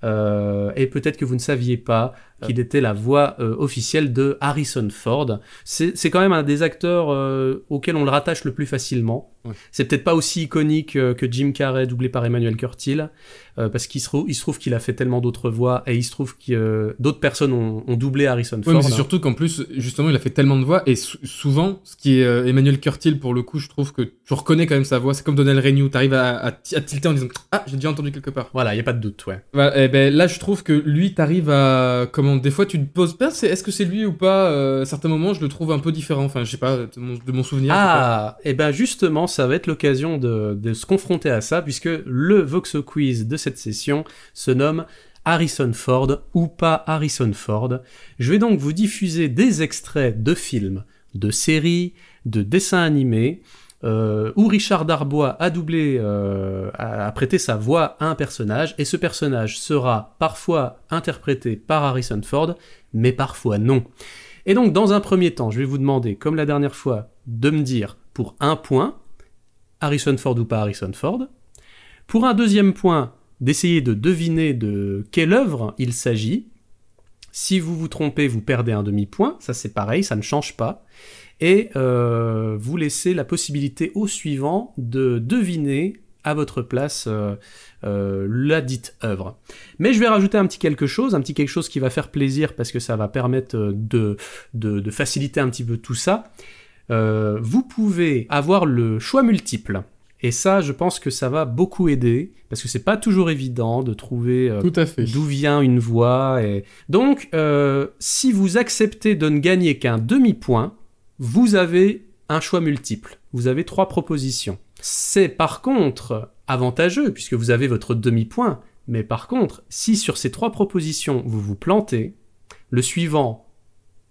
Euh, et peut-être que vous ne saviez pas qu'il était la voix euh, officielle de Harrison Ford. C'est quand même un des acteurs euh, auxquels on le rattache le plus facilement. Ouais. C'est peut-être pas aussi iconique euh, que Jim Carrey doublé par Emmanuel Curtil, euh, parce qu'il se, il se trouve qu'il a fait tellement d'autres voix et il se trouve que euh, d'autres personnes ont, ont doublé Harrison Ouais, Ford. mais c'est surtout qu'en plus, justement, il a fait tellement de voix et sou- souvent, ce qui est euh, Emmanuel Curtil pour le coup, je trouve que tu reconnais quand même sa voix. C'est comme Donnell Renew, t'arrives à, à, à tilter en disant ah j'ai déjà entendu quelque part. Voilà, il y a pas de doute, ouais. Voilà, et ben là, je trouve que lui, t'arrives à comment des fois tu te poses pas, c'est est-ce que c'est lui ou pas. euh, à certains moments, je le trouve un peu différent. Enfin, je sais pas de mon, souvenir. Ah, et ben justement, ça va être l'occasion de, de se confronter à ça, puisque le Vox Quiz de cette session se nomme Harrison Ford ou pas Harrison Ford. Je vais donc vous diffuser des extraits de films, de séries, de dessins animés, euh, où Richard Darbois a doublé, euh, a, a prêté sa voix à un personnage, et ce personnage sera parfois interprété par Harrison Ford, mais parfois non. Et donc, dans un premier temps, je vais vous demander, comme la dernière fois, de me dire pour un point, Harrison Ford ou pas Harrison Ford. Pour un deuxième point, d'essayer de deviner de quelle œuvre il s'agit. Si vous vous trompez, vous perdez un demi-point. Ça, c'est pareil, ça ne change pas. Et euh, vous laissez la possibilité au suivant de deviner à votre place euh, euh, la dite œuvre. Mais je vais rajouter un petit quelque chose, un petit quelque chose qui va faire plaisir parce que ça va permettre de, de, de faciliter un petit peu tout ça. Vous pouvez avoir le choix multiple. Et ça, je pense que ça va beaucoup aider parce que c'est pas toujours évident de trouver euh, d'où vient une voix. Et... Donc, euh, si vous acceptez de ne gagner qu'un demi-point, vous avez un choix multiple. Vous avez trois propositions. C'est par contre avantageux puisque vous avez votre demi-point. Mais par contre, si sur ces trois propositions vous vous plantez, le suivant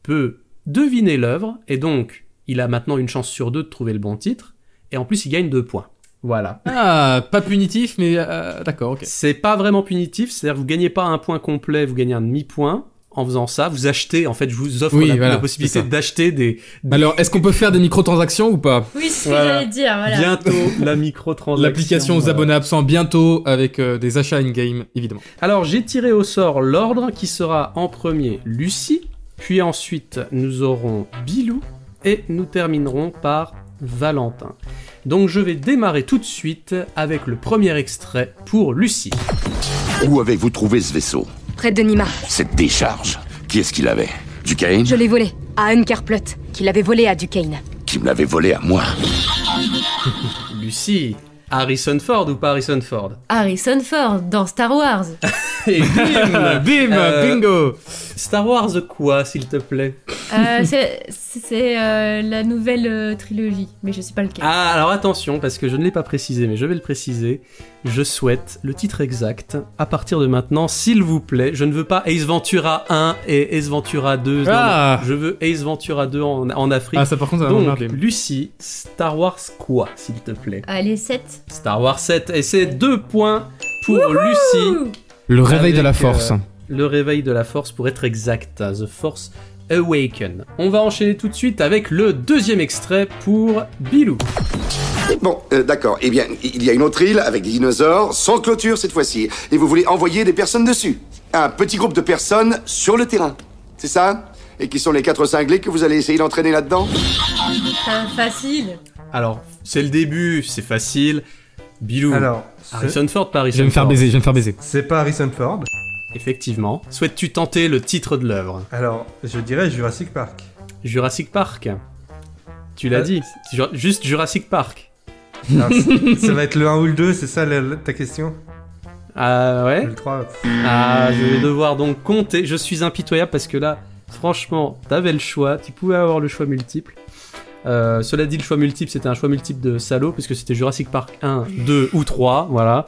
peut deviner l'œuvre et donc il a maintenant une chance sur deux de trouver le bon titre. et en plus il gagne 2 points. Voilà. Ah, pas punitif, mais euh, d'accord, ok. C'est pas vraiment punitif, c'est-à-dire vous gagnez pas un point complet, vous gagnez un demi-point. En faisant ça, vous achetez, en fait, je vous offre Oui, la, voilà, la possibilité d'acheter des, des- Alors, est-ce qu'on peut faire des microtransactions ou pas Oui, c'est ce que Voilà. j'allais dire, voilà. bientôt la microtransaction. L'application aux voilà. abonnés absents bientôt avec euh, des achats in-game, évidemment. Alors, j'ai tiré au sort l'ordre qui sera en premier Lucie, puis ensuite nous aurons Bilou et nous terminerons par Valentin. Donc, je vais démarrer tout de suite avec le premier extrait pour Lucie. Où avez-vous trouvé ce vaisseau? Près de Nima. Cette décharge Qui est-ce qui l'avait Duquesne Je l'ai volé à Unkerplot, qui l'avait volé à Duquesne. Qui me l'avait volé à moi Lucie, Harrison Ford ou pas Harrison Ford Harrison Ford dans Star Wars. Et bim Bim, Euh, bingo Star Wars quoi, s'il te plaît Euh, c'est c'est, euh, la nouvelle euh, trilogie, mais je sais pas lequel. Ah, alors attention, parce que je ne l'ai pas précisé, mais je vais le préciser. Je souhaite le titre exact à partir de maintenant, s'il vous plaît. Je ne veux pas Ace Ventura 1 et Ace Ventura 2. Non, Ah. non, je veux Ace Ventura 2 en, en Afrique. Ah, ça par contre, ça va Donc. Lucie, Star Wars quoi, s'il te plaît? Allez, 7. Star Wars 7, et c'est deux points pour Lucie. Le réveil de la avec, force. euh, le réveil de la force pour être exact. The Force Awaken. On va enchaîner tout de suite avec le deuxième extrait pour Bilou. Bon, euh, d'accord. Eh bien, il y a une autre île avec des dinosaures, sans clôture cette fois-ci. Et vous voulez envoyer des personnes dessus. Un petit groupe de personnes sur le terrain. C'est ça? Et qui sont les quatre cinglés que vous allez essayer d'entraîner là-dedans? Ah, facile. Alors, c'est le début, c'est facile. Bilou. Alors, Harrison Ford, pas Harrison Je vais me faire Ford. baiser, je vais me faire baiser. c'est pas Harrison Ford. Effectivement. Souhaites-tu tenter le titre de l'œuvre? Alors, je dirais Jurassic Park. Jurassic Park. Tu l'as Euh, dit. Ju- Juste Jurassic Park. Alors, c- ça va être le 1 ou le 2, c'est ça la- la- ta question Ah ouais Le 3. Ah, je vais devoir donc compter. Je suis impitoyable parce que là, franchement, t'avais le choix. Tu pouvais avoir le choix multiple. Euh, cela dit, le choix multiple, c'était un choix multiple de salaud, puisque c'était Jurassic Park 1, 2 ou 3, voilà.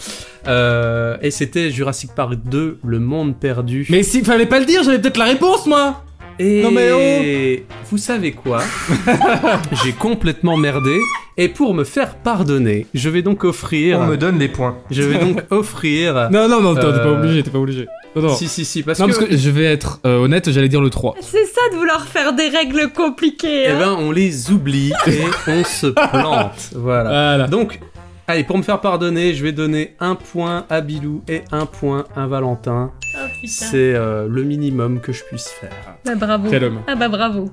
Euh, et c'était Jurassic Park 2, Le Monde Perdu. Mais s'il fallait pas le dire, j'avais peut-être la réponse, moi Et Non, mais vous savez quoi? J'ai complètement merdé. Et pour me faire pardonner, je vais donc offrir. On me donne les points. Je vais donc offrir. Non, non, non, t'es Euh, pas obligé, t'es pas obligé. Non, non. Si, si, si, parce non, que. parce que je vais être euh, honnête, j'allais dire le 3. C'est ça de vouloir faire des règles compliquées. Eh hein. ben, on les oublie et on se plante. Voilà. Voilà. Donc, allez, pour me faire pardonner, je vais donner un point à Bilou et un point à Valentin. Oh putain. C'est euh, le minimum que je puisse faire. Bah bravo. Quel homme. Ah bah bravo.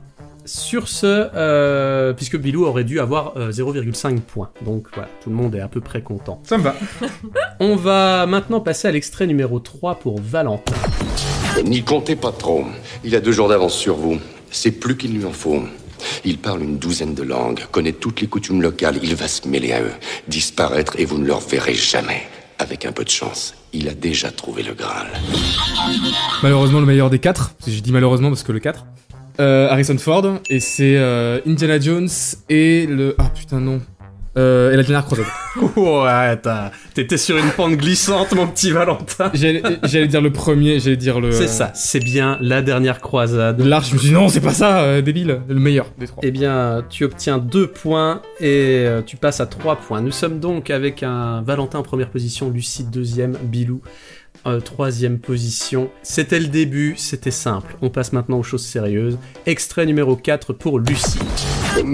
Sur ce, euh, puisque Bilou aurait dû avoir euh, 0,5 points. Donc voilà, tout le monde est à peu près content. Ça me va. On va maintenant passer à l'extrait numéro 3 pour Valentin. N'y comptez pas trop. Il a deux jours d'avance sur vous. C'est plus qu'il lui en faut. Il parle une douzaine de langues, connaît toutes les coutumes locales, il va se mêler à eux, disparaître et vous ne le reverrez jamais. Avec un peu de chance, il a déjà trouvé le Graal. Malheureusement, le meilleur des 4. J'ai dit malheureusement parce que le 4. Euh, Harrison Ford, et c'est euh, Indiana Jones et le. Ah putain, non. Euh, et la dernière croisade. Ouais, t'as- t'étais sur une pente glissante, mon petit Valentin. J'allais dire le premier, j'allais dire le. C'est ça, c'est bien la dernière croisade. L'arche, je me suis dit non, c'est pas ça, débile. Le meilleur des trois. Eh bien, tu obtiens 2 points et tu passes à 3 points. Nous sommes donc avec un Valentin en première position, Lucie deuxième, Bilou euh, troisième position. C'était le début, c'était simple. On passe maintenant aux choses sérieuses. Extrait numéro 4 pour Lucie.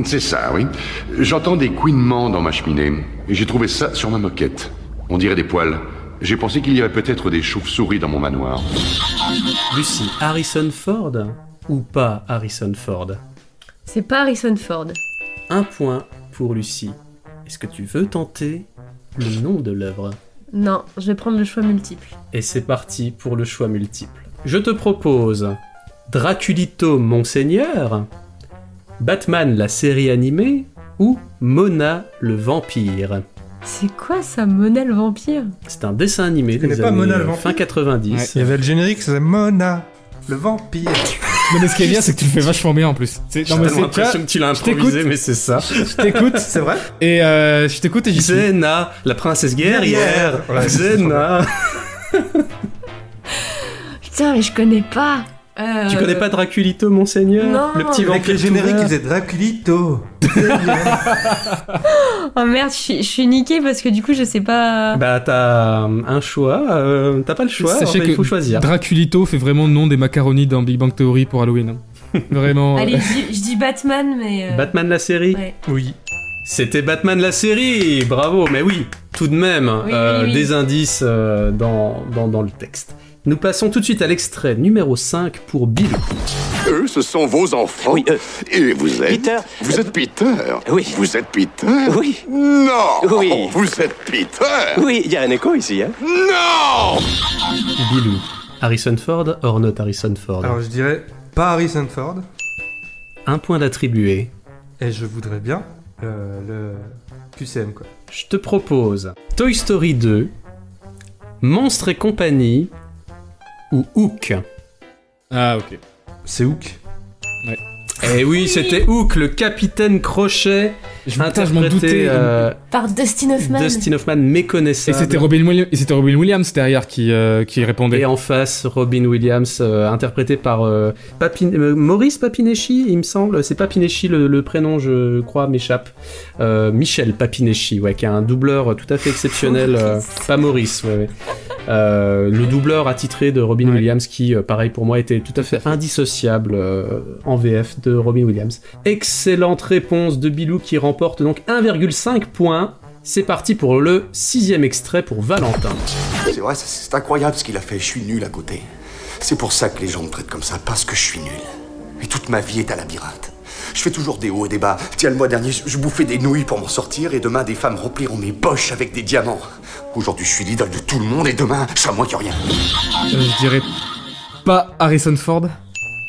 C'est ça, oui. J'entends des couinements dans ma cheminée. Et j'ai trouvé ça sur ma moquette. On dirait des poils. J'ai pensé qu'il y avait peut-être des chauves-souris dans mon manoir. Lucie, Harrison Ford ou pas Harrison Ford? C'est pas Harrison Ford. Un point pour Lucie. Est-ce que tu veux tenter le nom de l'œuvre? Non, je vais prendre le choix multiple. Et c'est parti pour le choix multiple. Je te propose Draculito Monseigneur, Batman la série animée ou Mona le vampire. C'est quoi ça, Mona le vampire? C'est un dessin animé des pas années Mona le euh, vampire? fin 90. Il y avait le générique, c'est Mona, le vampire. Non, mais ce qui est bien, c'est que tu le fais vachement bien en plus. C'est- Non, mais J'ai l'impression que tu l'as improvisé, mais c'est ça. Je t'écoute, C'est vrai et euh, je t'écoute et j'y suis. Xena, la princesse guerrière. Xena. Putain, mais je connais pas. Euh, Tu connais pas Draculito, monseigneur Non. Le petit Avec vampire les génériques, tout ils Draculito. Oh merde, je suis- niquée parce que du coup, je sais pas. Bah t'as un choix, euh, t'as pas le choix, Sachez que il faut choisir. Draculito fait vraiment le nom des macaronis dans Big Bang Theory pour Halloween. hein. Vraiment. Allez, euh, je dis, je dis Batman, mais. euh, Batman la série Ouais. Oui. C'était Batman la série, bravo, mais oui, tout de même, Oui, euh, oui, oui. des indices euh, dans, dans, dans le texte. Nous passons tout de suite à l'extrait numéro 5 pour Bilou. Eux, ce sont vos enfants. Oui, euh, Et vous êtes. Peter. Vous êtes Peter. Oui. Vous êtes Peter. Oui. Non. Oui. Vous êtes Peter. Oui, il y a un écho ici, hein Non. Bilou. Harrison Ford, or not Harrison Ford? Alors je dirais pas Harrison Ford. Un point d'attribué. Et je voudrais bien euh, le QCM quoi. Je te propose Toy Story 2, Monstres et compagnie ou Hook. Ah, ok. C'est Hook. Eh oui, c'était Hook, le capitaine Crochet, Je, interprété doutais. euh, Par Dustin Hoffman. Dustin Hoffman Et méconnaissable. c'était Robin, Williams, et c'était Robin Williams derrière qui, euh, qui répondait. Et en face, Robin Williams, euh, interprété par euh, Papin- euh, Maurice Papineschi, il me semble. C'est Papineschi, le, le prénom, je crois, m'échappe. Euh, Michel Papineschi, ouais, qui a un doubleur tout à fait exceptionnel. euh, pas Maurice, ouais, ouais. Euh, le doubleur attitré de Robin Ouais. Williams, qui, euh, pareil pour moi, était tout à fait indissociable euh, en VF de Robin Williams. Excellente réponse de Bilou qui remporte donc 1,5 points. C'est parti pour le sixième extrait pour Valentin. C'est vrai, c'est- incroyable ce qu'il a fait. Je suis nul à côté. C'est pour ça que les gens me traitent comme ça, parce que je suis nul. Et toute ma vie est un labyrinthe. Je fais toujours des hauts et des bas. Tiens, le mois dernier, je, je bouffais des nouilles pour m'en sortir, et demain, des femmes rempliront mes poches avec des diamants. Aujourd'hui, je suis l'idole de tout le monde, et demain, c'est à moi qui rien. Euh, je dirais pas Harrison Ford.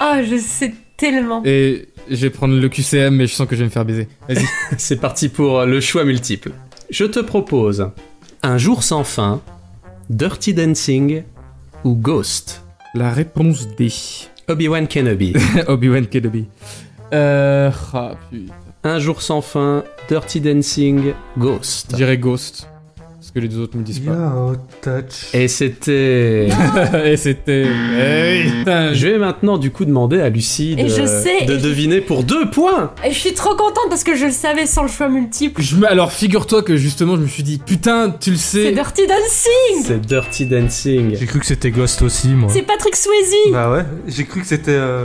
Ah, je sais tellement. Et je vais prendre le QCM, mais je sens que je vais me faire baiser. Vas-y. C'est parti pour le choix multiple. Je te propose Un jour sans fin, Dirty Dancing ou Ghost? La réponse D. Obi-Wan Kenobi. Obi-Wan Kenobi. Euh. Ah, putain. Un jour sans fin, Dirty Dancing, Ghost. Je dirais Ghost. Que les deux autres me disent pas. Yo, touch. Et c'était. Et c'était. Eh je- vais maintenant du coup demander à Lucie de, Et je sais, de et je- deviner pour deux points. Et je suis trop contente parce que je le savais sans le choix multiple. je Alors figure-toi que justement je me suis dit putain tu le C'est sais. Dirty Dancing C'est Dirty Dancing. J'ai cru que c'était Ghost aussi, moi. C'est Patrick Swayze Bah ouais, j'ai cru que c'était euh,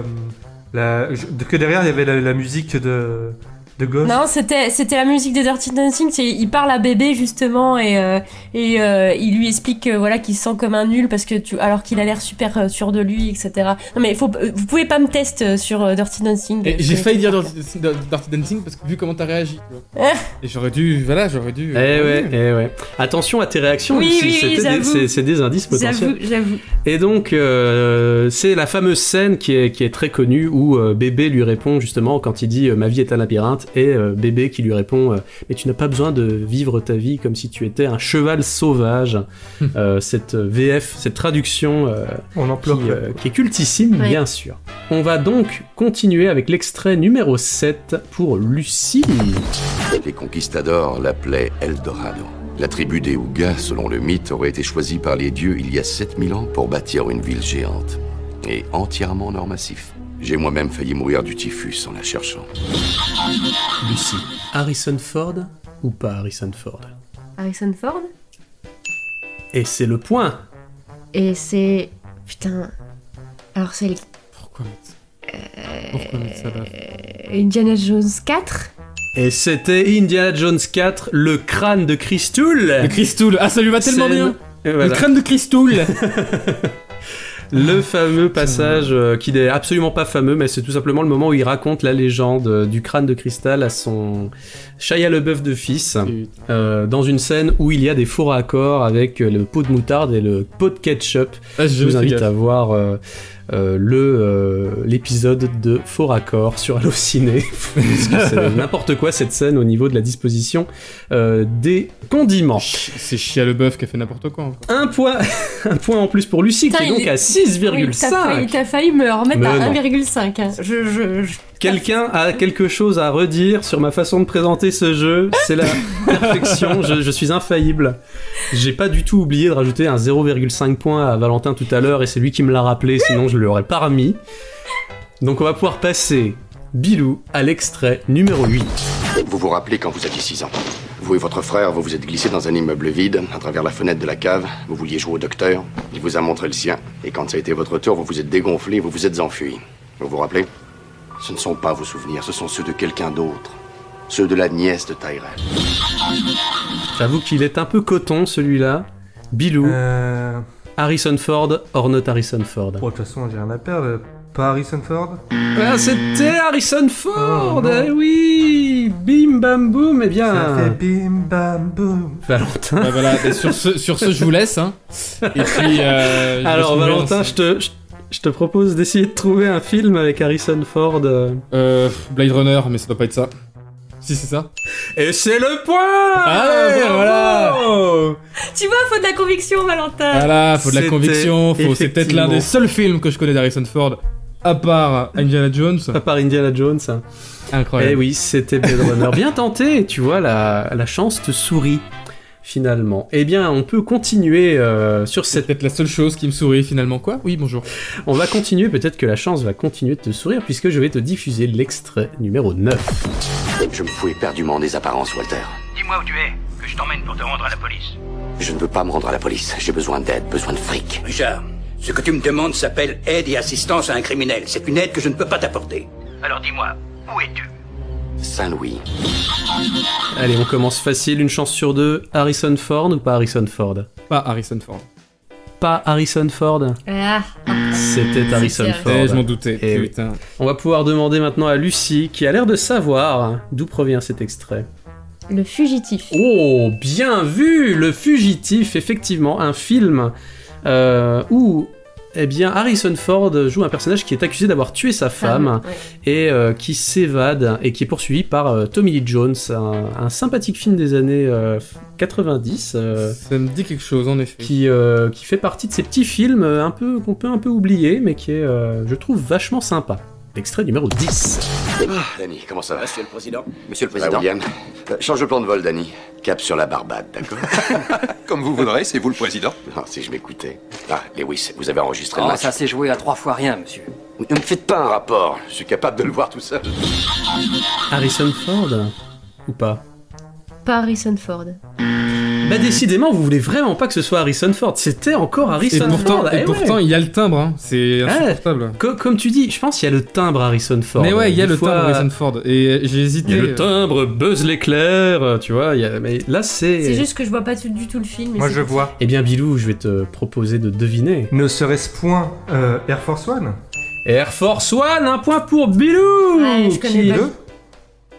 la que derrière il y avait la, la musique de de Ghost. Non, c'était c'était la musique de Dirty Dancing. Il parle à bébé justement et euh, et euh, il lui explique que, voilà qu'il se sent comme un nul parce que tu alors qu'il a l'air super euh, sûr de lui, etc. Non mais faut vous pouvez pas me tester sur Dirty Dancing. J'ai failli dire Dirty Dirty Dancing parce que vu comment t'as réagi. Eh. Et j'aurais dû. Voilà, j'aurais dû. Eh ouais, eh ouais. Attention à tes réactions, Oui, Lucie. oui, des- c'est des indices potentiels. J'avoue, j'avoue. Et donc, euh, c'est la fameuse scène qui est, qui est très connue où euh, bébé lui répond justement quand il dit euh, Ma vie est un labyrinthe et euh, bébé qui lui répond euh, Mais tu n'as pas besoin de vivre ta vie comme si tu étais un cheval sauvage. Euh, cette VF, cette traduction euh, On en pleure. qui, euh, qui est cultissime, Ouais. bien sûr. On va donc continuer avec l'extrait numéro 7 pour Lucie. Les conquistadors l'appelaient Eldorado. La tribu des Ougas, selon le mythe, aurait été choisie par les dieux il y a 7000 ans pour bâtir une ville géante. Et entièrement en or massif. J'ai moi-même failli mourir du typhus en la cherchant. Lucie, Harrison Ford ou pas Harrison Ford? Harrison Ford? Et c'est le point. et c'est putain. Alors c'est le- Pourquoi mettre Pourquoi mettre ça là? Euh, Indiana Jones 4 Et c'était Indiana Jones 4, le crâne de Christoul. Le Christoul. Ah ça lui va tellement bien. Le crâne de Christoul. Le fameux passage euh, qui n'est absolument pas fameux, mais c'est tout simplement le moment où il raconte la légende euh, du crâne de cristal à son Shia LeBeouf de fils, euh, dans une scène où il y a des faux raccords avec le pot de moutarde et le pot de ketchup. Ah, Je vous invite à voir euh, le euh, l'épisode de Faux Raccord sur Allociné. Parce que c'est n'importe quoi cette scène au niveau de la disposition euh, des condiments. C'est Chia le bœuf qui a fait n'importe quoi. en fait. Un point, un point en plus pour Lucie qui est donc il- à Oui, T'as failli, 6,5. t'as failli me remettre Mais à non. 1,5. hein. Je, je, je- quelqu'un a quelque chose à redire sur ma façon de présenter ce jeu, c'est la perfection, je, je suis infaillible. J'ai pas du tout oublié de rajouter un 0,5 point à Valentin tout à l'heure et c'est lui qui me l'a rappelé, sinon je l'aurais pas remis. Donc on va pouvoir passer, Bilou, à l'extrait numéro 8. Vous vous rappelez quand vous aviez 6 ans Vous et votre frère, vous vous êtes glissés dans un immeuble vide, à travers la fenêtre de la cave. Vous vouliez jouer au docteur. Il vous a montré le sien. Et quand ça a été votre tour, vous vous êtes dégonflé, vous vous êtes enfui. Vous vous rappelez? Ce ne sont pas vos souvenirs, ce sont ceux de quelqu'un d'autre. Ceux de la nièce de Tyrell. J'avoue qu'il est un peu coton celui-là. Bilou, Euh... Harrison Ford, or not Harrison Ford. Bon, de toute façon, j'ai rien à perdre. Pas Harrison Ford Ah, c'était Harrison Ford Oh, eh oui Bim bam boum Eh bien, Ça fait bim bam boum. Valentin. Bah voilà, et sur ce, sur ce, je vous laisse. Hein. Et puis. euh, Alors Valentin, je te, je, je te propose d'essayer de trouver un film avec Harrison Ford. euh. Euh, Blade Runner, mais ça doit pas être ça. Si, c'est ça. Et c'est le point Allez, Bravo voilà. Tu vois, faut de la conviction, Valentin. Voilà, faut de la conviction. Faut... C'est peut-être l'un des seuls films que je connais d'Harrison Ford, à part Indiana Jones. Pas par Indiana Jones. hein. Eh Incroyable. oui, c'était Blade Runner. Bien tenté, tu vois, la, la chance te sourit, finalement. Eh bien, on peut continuer euh, sur cette... peut-être la seule chose qui me sourit finalement. Quoi? Oui, bonjour. On va continuer, peut-être que la chance va continuer de te sourire, puisque je vais te diffuser l'extrait numéro 9. Je me fous éperdument des apparences, Walter. Dis-moi où tu es, que je t'emmène pour te rendre à la police. Je ne veux pas me rendre à la police. J'ai besoin d'aide, besoin de fric. Richard, ce que tu me demandes s'appelle aide et assistance à un criminel. C'est une aide que je ne peux pas t'apporter. Alors dis-moi, où es-tu? Saint-Louis. Allez, on commence facile, une chance sur deux. Harrison Ford ou pas Harrison Ford? Pas Harrison Ford. Pas Harrison Ford? Ah, C'était Harrison Ford. Eh, je m'en doutais. Eh oui. putain. On va pouvoir demander maintenant à Lucie, qui a l'air de savoir d'où provient cet extrait. le fugitif. Oh, bien vu Le Fugitif, effectivement, un film euh, où eh bien, Harrison Ford joue un personnage qui est accusé d'avoir tué sa femme ouais. et euh, qui s'évade et qui est poursuivi par euh, Tommy Lee Jones, un, un sympathique film des années euh, 90 euh, Ça me dit quelque chose en effet. qui, euh, qui fait partie de ces petits films un peu qu'on peut un peu oublier mais qui est, euh, je trouve, vachement sympa. L'extrait numéro 10. Ah, Danny, comment ça va Monsieur le Président. Monsieur le Président. William, Euh, change le plan de vol, Danny. Cap sur la Barbade, d'accord Comme vous voudrez, c'est vous le président. Ah, si je m'écoutais. Ah, Lewis, vous avez enregistré Oh, le match. ça s'est joué à trois fois rien, monsieur. Ne me faites pas un rapport. Je suis capable de le voir tout seul. Harrison Ford ou pas? Pas Harrison Ford. Bah décidément, vous voulez vraiment pas que ce soit Harrison Ford. C'était encore Et Harrison pourtant, Ford. et eh pourtant ouais. il y a le timbre, hein. c'est insupportable. Co- comme tu dis, je pense qu'il y a le timbre Harrison Ford. Mais ouais, il y a le fois, timbre Harrison Ford. Et j'ai hésité. Il y a le timbre Buzz l'éclair, euh, tu vois. il y a- Mais là, c'est. C'est juste que je vois pas du tout le film. mais Moi, je vois. Eh bien, Bilou, je vais te proposer de deviner. Ne serait-ce point euh, Air Force One? Air Force One, un point pour Bilou Ouais, je connais qui- pas.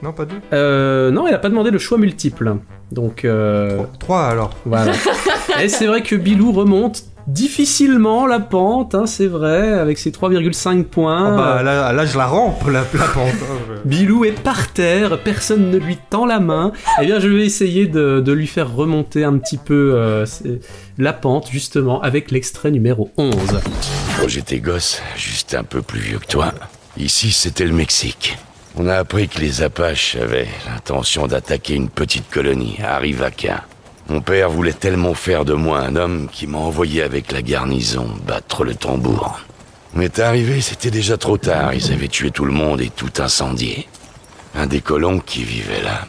Non, pas deux Euh, non, il a pas demandé le choix multiple. Donc, euh, Trois alors. voilà. Et c'est vrai que Bilou remonte difficilement la pente, hein, c'est vrai, avec ses 3,5 points. Ah bah, là, là, je la rampe, la, la pente. hein, je- Bilou est par terre, personne ne lui tend la main. Eh bien, je vais essayer de, de lui faire remonter un petit peu euh, la pente, justement, avec l'extrait numéro 11. Quand j'étais gosse, juste un peu plus vieux que toi, ici c'était le Mexique. On a appris que les Apaches avaient l'intention d'attaquer une petite colonie à Rivaca. Mon père voulait tellement faire de moi un homme qu'il m'a envoyé avec la garnison battre le tambour. On est arrivé, c'était déjà trop tard. Ils avaient tué tout le monde et tout incendié. Un des colons qui vivait là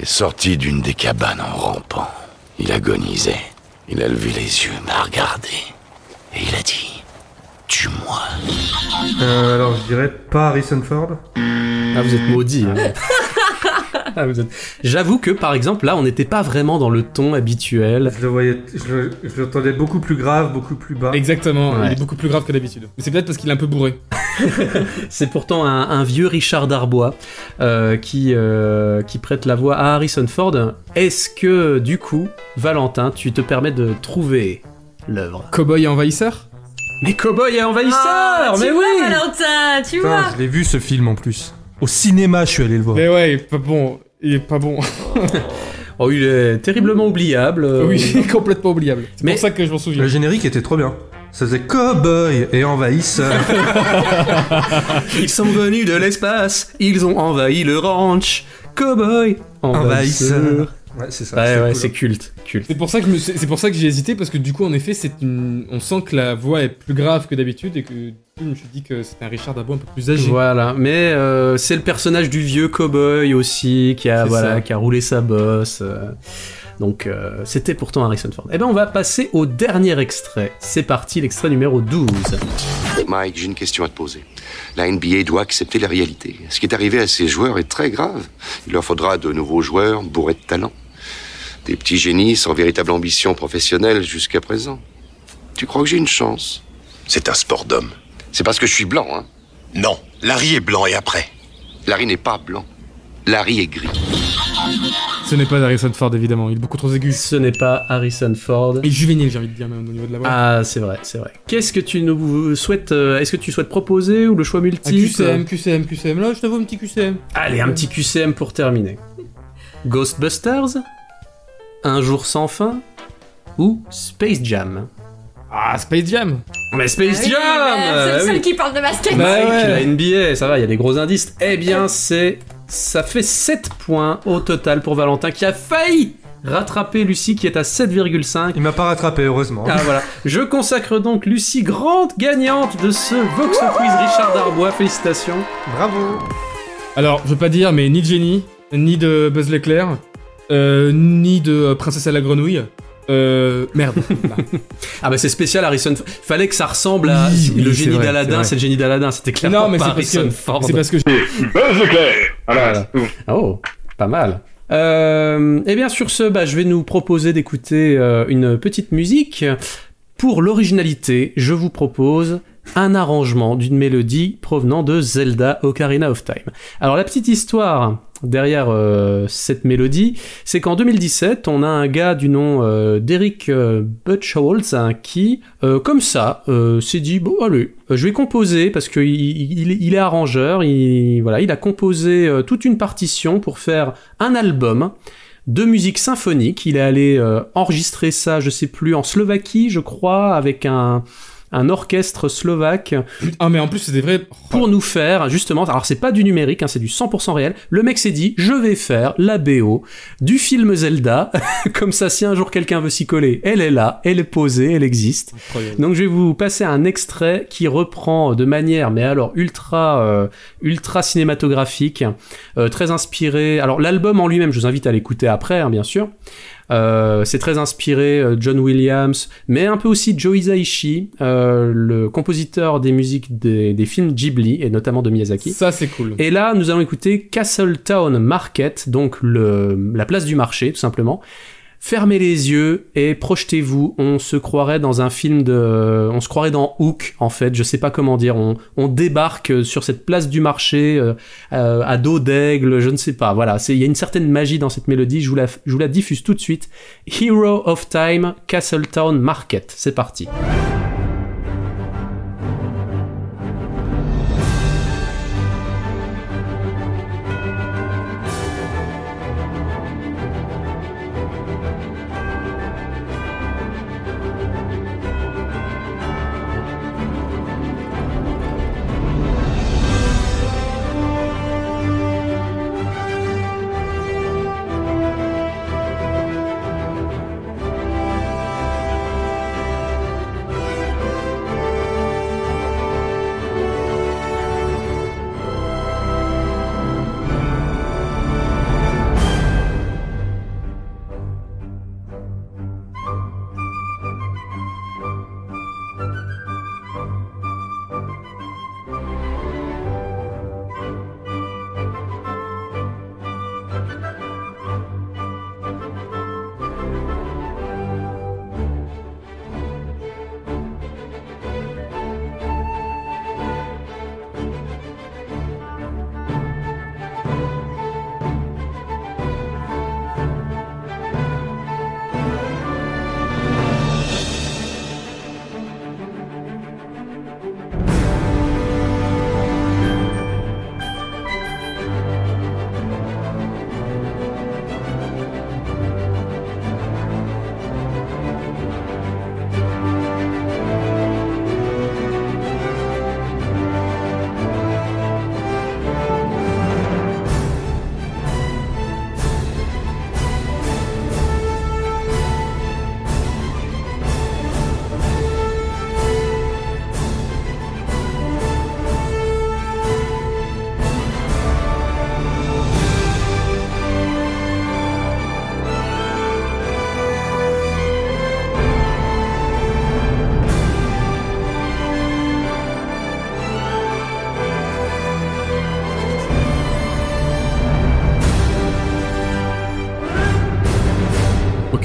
est sorti d'une des cabanes en rampant. Il agonisait. Il a levé les yeux, m'a regardé. Et il a dit Tue-moi. Euh, alors, je dirais pas Harrison Ford. Ah, vous êtes maudit. hein. Ah, êtes- J'avoue que, par exemple, là, on n'était pas vraiment dans le ton habituel. Je le voyais, je le- je l'entendais beaucoup plus grave, beaucoup plus bas. Exactement, Ouais. il est beaucoup plus grave que d'habitude. Mais c'est peut-être parce qu'il est un peu bourré. C'est pourtant un, un vieux Richard Darbois euh, qui, euh, qui prête la voix à Harrison Ford. Est-ce que, du coup, Valentin, tu te permets de trouver l'œuvre? Cowboy et envahisseur? Mais Cowboy et Envahisseur Ah, tu Mais vois, oui Valentin, tu Putain, vois. je l'ai vu ce film en plus. Au cinéma, je suis allé le voir. Mais ouais, il est pas bon. Il est pas bon. Oh, il est terriblement oubliable. euh, oui, complètement oubliable. C'est pour ça que je m'en souviens. Le générique était trop bien. Ça faisait cowboy et envahisseur. Ils sont venus de l'espace, ils ont envahi le ranch. Cowboy, Envahisseur. Ouais, c'est ça. Ouais, c'est ouais, cool. c'est culte, culte. C'est pour ça que me c'est pour ça que j'ai hésité parce que du coup en effet c'est une on sent que la voix est plus grave que d'habitude et que du coup, je me suis dit que c'était un Richard Darbois un peu plus âgé. Voilà, mais euh, c'est le personnage du vieux cowboy aussi qui a voilà ça. qui a roulé sa bosse. euh, donc euh, c'était pourtant Harrison Ford. Eh ben on va passer au dernier extrait. C'est parti, l'extrait numéro 12. Mike, j'ai une question à te poser. La NBA doit accepter la réalité. Ce qui est arrivé à ces joueurs est très grave. Il leur faudra de nouveaux joueurs bourrés de talent. Des petits génies sans véritable ambition professionnelle jusqu'à présent. Tu crois que j'ai une chance? C'est un sport d'homme. C'est parce que je suis blanc, hein Non, Larry est blanc et après Larry n'est pas blanc. Larry est gris. Ce n'est pas Harrison Ford évidemment, il est beaucoup trop aigu. Ce n'est pas Harrison Ford. Et juvénile j'ai envie de dire même au niveau de la voix. Ah, c'est vrai, c'est vrai. Qu'est-ce que tu nous souhaites euh, Est-ce que tu souhaites proposer ou le choix Un multiple QCM, QCM, QCM, là je t'avoue un petit QCM. Allez, un petit QCM pour terminer. Ghostbusters? Un jour sans fin Ou Space Jam? Ah Space Jam Mais Space Ah oui, Jam C'est le seul oui. qui parle de basket. Bah ouais. la NBA, ça va, il y a des gros indices. Eh bien, c'est. Ça fait 7 points au total pour Valentin qui a failli rattraper Lucie qui est à 7,5. Il m'a pas rattrapé, heureusement. Ah voilà. Je consacre donc Lucie, grande gagnante de ce Vox Quiz Richard Darbois. Félicitations. Bravo. Alors je veux pas dire mais ni de génie, ni de Buzz l'éclair, euh, ni de euh, Princesse à la grenouille. Euh, merde. Voilà. Ah bah c'est spécial Harrison. Fallait que ça ressemble à Oui, oui, le génie d'Aladin, c'est le génie d'Aladin. C'était clairement non mais pas Harrison que Ford. c'est parce que je- Buzz l'éclair Voilà, Voilà. Oh, pas mal. Euh, et bien sur ce, bah, je vais nous proposer d'écouter euh, une petite musique. Pour l'originalité, je vous propose un arrangement d'une mélodie provenant de Zelda Ocarina of Time. Alors la petite histoire derrière euh, cette mélodie, c'est qu'en 2017, on a un gars du nom euh, d'Eric euh, Butchholz hein, qui, euh, comme ça, s'est dit bon allez, je vais composer parce qu'il il, il est arrangeur, il voilà, il a composé toute une partition pour faire un album de musique symphonique. Il est allé enregistrer ça, je sais plus, en Slovaquie, je crois, avec un un orchestre slovaque Ah mais en plus c'est des vrais. pour nous faire justement alors c'est pas du numérique hein, c'est du 100% réel le mec s'est dit je vais faire la BO du film Zelda comme ça si un jour quelqu'un veut s'y coller elle est là elle est posée elle existe Incroyable. donc je vais vous passer un extrait qui reprend de manière mais alors ultra euh, ultra cinématographique euh, très inspiré alors l'album en lui-même je vous invite à l'écouter après hein, bien sûr euh, c'est très inspiré euh, John Williams, mais un peu aussi Joe Hisaishi, euh, le compositeur des musiques des, des films Ghibli et notamment de Miyazaki. Ça c'est cool. Et là, nous allons écouter Castletown Market, donc le, la place du marché, tout simplement. Fermez les yeux et projetez-vous. On se croirait dans un film de, on se croirait dans Hook en fait. Je sais pas comment dire. On, débarque sur cette place du marché euh, euh, à dos d'aigle. Je ne sais pas. Voilà. Il y a une certaine magie dans cette mélodie. Je vous la, je vous la diffuse tout de suite. Hero of Time, Castletown Market. C'est parti.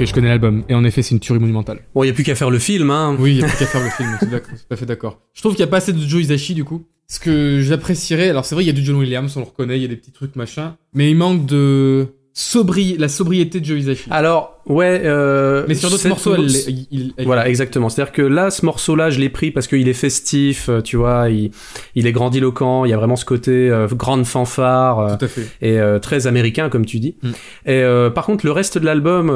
Ok, je connais l'album. Et en effet, c'est une tuerie monumentale. Bon, il y a plus qu'à faire le film, hein. Oui, il y a plus qu'à faire le film, tout, à fait d'accord. Je trouve qu'il n'y a pas assez de Joe Hisaishi, du coup. Ce que j'apprécierais, alors c'est vrai, il y a du John Williams, on le reconnaît, il y a des petits trucs, machin. Mais il manque de sobri... la sobriété de Joe Hisaishi. Alors, ouais. Euh, mais sur d'autres morceaux, elle, il- il- elle- Voilà, exactement. C'est-à-dire que là, ce morceau-là, je l'ai pris parce qu'il est festif, euh, tu vois, il, il est grandiloquent, il y a vraiment ce côté euh, grande fanfare euh, Tout à fait. et euh, très américain, comme tu dis. Mm. Et euh, par contre, le reste de l'album,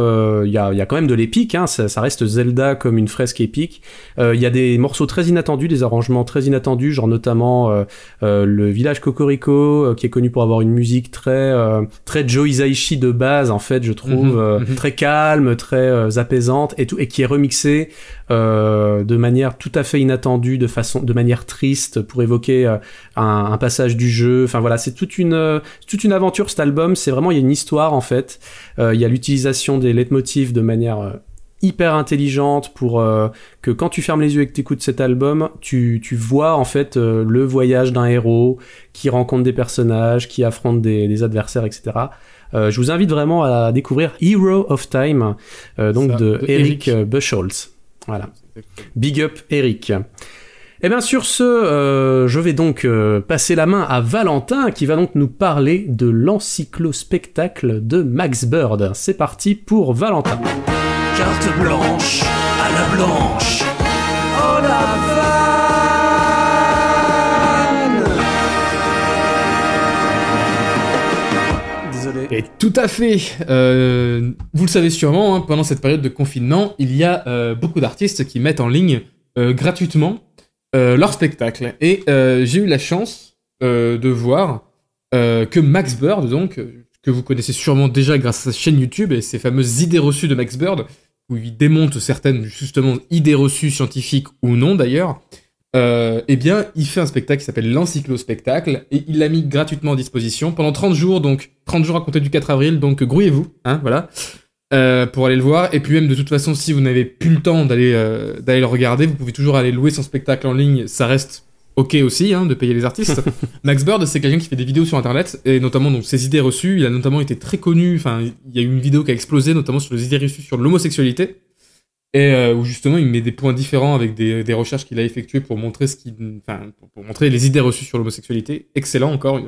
il y, a, y a quand même de l'épique, hein, ça, ça reste Zelda comme une fresque épique. Il y a des morceaux très inattendus, des arrangements très inattendus, genre notamment le village Cocorico, qui est connu pour avoir une musique très, euh, très Joe Hisaishi de base, en fait, je trouve, Mhm, euh, mhm. très calme, très euh, apaisante, et, tout, et qui est remixé euh, de manière tout à fait inattendue, de façon, de manière triste, pour évoquer euh, un, passage du jeu. Enfin voilà, c'est toute une, toute une aventure cet album. C'est vraiment il y a une histoire en fait. Il y a l'utilisation des leitmotifs de manière hyper intelligente pour que quand tu fermes les yeux et que tu écoutes cet album, tu, tu vois en fait le voyage d'un héros qui rencontre des personnages, qui affronte des adversaires, etc. Euh, je vous invite vraiment à découvrir Hero of Time, euh, donc Ça, de, de Eric Eric. euh, Buchholz. Voilà. Big up Eric. Et bien sur ce, euh, je vais donc euh, passer la main à Valentin qui va donc nous parler de l'encyclo-spectacle de Max Bird. C'est parti pour Valentin. Carte blanche à la blanche. Oh la Et tout à fait. Euh, vous le savez sûrement, hein, pendant cette période de confinement, il y a euh, beaucoup d'artistes qui mettent en ligne euh, gratuitement leur spectacle. Et j'ai eu la chance de voir que Max Bird, donc, que vous connaissez sûrement déjà grâce à sa chaîne YouTube et ses fameuses idées reçues de Max Bird, où il démonte certaines justement idées reçues scientifiques ou non d'ailleurs. Euh, eh bien, il fait un spectacle qui s'appelle l'Encyclo-Spectacle et il l'a mis gratuitement à disposition pendant 30 jours, donc 30 jours à compter du 4 avril, donc grouillez-vous, hein, voilà, euh, pour aller le voir. Et puis même, de toute façon, si vous n'avez plus le temps d'aller euh, d'aller le regarder, vous pouvez toujours aller louer son spectacle en ligne, ça reste ok aussi, hein, de payer les artistes. Max Bird, c'est quelqu'un qui fait des vidéos sur Internet, et notamment donc ses idées reçues, il a notamment été très connu, enfin, il y a eu une vidéo qui a explosé, notamment sur les idées reçues sur l'homosexualité et euh, où justement il met des points différents avec des, des recherches qu'il a effectuées pour montrer ce qui, enfin, pour, montrer les idées reçues sur l'homosexualité. Excellent encore,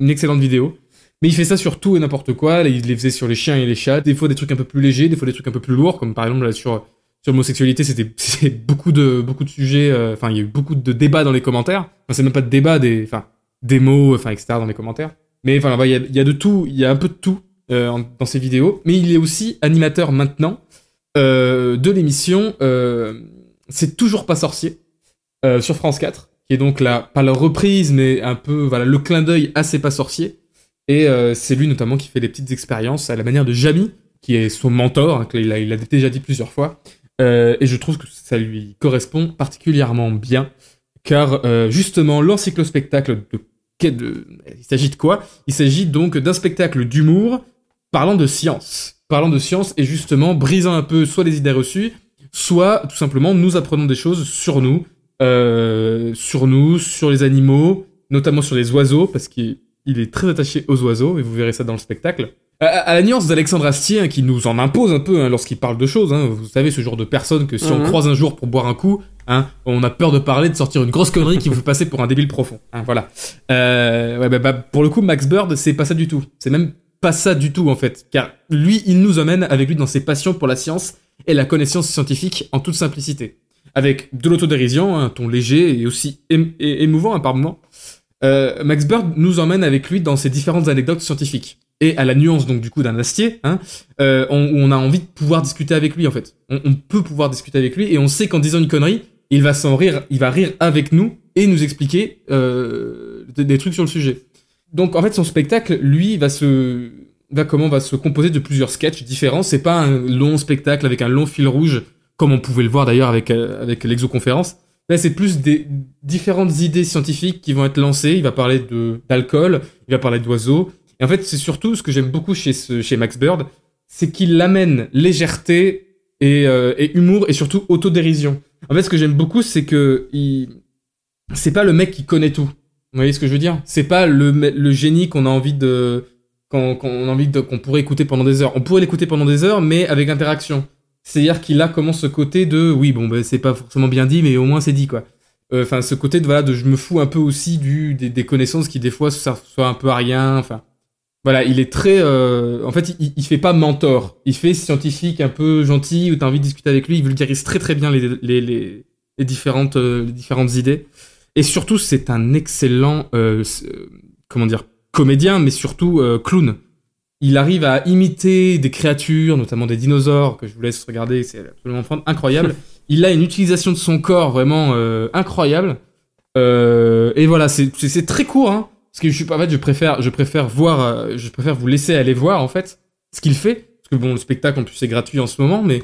une, excellente vidéo. Mais il fait ça sur tout et n'importe quoi. Il les faisait sur les chiens et les chats. Des fois des trucs un peu plus légers, des fois des trucs un peu plus lourds, comme par exemple là, sur sur l'homosexualité, c'était beaucoup de beaucoup de sujets. euh, Enfin, il y a eu beaucoup de débats dans les commentaires. Enfin, c'est même pas de débats, des enfin des mots, enfin etc. dans les commentaires. Mais enfin, il y a, y a de tout, il y a un peu de tout euh, dans ses vidéos. Mais il est aussi animateur maintenant de l'émission euh, C'est toujours pas sorcier euh, sur France 4, qui est donc la pas la reprise, mais un peu voilà le clin d'œil à C'est pas sorcier. Et euh, c'est lui notamment qui fait des petites expériences à la manière de Jamie, qui est son mentor, hein, qu'il a, il a déjà dit plusieurs fois. Euh, et je trouve que ça lui correspond particulièrement bien, car euh, justement l'encyclospectacle de, de il s'agit de quoi? Il s'agit donc d'un spectacle d'humour parlant de science, parlant de science et justement brisant un peu soit les idées reçues, soit tout simplement nous apprenons des choses sur nous, euh, sur nous, sur les animaux, notamment sur les oiseaux, parce qu'il il est très attaché aux oiseaux, et vous verrez ça dans le spectacle. À, à la nuance d'Alexandre Astier, hein, qui nous en impose un peu hein, lorsqu'il parle de choses, hein. vous savez, ce genre de personne que si on Mhm. croise un jour pour boire un coup, on a peur de parler, de sortir une grosse connerie qui vous fait passer pour un débile profond. voilà. Euh, ouais, bah, bah, pour le coup, Max Bird, c'est pas ça du tout. C'est même pas ça du tout, en fait. Car lui, il nous emmène avec lui dans ses passions pour la science et la connaissance scientifique en toute simplicité. Avec de l'autodérision, un ton léger et aussi émouvant hein, par moments. Euh, Max Bird nous emmène avec lui dans ses différentes anecdotes scientifiques. Et à la nuance donc du coup d'un Astier, hein, euh, on, a envie de pouvoir discuter avec lui en fait. On, peut pouvoir discuter avec lui et on sait qu'en disant une connerie, il va s'en rire, il va rire avec nous et nous expliquer euh, des trucs sur le sujet. Donc en fait son spectacle, lui, va se va comment va se composer de plusieurs sketchs différents. C'est pas un long spectacle avec un long fil rouge comme on pouvait le voir d'ailleurs avec euh, avec l'exoconférence. Là, c'est plus des différentes idées scientifiques qui vont être lancées. Il va parler de d'alcool, il va parler d'oiseaux. Et en fait, c'est surtout ce que j'aime beaucoup chez ce, chez Max Bird, c'est qu'il amène légèreté et, euh, et humour et surtout autodérision. En fait, ce que j'aime beaucoup, c'est que il... c'est pas le mec qui connaît tout. Vous voyez ce que je veux dire? C'est pas le, le génie qu'on a envie de qu'on qu'on a envie de, qu'on pourrait écouter pendant des heures. On pourrait l'écouter pendant des heures, mais avec interaction. C'est-à-dire qu'il a comment ce côté de, oui, bon, ben, c'est pas forcément bien dit, mais au moins c'est dit, quoi. Euh, Enfin, ce côté de, voilà, de je me fous un peu aussi du, des, connaissances qui, des fois, ça soit un peu à rien, enfin. Voilà, il est très. euh, en fait, il, il fait pas mentor. Il fait scientifique un peu gentil où t'as envie de discuter avec lui. Il vulgarise très très bien les, les, les, les différentes, euh, les différentes idées. Et surtout, c'est un excellent. euh, euh, comment dire Comédien, mais surtout euh, clown. Il arrive à imiter des créatures, notamment des dinosaures, que je vous laisse regarder, c'est absolument incroyable. il a une utilisation de son corps vraiment euh, incroyable. Euh, et voilà, c'est très court, hein. Parce que je suis pas, en fait, je préfère, je préfère voir, euh, je préfère vous laisser aller voir, en fait, ce qu'il fait. Parce que bon, le spectacle, en plus, c'est gratuit en ce moment, mais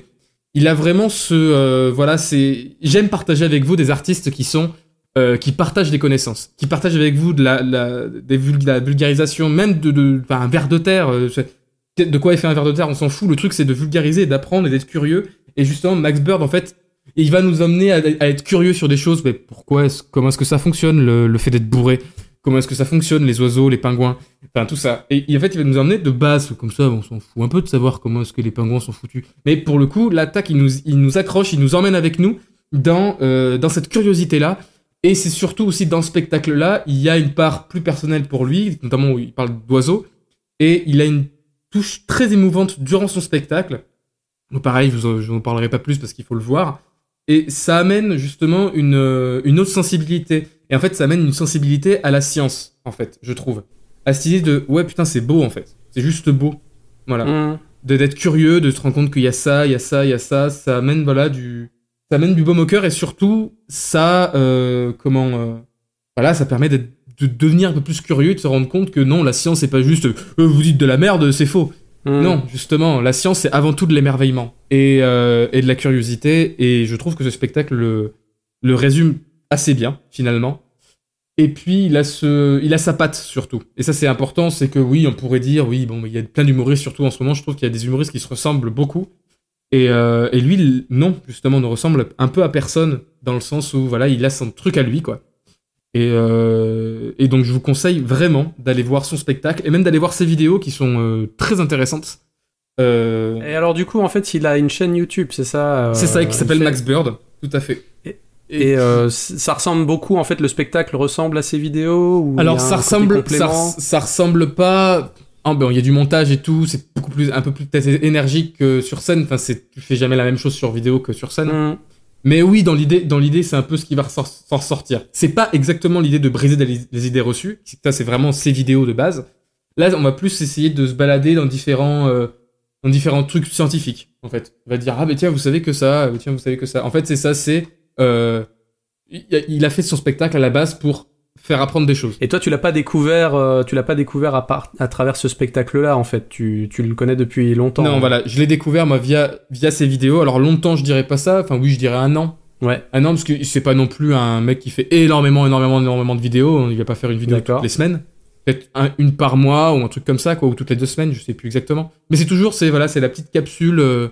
il a vraiment ce, euh, voilà, c'est, j'aime partager avec vous des artistes qui sont, euh, qui partagent des connaissances, qui partagent avec vous de la, vulgarisation, même de, de, un verre de terre, euh, de quoi est fait un verre de terre, on s'en fout. Le truc, c'est de vulgariser, d'apprendre et d'être curieux. Et justement, Max Bird, en fait, il va nous emmener à, être curieux sur des choses. Mais pourquoi est-ce, comment est-ce que ça fonctionne, le, fait d'être bourré? Comment est-ce que ça fonctionne, les oiseaux, les pingouins? Enfin, tout ça. Et, en fait, il va nous emmener de base, comme ça, on s'en fout un peu de savoir comment est-ce que les pingouins sont foutus. Mais pour le coup, l'attaque, il nous, accroche, il nous emmène avec nous dans, euh, dans cette curiosité-là. Et c'est surtout aussi dans ce spectacle-là, il y a une part plus personnelle pour lui, notamment où il parle d'oiseaux. Et il a une touche très émouvante durant son spectacle. Donc pareil, je vous n'en parlerai pas plus parce qu'il faut le voir. Et ça amène justement une, euh, une autre sensibilité. Et en fait, ça amène une sensibilité à la science, en fait, je trouve. À cette idée de, ouais, putain, c'est beau, en fait. C'est juste beau. Voilà. Mmh. De- D'être curieux, de se rendre compte qu'il y a ça, il y a ça, il y a ça. Ça amène, voilà, du... Ça amène du baume au cœur et surtout, ça, euh, comment... euh, voilà, ça permet de devenir un peu plus curieux et de se rendre compte que non, la science, c'est pas juste, euh, vous dites de la merde, c'est faux. Mmh. Non, justement, la science, c'est avant tout de l'émerveillement et, et de la curiosité. Et je trouve que ce spectacle le, le résume assez bien, finalement. Et puis, il a, ce, il a sa patte, surtout. Et ça, c'est important, c'est que oui, on pourrait dire, oui, bon, il y a plein d'humoristes, surtout en ce moment, je trouve qu'il y a des humoristes qui se ressemblent beaucoup. Et, euh, et lui, non, justement, ne ressemble un peu à personne, dans le sens où, voilà, il a son truc à lui, quoi. Et, euh, et donc, je vous conseille vraiment d'aller voir son spectacle, et même d'aller voir ses vidéos qui sont euh, très intéressantes. Et alors, du coup, en fait, il a une chaîne YouTube, c'est ça c'est ça qui s'appelle Max Bird, tout à fait. Et ça ressemble beaucoup, en fait, le spectacle ressemble à ses vidéos ou Alors ça ressemble, ça, ça ressemble pas. Ah ben il y a du montage et tout, c'est beaucoup plus, un peu plus énergique que sur scène. Enfin c'est, tu fais jamais la même chose sur vidéo que sur scène. Mmh. Mais oui, dans l'idée, dans l'idée, c'est un peu ce qui va s'en ressortir. C'est pas exactement l'idée de briser les idées reçues. Ça c'est vraiment ces vidéos de base. Là, on va plus essayer de se balader dans différents, euh, dans différents trucs scientifiques. En fait, on va dire ah ben tiens, vous savez que ça, euh, tiens, vous savez que ça. En fait, c'est ça, c'est euh, il a fait son spectacle à la base pour faire apprendre des choses. Et toi, tu l'as pas découvert, euh, tu l'as pas découvert à, part, à travers ce spectacle-là, en fait. Tu, tu le connais depuis longtemps. Non, voilà, je l'ai découvert moi via via ces vidéos. Alors longtemps, je dirais pas ça. Enfin oui, je dirais un an. Ouais. Un an parce que c'est pas non plus un mec qui fait énormément, énormément, énormément de vidéos. Il va pas faire une vidéo toutes les semaines. Peut-être un- une par mois ou un truc comme ça, quoi, ou toutes les deux semaines, je sais plus exactement. Mais c'est toujours, c'est voilà, c'est la petite capsule euh,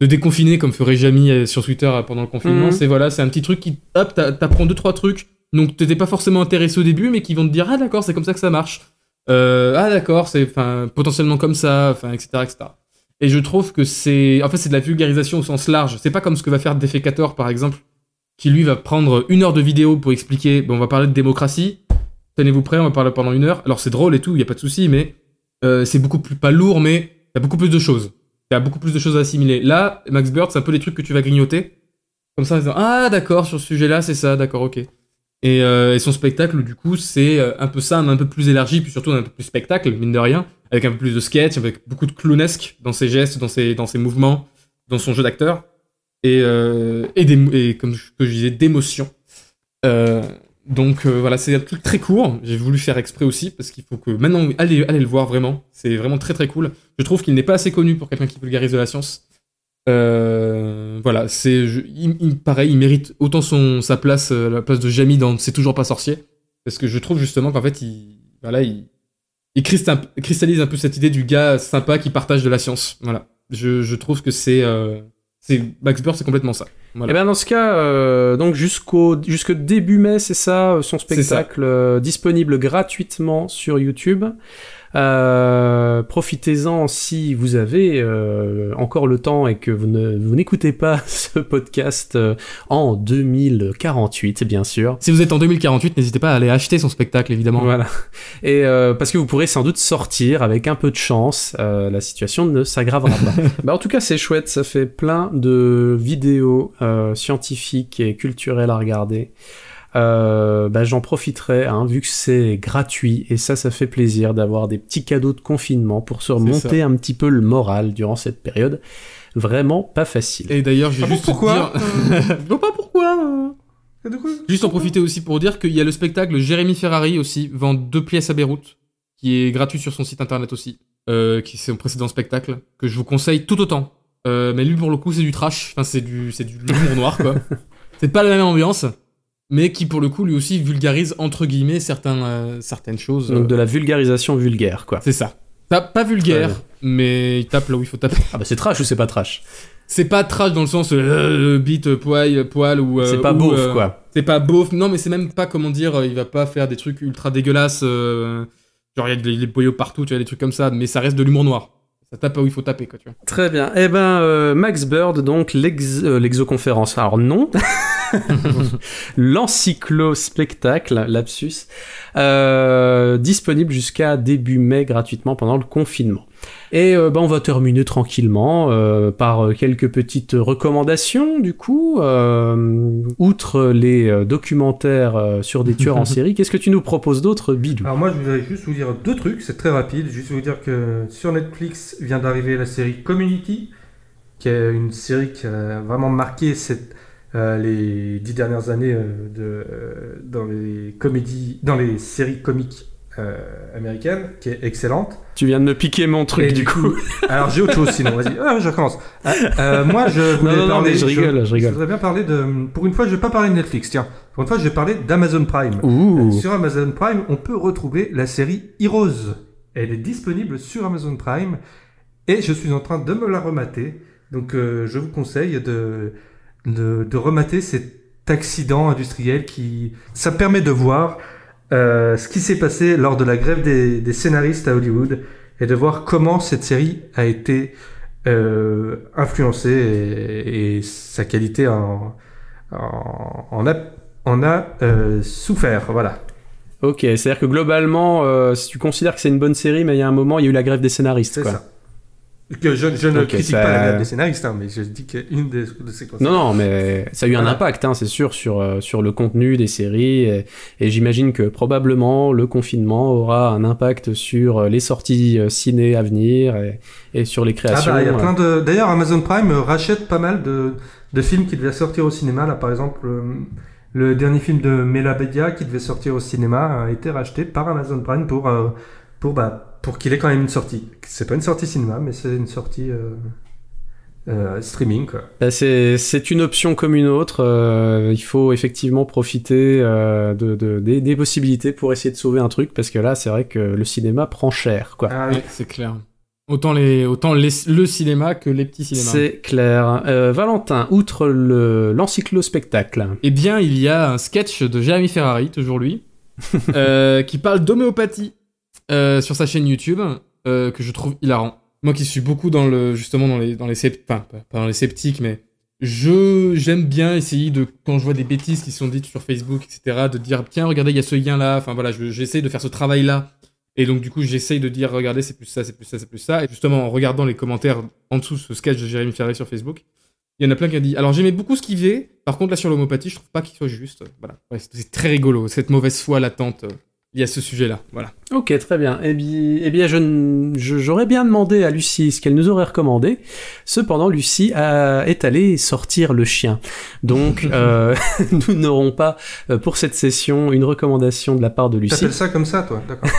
de déconfiné comme ferait Jamie euh, sur Twitter pendant le confinement. Mhm. C'est voilà, c'est un petit truc qui, hop, t'a- t'apprends deux trois trucs. Donc t'étais pas forcément intéressé au début, mais qui vont te dire ah d'accord, c'est comme ça que ça marche. Euh, ah d'accord, c'est potentiellement comme ça, enfin etc etc. Et je trouve que c'est en fait c'est de la vulgarisation au sens large. C'est pas comme ce que va faire Defecator par exemple, qui lui va prendre une heure de vidéo pour expliquer. Bon, on va parler de démocratie. Tenez-vous prêts, on va parler pendant une heure. Alors c'est drôle et tout, il y a pas de souci, mais euh, c'est beaucoup plus pas lourd, mais il y a beaucoup plus de choses. Il y a beaucoup plus de choses à assimiler. Là, Max Bird, c'est un peu les trucs que tu vas grignoter. Comme ça, en disant, ah d'accord, sur ce sujet-là, c'est ça, d'accord, ok. Et, euh, et son spectacle, du coup, c'est euh, un peu ça, un, un peu plus élargi, puis surtout un peu plus spectacle, mine de rien, avec un peu plus de sketch, avec beaucoup de clownesque dans ses gestes, dans ses, dans ses mouvements, dans son jeu d'acteur, et, euh, et, des, et comme je disais, d'émotion. Euh, donc euh, voilà, c'est un truc très court. J'ai voulu faire exprès aussi parce qu'il faut que maintenant allez, allez le voir vraiment. C'est vraiment très très cool. Je trouve qu'il n'est pas assez connu pour quelqu'un qui vulgarise de la science. Euh, voilà, c'est je- il, il- pareil, il mérite autant son sa place, euh, la place de Jamie dans C'est toujours pas sorcier, parce que je trouve justement qu'en fait il voilà il il crista- cristallise un peu cette idée du gars sympa qui partage de la science. Voilà, je, je trouve que c'est euh, c'est Max Bird, c'est complètement ça. Voilà. Et ben dans ce cas, euh, donc jusqu'au jusque début mai, c'est ça, euh, son ça. spectacle disponible gratuitement sur YouTube. Euh, Profitez-en si vous avez euh, encore le temps et que vous n'écoutez pas ce podcast euh, en 2048, bien sûr. Si vous êtes en 2048, n'hésitez pas à aller acheter son spectacle, évidemment. Voilà. Et euh, parce que vous pourrez sans doute sortir avec un peu de chance, euh, la situation ne s'aggravera pas. bah, en tout cas, c'est chouette, ça fait plein de vidéos euh, scientifiques et culturelles à regarder. Euh, bah, j'en profiterai hein, vu que c'est gratuit et ça ça fait plaisir d'avoir des petits cadeaux de confinement pour se remonter un petit peu le moral durant cette période. Vraiment pas facile. Et d'ailleurs, je vais juste te pourquoi dire... Je vois pas pourquoi. Juste en profiter aussi pour dire qu'il y a le spectacle Jérémy Ferrari aussi, vend deux pièces à Beyrouth, qui est gratuit sur son site internet aussi, euh, qui c'est son précédent spectacle, que je vous conseille tout autant. Euh, mais lui pour le coup c'est du trash, enfin c'est du c'est du l'humour noir quoi. C'est pas la même ambiance, mais qui pour le coup lui aussi vulgarise entre guillemets certains euh, certaines choses. donc euh, de la vulgarisation vulgaire quoi C'est ça. Pas, pas vulgaire, mais il tape là où il faut taper. ah bah c'est trash ou c'est pas trash C'est pas trash dans le sens euh, bite poil poil ou euh, c'est pas ou, beauf euh, quoi C'est pas beauf, non, mais c'est même pas, comment dire, euh, il va pas faire des trucs ultra dégueulasses. euh, genre, il y a des, des boyaux partout, tu vois, des trucs comme ça, mais ça reste de l'humour noir. Ça tape là où il faut taper, quoi, tu vois. Très bien. Eh ben, euh, Max Bird, donc l'ex- euh, l'exoconférence. Alors non, l'encyclo-spectacle, lapsus, euh, disponible jusqu'à début mai gratuitement pendant le confinement. Et euh, ben, on va terminer tranquillement euh, par quelques petites recommandations du coup. Euh, outre les documentaires sur des tueurs en série, qu'est-ce que tu nous proposes d'autre, Bidou? Alors moi je voudrais juste vous dire deux trucs, c'est très rapide, juste vous dire que sur Netflix vient d'arriver la série Community, qui est une série qui a vraiment marqué cette, euh, les dix dernières années euh, de, euh, dans les comédies, dans les séries comiques américaines, qui est excellente. Tu viens de me piquer mon truc Et du coup. Alors j'ai autre chose sinon, vas-y. Ah, je recommence. Ah, moi je voulais non, non, parler. mais je rigole, je rigole. voudrais bien parler de. Pour une fois, je vais pas parler de Netflix. Tiens, pour une fois, je vais parler d'Amazon Prime. Ouh. Sur Amazon Prime, on peut retrouver la série Heroes. Elle est disponible sur Amazon Prime et je suis en train de me la remater. Donc euh, je vous conseille de, de, de remater cet accident industriel qui... Ça permet de voir euh, ce qui s'est passé lors de la grève des, des scénaristes à Hollywood et de voir comment cette série a été euh, influencée et, et sa qualité en, en, en a, en a euh, souffert. Voilà. Ok, c'est-à-dire que globalement, euh, si tu considères que c'est une bonne série, mais il y a un moment, il y a eu la grève des scénaristes. C'est quoi. ça. Que je, je ne critique ça- pas la grève des scénaristes, hein, mais je dis qu'une des, de ces Non, non, mais ça a eu un Voilà. impact, hein, c'est sûr, sur, euh, sur le contenu des séries. Et, et j'imagine que probablement le confinement aura un impact sur euh, les sorties euh, ciné à venir et, et sur les Ah créations. bah, il y a plein de. D'ailleurs, Amazon Prime rachète pas mal de, de films qui devaient sortir au cinéma. Là, par exemple, le dernier film de Mela Bedia qui devait sortir au cinéma a été racheté par Amazon Prime pour, pour, bah, pour qu'il ait quand même une sortie. C'est pas une sortie cinéma, mais c'est une sortie euh, euh, streaming, quoi. Bah, c'est, c'est une option comme une autre. euh, il faut effectivement profiter euh, de, de- des, des possibilités pour essayer de sauver un truc, parce que là, c'est vrai que le cinéma prend cher, quoi. Ah oui. C'est clair. Autant, les, autant les, le cinéma que les petits cinémas. C'est clair. Euh, Valentin, outre le, l'encyclo-spectacle, Eh bien, il y a un sketch de Jérémy Ferrari, toujours lui, euh, qui parle d'homéopathie euh, sur sa chaîne YouTube, euh, que je trouve hilarant. Moi qui suis beaucoup dans le, justement dans les, dans les pas dans les sceptiques, mais je, j'aime bien essayer de, quand je vois des bêtises qui sont dites sur Facebook, etc., de dire, tiens, regardez, il y a ce lien-là, enfin voilà, je- j'essaie de faire ce travail-là. Et donc, du coup, j'essaye de dire, regardez, c'est plus ça, c'est plus ça, c'est plus ça. Et justement, en regardant les commentaires en dessous de ce sketch de Jérémy Ferrari sur Facebook, il y en a plein qui ont dit. Alors j'aimais beaucoup ce qu'il faisait. Par contre là sur l'homéopathie, je trouve pas qu'il soit juste. Voilà. C'est très rigolo cette mauvaise foi latente. Euh, Il y a ce sujet-là. Voilà. Ok, très bien. Eh bien, eh bien je, n- je- j'aurais bien demandé à Lucie ce qu'elle nous aurait recommandé. Cependant, Lucie a- est allée sortir le chien. Donc, euh, nous n'aurons pas, euh, pour cette session, une recommandation de la part de Lucie. T'appelles ça comme ça, toi D'accord.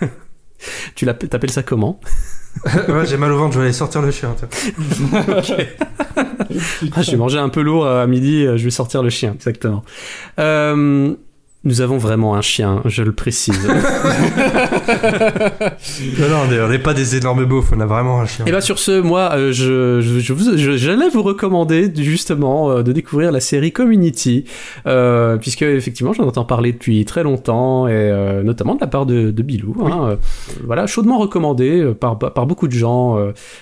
Tu l'appelles, t'appelles ça comment? Ouais, j'ai mal au ventre, je vais aller sortir le chien. Ah, j'ai mangé un peu lourd à midi, euh, je vais sortir le chien, exactement. Euh, Nous avons vraiment un chien, je le précise. Non, non, on est- on n'est pas des énormes beaufs, on a vraiment un chien. Et bah sur ce, moi, euh, je, j'allais vous recommander justement euh, de découvrir la série Community, euh, puisque effectivement j'en entends parler depuis très longtemps, et notamment de la part de, de Bilou. hein, voilà, chaudement recommandé par, par beaucoup de gens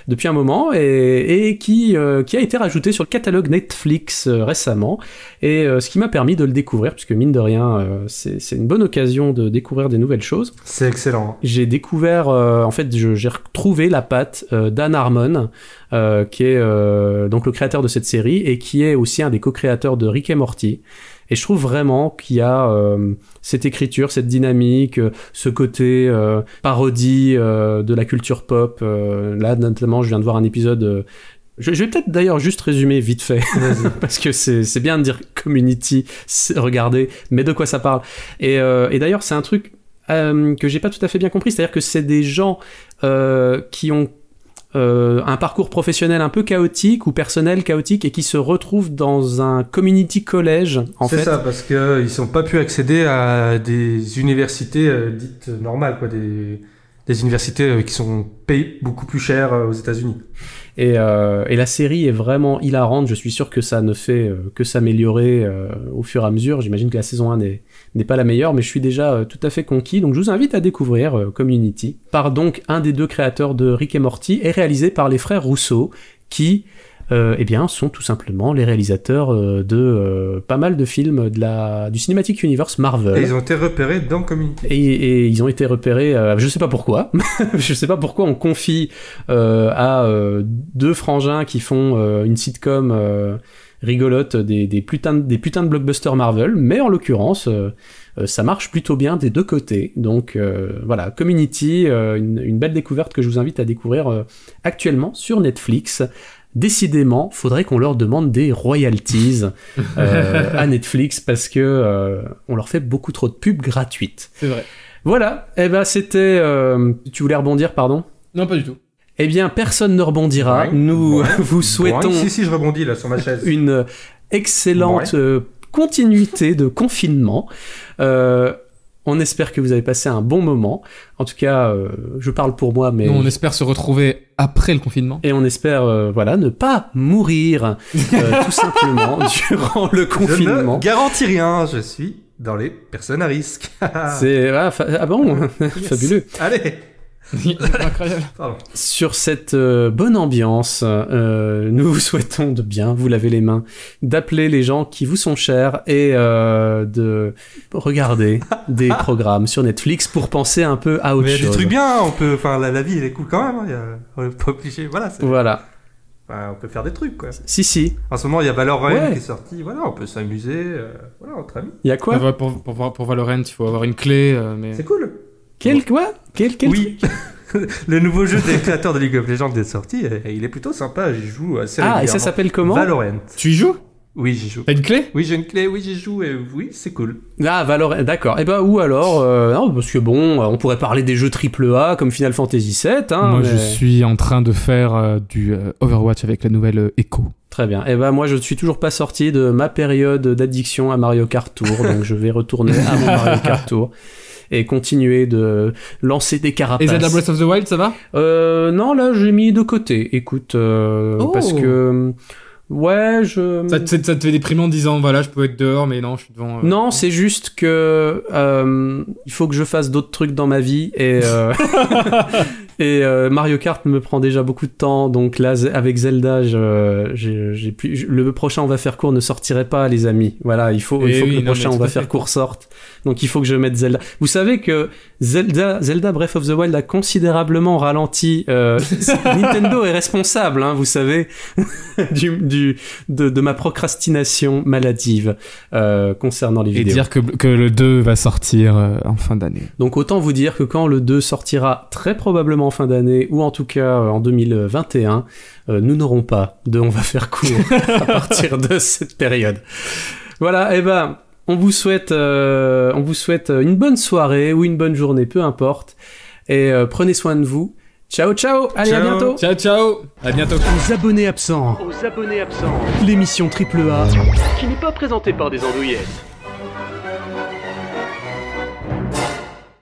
depuis un moment, et, et qui, qui a été rajouté sur le catalogue Netflix récemment, et ce qui m'a permis de le découvrir, puisque mine de rien, c'est c'est une bonne occasion de découvrir des nouvelles choses. C'est excellent. J'ai découvert, euh, en fait, j'ai retrouvé la patte euh, Dan Harmon, euh, qui est euh, donc le créateur de cette série et qui est aussi un des co-créateurs de Rick et Morty. Et je trouve vraiment qu'il y a euh, cette écriture, cette dynamique, euh, ce côté euh, parodie euh, de la culture pop. Euh, là, notamment, je viens de voir un épisode. Je, je vais peut-être d'ailleurs juste résumer vite fait, parce que c'est c'est bien de dire community, c'est- regardez, mais de quoi ça parle. Et, euh, et d'ailleurs, c'est un truc euh, que j'ai pas tout à fait bien compris, c'est-à-dire que c'est des gens euh, qui ont euh, un parcours professionnel un peu chaotique ou personnel chaotique et qui se retrouvent dans un community college en C'est fait. ça, parce qu'ils ils n'ont pas pu accéder à des universités euh, dites normales, quoi, des, des universités qui sont payées beaucoup plus cher aux États-Unis. Et, euh, et la série est vraiment hilarante. Je suis sûr que ça ne fait euh, que s'améliorer euh, au fur et à mesure. J'imagine que la saison 1 n'est pas la meilleure, mais je suis déjà euh, tout à fait conquis. Donc je vous invite à découvrir euh, Community par donc un des deux créateurs de Rick et Morty et réalisé par les frères Rousseau qui euh, eh bien, sont tout simplement les réalisateurs euh, de euh, pas mal de films de la, du Cinematic Universe Marvel. Et ils ont été repérés dans Community. Et, et ils ont été repérés, euh, je sais pas pourquoi, je sais pas pourquoi on confie euh, à euh, deux frangins qui font euh, une sitcom euh, rigolote des, des, putains, de- des putains de blockbusters Marvel, mais en l'occurrence, euh, ça marche plutôt bien des deux côtés. Donc euh, voilà, Community, euh, une, une belle découverte que je vous invite à découvrir euh, actuellement sur Netflix. Décidément, faudrait qu'on leur demande des royalties euh, à Netflix parce que euh, on leur fait beaucoup trop de pubs gratuites. C'est vrai. Voilà, eh ben c'était. euh, Tu voulais rebondir, pardon? Non, pas du tout. Eh bien, personne ne rebondira. Nous vous souhaitons. Si, si, je rebondis là sur ma chaise. une excellente Ouais. continuité de confinement. Euh, on espère que vous avez passé un bon moment. En tout cas, euh, je parle pour moi, mais Nous, on espère se retrouver après le confinement. et on espère, euh, voilà, ne pas mourir euh, tout simplement durant le Je confinement. ne garantis rien, je suis dans les personnes à risque. C'est ah, fa- ah bon, fabuleux. Allez. Sur cette euh, bonne ambiance, euh, nous vous souhaitons de bien vous laver les mains, d'appeler les gens qui vous sont chers et euh, de regarder des programmes sur Netflix pour penser un peu à autre Mais il y a des chose. trucs bien, on peut, enfin, la, la vie elle est cool quand même. hein, il y a- on est pas obligé, voilà. Voilà. enfin, on peut faire des trucs quoi. Si, si. En ce moment, il y a Valorant Ouais. qui est sorti. Voilà, on peut s'amuser, euh, voilà, entre amis. Il y a quoi? Ouais, pour, pour, pour, pour Valorant, il faut avoir une clé, euh, mais... C'est cool. Quel quoi Quel quel Oui. le nouveau jeu des créateurs de League of Legends est sorti. et il est plutôt sympa. J'y joue assez Ah, et ça s'appelle comment Valorant. Tu y joues Oui, j'y joue. T'as une clé Oui, j'ai une clé. Oui, j'y joue. Et oui, c'est cool. Ah, Valorant, d'accord. Et ben ou alors, euh, non, parce que bon, euh, on pourrait parler des jeux AAA comme Final Fantasy VII. Hein, Moi, mais- je suis en train de faire euh, du euh, Overwatch avec la nouvelle euh, Echo. Très bien. Et ben moi, je ne suis toujours pas sorti de ma période d'addiction à Mario Kart Tour, donc je vais retourner à mon Mario Kart Tour et continuer de lancer des carapaces. Et Zelda Breath of the Wild, ça va? Euh, non, là, j'ai mis de côté. Écoute, euh, Oh. parce que ouais, je ça te, ça te fait déprimer en disant, voilà, je peux être dehors, mais non, je suis devant... euh, non, c'est juste que euh, il faut que je fasse d'autres trucs dans ma vie et et euh, Mario Kart me prend déjà beaucoup de temps. Donc là, avec Zelda, je- j'ai plus le prochain on va faire court ne sortirait pas, les amis. Voilà, il faut, il Eh faut oui, que le non, prochain on va faire court sorte. Donc il faut que je mette Zelda. Vous savez que Zelda, Zelda Breath of the Wild a considérablement ralenti. euh, Nintendo est responsable, hein, vous savez, du, du de, de ma procrastination maladive euh, concernant les Et vidéos. dire que, que le 2 va sortir euh, en fin d'année. Donc autant vous dire que quand le 2 sortira très probablement en fin d'année ou en tout cas euh, en 2021, euh, nous n'aurons pas de on va faire court à partir de cette période. Voilà, et ben on vous souhaite euh, on vous souhaite une bonne soirée ou une bonne journée, peu importe. Et euh, prenez soin de vous. Ciao ciao, allez à bientôt. Ciao, ciao À bientôt Aux abonnés absents, Aux abonnés absents, l'émission AAA qui n'est pas présentée par des andouillettes.